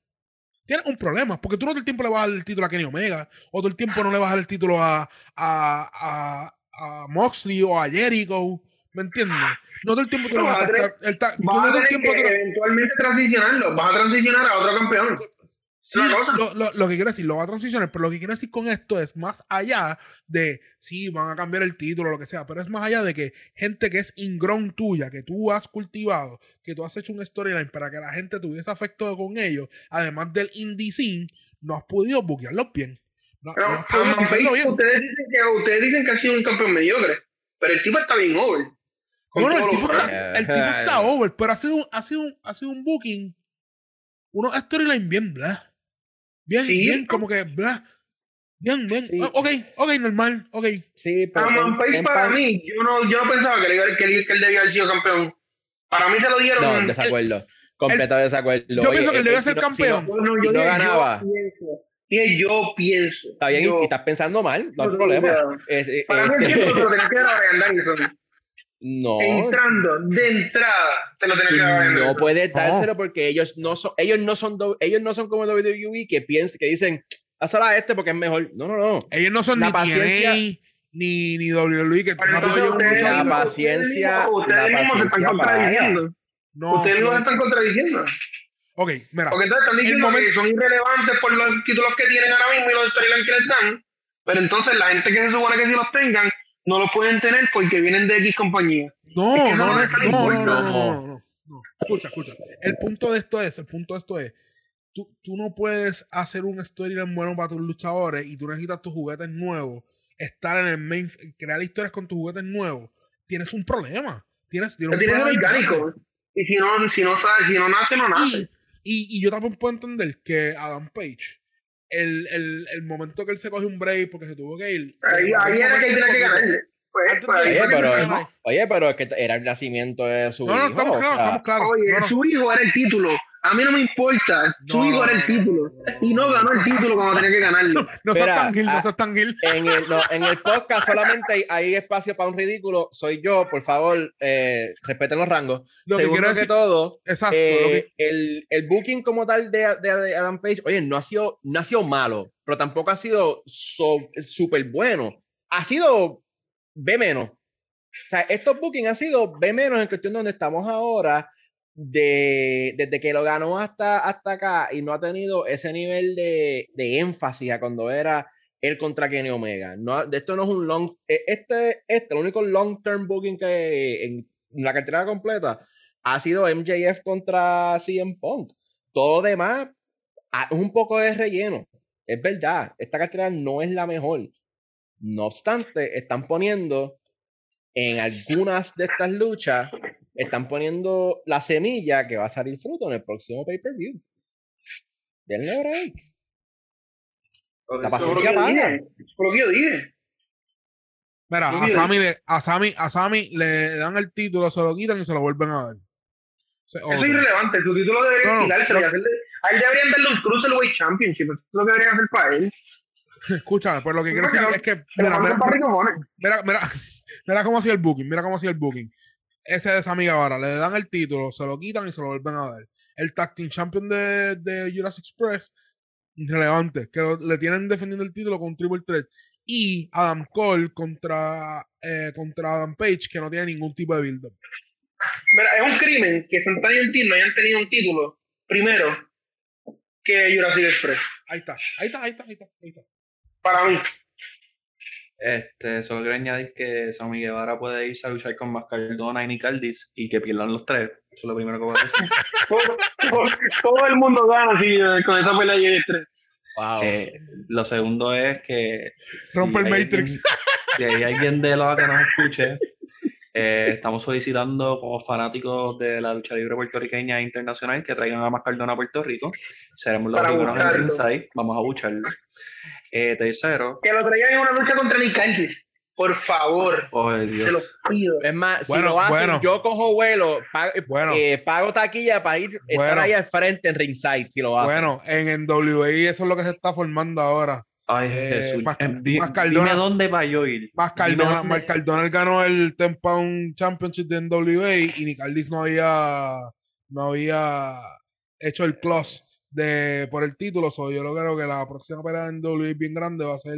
Speaker 2: Tienes un problema, porque tú no todo el tiempo le vas a dar el título a Kenny Omega, o todo el tiempo no le vas a dar el título a, a, a, a Moxley o a Jericho, ¿me entiendes? No todo el tiempo tú le
Speaker 3: No,
Speaker 2: vas a estar-
Speaker 3: Vas a tener que eventualmente transicionarlo. Vas a transicionar a otro campeón.
Speaker 2: Sí, lo, lo- lo que quiero decir, lo va a transicionar, pero lo que quiero decir con esto es más allá de, sí, van a cambiar el título, lo que sea, pero es más allá de que gente que es ingrown tuya, que tú has cultivado, que tú has hecho un storyline para que la gente tuviese afecto con ellos, además del indie scene, no has podido buquearlos bien. No,
Speaker 3: Pero
Speaker 2: no has podido
Speaker 3: Adam
Speaker 2: buquearlo
Speaker 3: Page,
Speaker 2: bien.
Speaker 3: ustedes dicen que ustedes dicen que ha sido un campeón mediocre, pero el tipo está bien over.
Speaker 2: No, no, el tipo, está, el tipo está over, pero ha sido, un- ha sido, ha sido un booking, unos storyline bien bla. Bien,
Speaker 3: Sí,
Speaker 2: bien, como que bla. Bien, bien.
Speaker 4: Sí.
Speaker 2: Ok, ok, normal, ok.
Speaker 4: Sí, pero
Speaker 3: para
Speaker 4: pan-
Speaker 3: mí, yo no, yo no pensaba que, iba- que, él, que él debía haber sido campeón. Para mí se lo dieron.
Speaker 4: No, desacuerdo. Completo desacuerdo.
Speaker 2: yo pienso que él debe
Speaker 4: eh,
Speaker 2: ser
Speaker 4: si no- si no-
Speaker 2: campeón.
Speaker 3: Yo,
Speaker 4: no
Speaker 3: yo
Speaker 4: ganaba.
Speaker 3: pienso. Y yo pienso.
Speaker 4: Está bien, y-
Speaker 3: yo-
Speaker 4: y estás pensando mal, no hay
Speaker 3: yo-
Speaker 4: problema.
Speaker 3: yo-
Speaker 4: eh,
Speaker 3: Para mí el
Speaker 4: este-
Speaker 3: tiempo se lo tenía que dar a.
Speaker 4: no,
Speaker 3: Entrando, de entrada, se lo tenía que dar
Speaker 4: no puedes
Speaker 2: No.
Speaker 4: dárselo porque ellos no son, ellos no son, do- ellos no son como WWE que piensan, que dicen, hazlo a este porque es mejor. No, no, no.
Speaker 2: Ellos no son
Speaker 4: La
Speaker 2: ni
Speaker 4: paciencia-
Speaker 2: TNA ni, ni WWE que llevan
Speaker 3: ustedes,
Speaker 2: mucho
Speaker 4: la paciencia-
Speaker 3: ustedes
Speaker 4: la
Speaker 3: mismos se están contradiciendo.
Speaker 2: No,
Speaker 3: ustedes mismos
Speaker 2: no.
Speaker 3: se están contradiciendo.
Speaker 2: Ok, mira.
Speaker 3: Porque entonces están diciendo
Speaker 2: momento-
Speaker 3: que son irrelevantes por los títulos que tienen ahora mismo y los storylines que les dan. Pero entonces la gente que se supone que sí los tengan, no los pueden tener porque vienen de X compañía.
Speaker 2: No,
Speaker 3: Es que
Speaker 2: no,
Speaker 3: no
Speaker 2: no, es- no, no, no, no, no, no, no. Escucha, escucha. El punto de esto es, el punto de esto es, tú, tú no puedes hacer un storyline bueno para tus luchadores y tú necesitas tus juguetes nuevos, estar en el main, crear historias con tus juguetes nuevos. Tienes un problema. Tienes, tienes
Speaker 3: Lo
Speaker 2: un problema
Speaker 3: orgánico. Y si no, si no sabe, si no nace, no nace.
Speaker 2: Y, y, y yo también puedo entender que Adam Page, el, el, el momento que él se coge un break porque se tuvo que ir.
Speaker 3: Ahí, ahí era que él tenía que ganarle. Pues, pues,
Speaker 4: Oye,
Speaker 3: que
Speaker 4: pero,
Speaker 2: no,
Speaker 4: oye, pero es que era el nacimiento de su
Speaker 2: No, no,
Speaker 4: hijo,
Speaker 2: estamos
Speaker 4: o
Speaker 2: claros,
Speaker 4: sea,
Speaker 2: estamos claros.
Speaker 3: Oye,
Speaker 2: No, no.
Speaker 3: su hijo era el título. A mí no me importa. Su
Speaker 2: No,
Speaker 3: hijo
Speaker 2: no,
Speaker 3: era el
Speaker 2: no,
Speaker 3: título.
Speaker 2: no, no,
Speaker 3: Y no
Speaker 2: no,
Speaker 3: ganó el
Speaker 2: no.
Speaker 3: título cuando tenía que ganarlo.
Speaker 2: No seas
Speaker 4: Mira,
Speaker 2: tan gil, no
Speaker 4: ah,
Speaker 2: seas tan gil.
Speaker 4: en el, no, en el podcast solamente hay, hay espacio para un ridículo. Soy yo, por favor, eh, respeten los rangos.
Speaker 2: Lo que
Speaker 4: Segundo
Speaker 2: quiero
Speaker 4: que
Speaker 2: decir,
Speaker 4: todo,
Speaker 2: exacto,
Speaker 4: eh,
Speaker 2: lo que-
Speaker 4: el, el booking como tal de, de- de Adam Page, oye, no ha sido, no ha sido malo, pero tampoco ha sido súper bueno. Ha sido B menos. O sea, estos bookings han sido B menos en cuestión de donde estamos ahora, de, desde que lo ganó hasta, hasta acá y no ha tenido ese nivel de, de énfasis a cuando era él contra Kenny Omega. No, esto no es un long, eh, este, este, el único long term booking que en la cartera completa ha sido MJF contra CM Punk. Todo demás ah, es un poco de relleno. Es verdad, esta cartera no es la mejor. No obstante, están poniendo en algunas de estas luchas, están poniendo la semilla que va a salir fruto en el próximo pay-per-view. Denle break. La paciencia
Speaker 3: yo
Speaker 4: paga.
Speaker 3: dije. Eso fue lo que yo dije.
Speaker 2: Mira, a. Sammy, le, a, Sammy, a Sammy le dan el título, se lo quitan y se lo vuelven a dar. Se-
Speaker 3: Eso es irrelevante. Su título debería
Speaker 2: No,
Speaker 3: y
Speaker 2: no.
Speaker 3: hacerle. A él deberían darle un Cruiserweight Championship. Eso es lo que deberían hacer para él.
Speaker 2: Escúchame, pues lo que quiero decir es que, mira, mira, mira, mira, mira cómo hacía el booking, mira cómo hacía el booking. Ese de Sammy Guevara, le dan el título, se lo quitan y se lo vuelven a dar. El Tag Team Champion de, de Jurassic Express, irrelevante, que lo- le tienen defendiendo el título con Triple Threat. Y Adam Cole contra, eh, contra Adam Page, que no tiene ningún tipo de build-up.
Speaker 3: Mira, es un crimen que Santana y el Team no hayan tenido un título primero que Jurassic Express.
Speaker 2: Ahí está, ahí está, ahí está, ahí está. Ahí está.
Speaker 3: Para mí.
Speaker 1: Este, solo quiero añadir que Sammy Guevara puede irse a luchar con Mascardona y Nick Aldis y que pierdan los tres. Eso es lo primero que voy a decir.
Speaker 3: Todo, todo- todo el mundo gana si, con esa pelea de tres.
Speaker 4: Wow.
Speaker 1: Eh, lo segundo es que.
Speaker 2: Rompe el Matrix.
Speaker 1: alguien- si hay alguien de la que nos escuche, eh, estamos solicitando como fanáticos de la lucha libre puertorriqueña e internacional que traigan a Mascardona a Puerto Rico. Seremos los primeros en ringside. Vamos a bucharlo. Eh, tercero,
Speaker 3: Que lo traigan en una lucha contra Nick Aldis. Por favor,
Speaker 1: Oh,
Speaker 3: te lo
Speaker 1: Dios.
Speaker 3: pido.
Speaker 4: Es más,
Speaker 2: Bueno,
Speaker 4: si lo hacen,
Speaker 2: bueno.
Speaker 4: yo cojo vuelo, pago,
Speaker 2: Bueno.
Speaker 4: eh, pago taquilla para ir, estar
Speaker 2: Bueno.
Speaker 4: ahí al frente en ringside, si lo hacen.
Speaker 2: Bueno, en, en WWE eso es lo que se está formando ahora.
Speaker 1: Ay,
Speaker 2: Eh,
Speaker 1: Jesús.
Speaker 2: más-
Speaker 1: Eh, di-
Speaker 2: más Cardona.
Speaker 1: dime dónde va yo a ir.
Speaker 2: Más Cardona,
Speaker 1: dónde-
Speaker 2: Mark Cardona ganó el 10 Pound Championship de NWA y Nick Aldis no había, no había hecho el close de, por el título. So, yo lo creo que la próxima pelea en WWE bien grande va a ser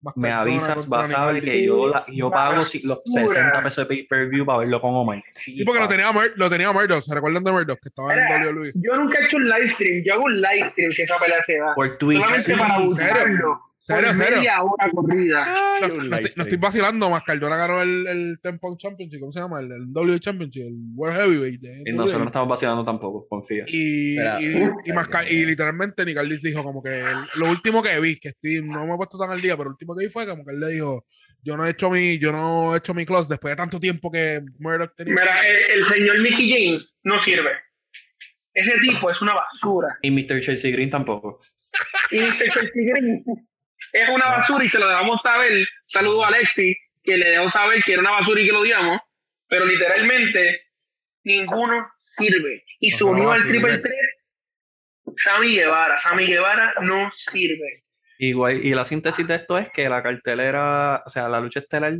Speaker 2: más
Speaker 1: Me avisas, vas a ver que yo, la- yo pago si- los
Speaker 3: Basura.
Speaker 1: 60 pesos de pay-per-view para verlo con Omar.
Speaker 2: Sí, porque lo tenía, lo tenía Murdoch. ¿Se recuerdan de Murdoch? Que estaba en WWE.
Speaker 3: Yo nunca he hecho un live stream. Yo hago un live stream si esa pelea se da.
Speaker 1: Por Twitch.
Speaker 3: Solamente
Speaker 2: sí,
Speaker 3: para
Speaker 2: ¿en
Speaker 3: buscarlo.
Speaker 2: ¿Serio,
Speaker 3: por
Speaker 2: serio?
Speaker 3: media hora corrida.
Speaker 4: Ay,
Speaker 2: No, estoy, no
Speaker 4: stream.
Speaker 2: estoy vacilando, más Cardona ganó el, el 10 Pound Championship, ¿cómo se llama? El, el W Championship, el World Heavyweight. de
Speaker 1: Y nosotros no estamos vacilando tampoco, confía.
Speaker 2: Y, y, y, más ca- y literalmente Nick Aldis dijo como que el- lo último que vi, que estoy, no me he puesto tan al día, pero lo último que vi fue como que él le dijo, yo no he hecho mi, yo no he hecho mi close después de tanto tiempo que Murdoch tenía.
Speaker 3: Mira, el, el señor Mickey James no sirve. Ese tipo es una basura.
Speaker 1: Y Mr. Chelsea Green tampoco.
Speaker 3: Y Mr. Chelsea Green es una basura y se lo dejamos saber. Saludo a Alexi, que le dejó saber que era una basura y que lo odiamos. Pero literalmente, ninguno sirve. Y se unió al Triple
Speaker 2: sirve.
Speaker 3: 3 Sammy Guevara. Sammy Guevara no sirve.
Speaker 1: Igual, y la síntesis de esto es que la cartelera, o sea, la lucha estelar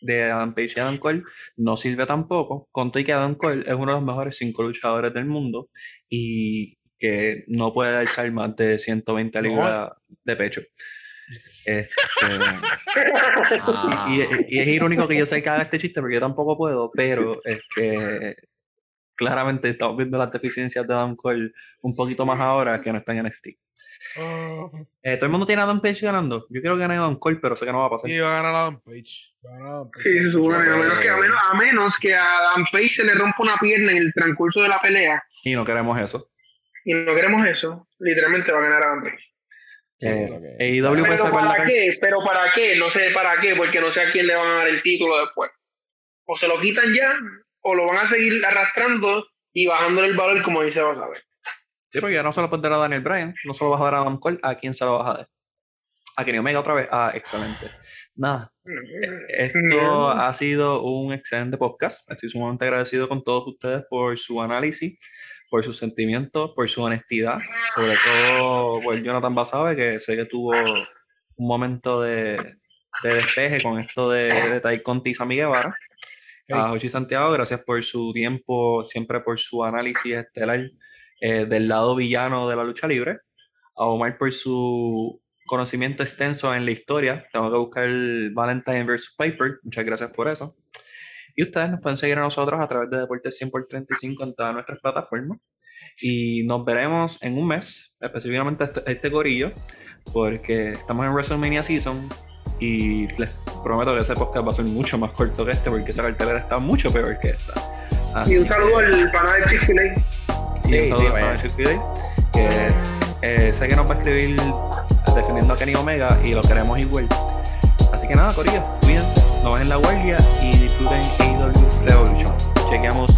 Speaker 1: de Adam Page y Adam Cole no sirve tampoco. Con todo y que Adam Cole es uno de los mejores cinco luchadores del mundo y que no puede alzar más de 120 libras de pecho. Este,
Speaker 4: Ah.
Speaker 1: y, y es irónico que yo sé que haga este chiste porque yo tampoco puedo, pero es que claramente estamos viendo las deficiencias de Adam Cole un poquito más ahora que no está en NXT. Eh, todo el mundo tiene a Adam Page ganando. Yo quiero que gane Adam Cole, pero sé que no va a pasar.
Speaker 2: sí, va a ganar Adam Page. Va a ganar Adam Page.
Speaker 3: Sí, se supone, a menos, que, a, menos, a menos que a Adam Page se le rompa una pierna en el transcurso de la pelea
Speaker 1: Y no queremos eso.
Speaker 3: y no queremos eso, literalmente va a ganar Adam Page.
Speaker 1: Eh, puede la
Speaker 3: para qué, pero para qué, no sé para qué, porque no sé a quién le van a dar el título después. O se lo quitan ya, o lo van a seguir arrastrando y bajándole el valor como dice vas a ver.
Speaker 1: Sí, porque ya no se lo puedes dar a Daniel Bryan, no se lo vas a dar a Adam Cole. ¿A quién se lo vas a dar? A Kenny Omega otra vez. Ah, excelente. Nada, esto ha sido un excelente podcast. Estoy sumamente agradecido con todos ustedes por su análisis, por sus sentimientos, por su honestidad. Sobre todo, pues Jonathan Basabe, que sé que tuvo un momento de, de despeje con esto de, de Tai Conti y Sammy Guevara. A Jochi Santiago, gracias por su tiempo, siempre por su análisis estelar eh, del lado villano de la lucha libre. A Omar por su conocimiento extenso en la historia. Tengo que buscar el Valentine vs. Piper. Muchas gracias por eso. Y ustedes nos pueden seguir a nosotros a través de Deportes 100 por 35 en todas nuestras plataformas. Y nos veremos en un mes, específicamente este, este corillo, porque estamos en WrestleMania Season. Y les prometo que ese podcast va a ser mucho más corto que este, porque esa cartelera está mucho peor que esta. Así
Speaker 3: Y un saludo
Speaker 1: que-
Speaker 3: al pana de Chick-fil-A.
Speaker 1: y un
Speaker 4: Sí,
Speaker 1: saludo
Speaker 4: sí,
Speaker 1: a
Speaker 4: vaya.
Speaker 1: Pancho Today, que eh, sé que nos va a escribir defendiendo a Kenny Omega y lo queremos igual. Así que nada, Corillo, cuídense, no bajen la guardia y disfruten AEW Revolution. Chequeamos.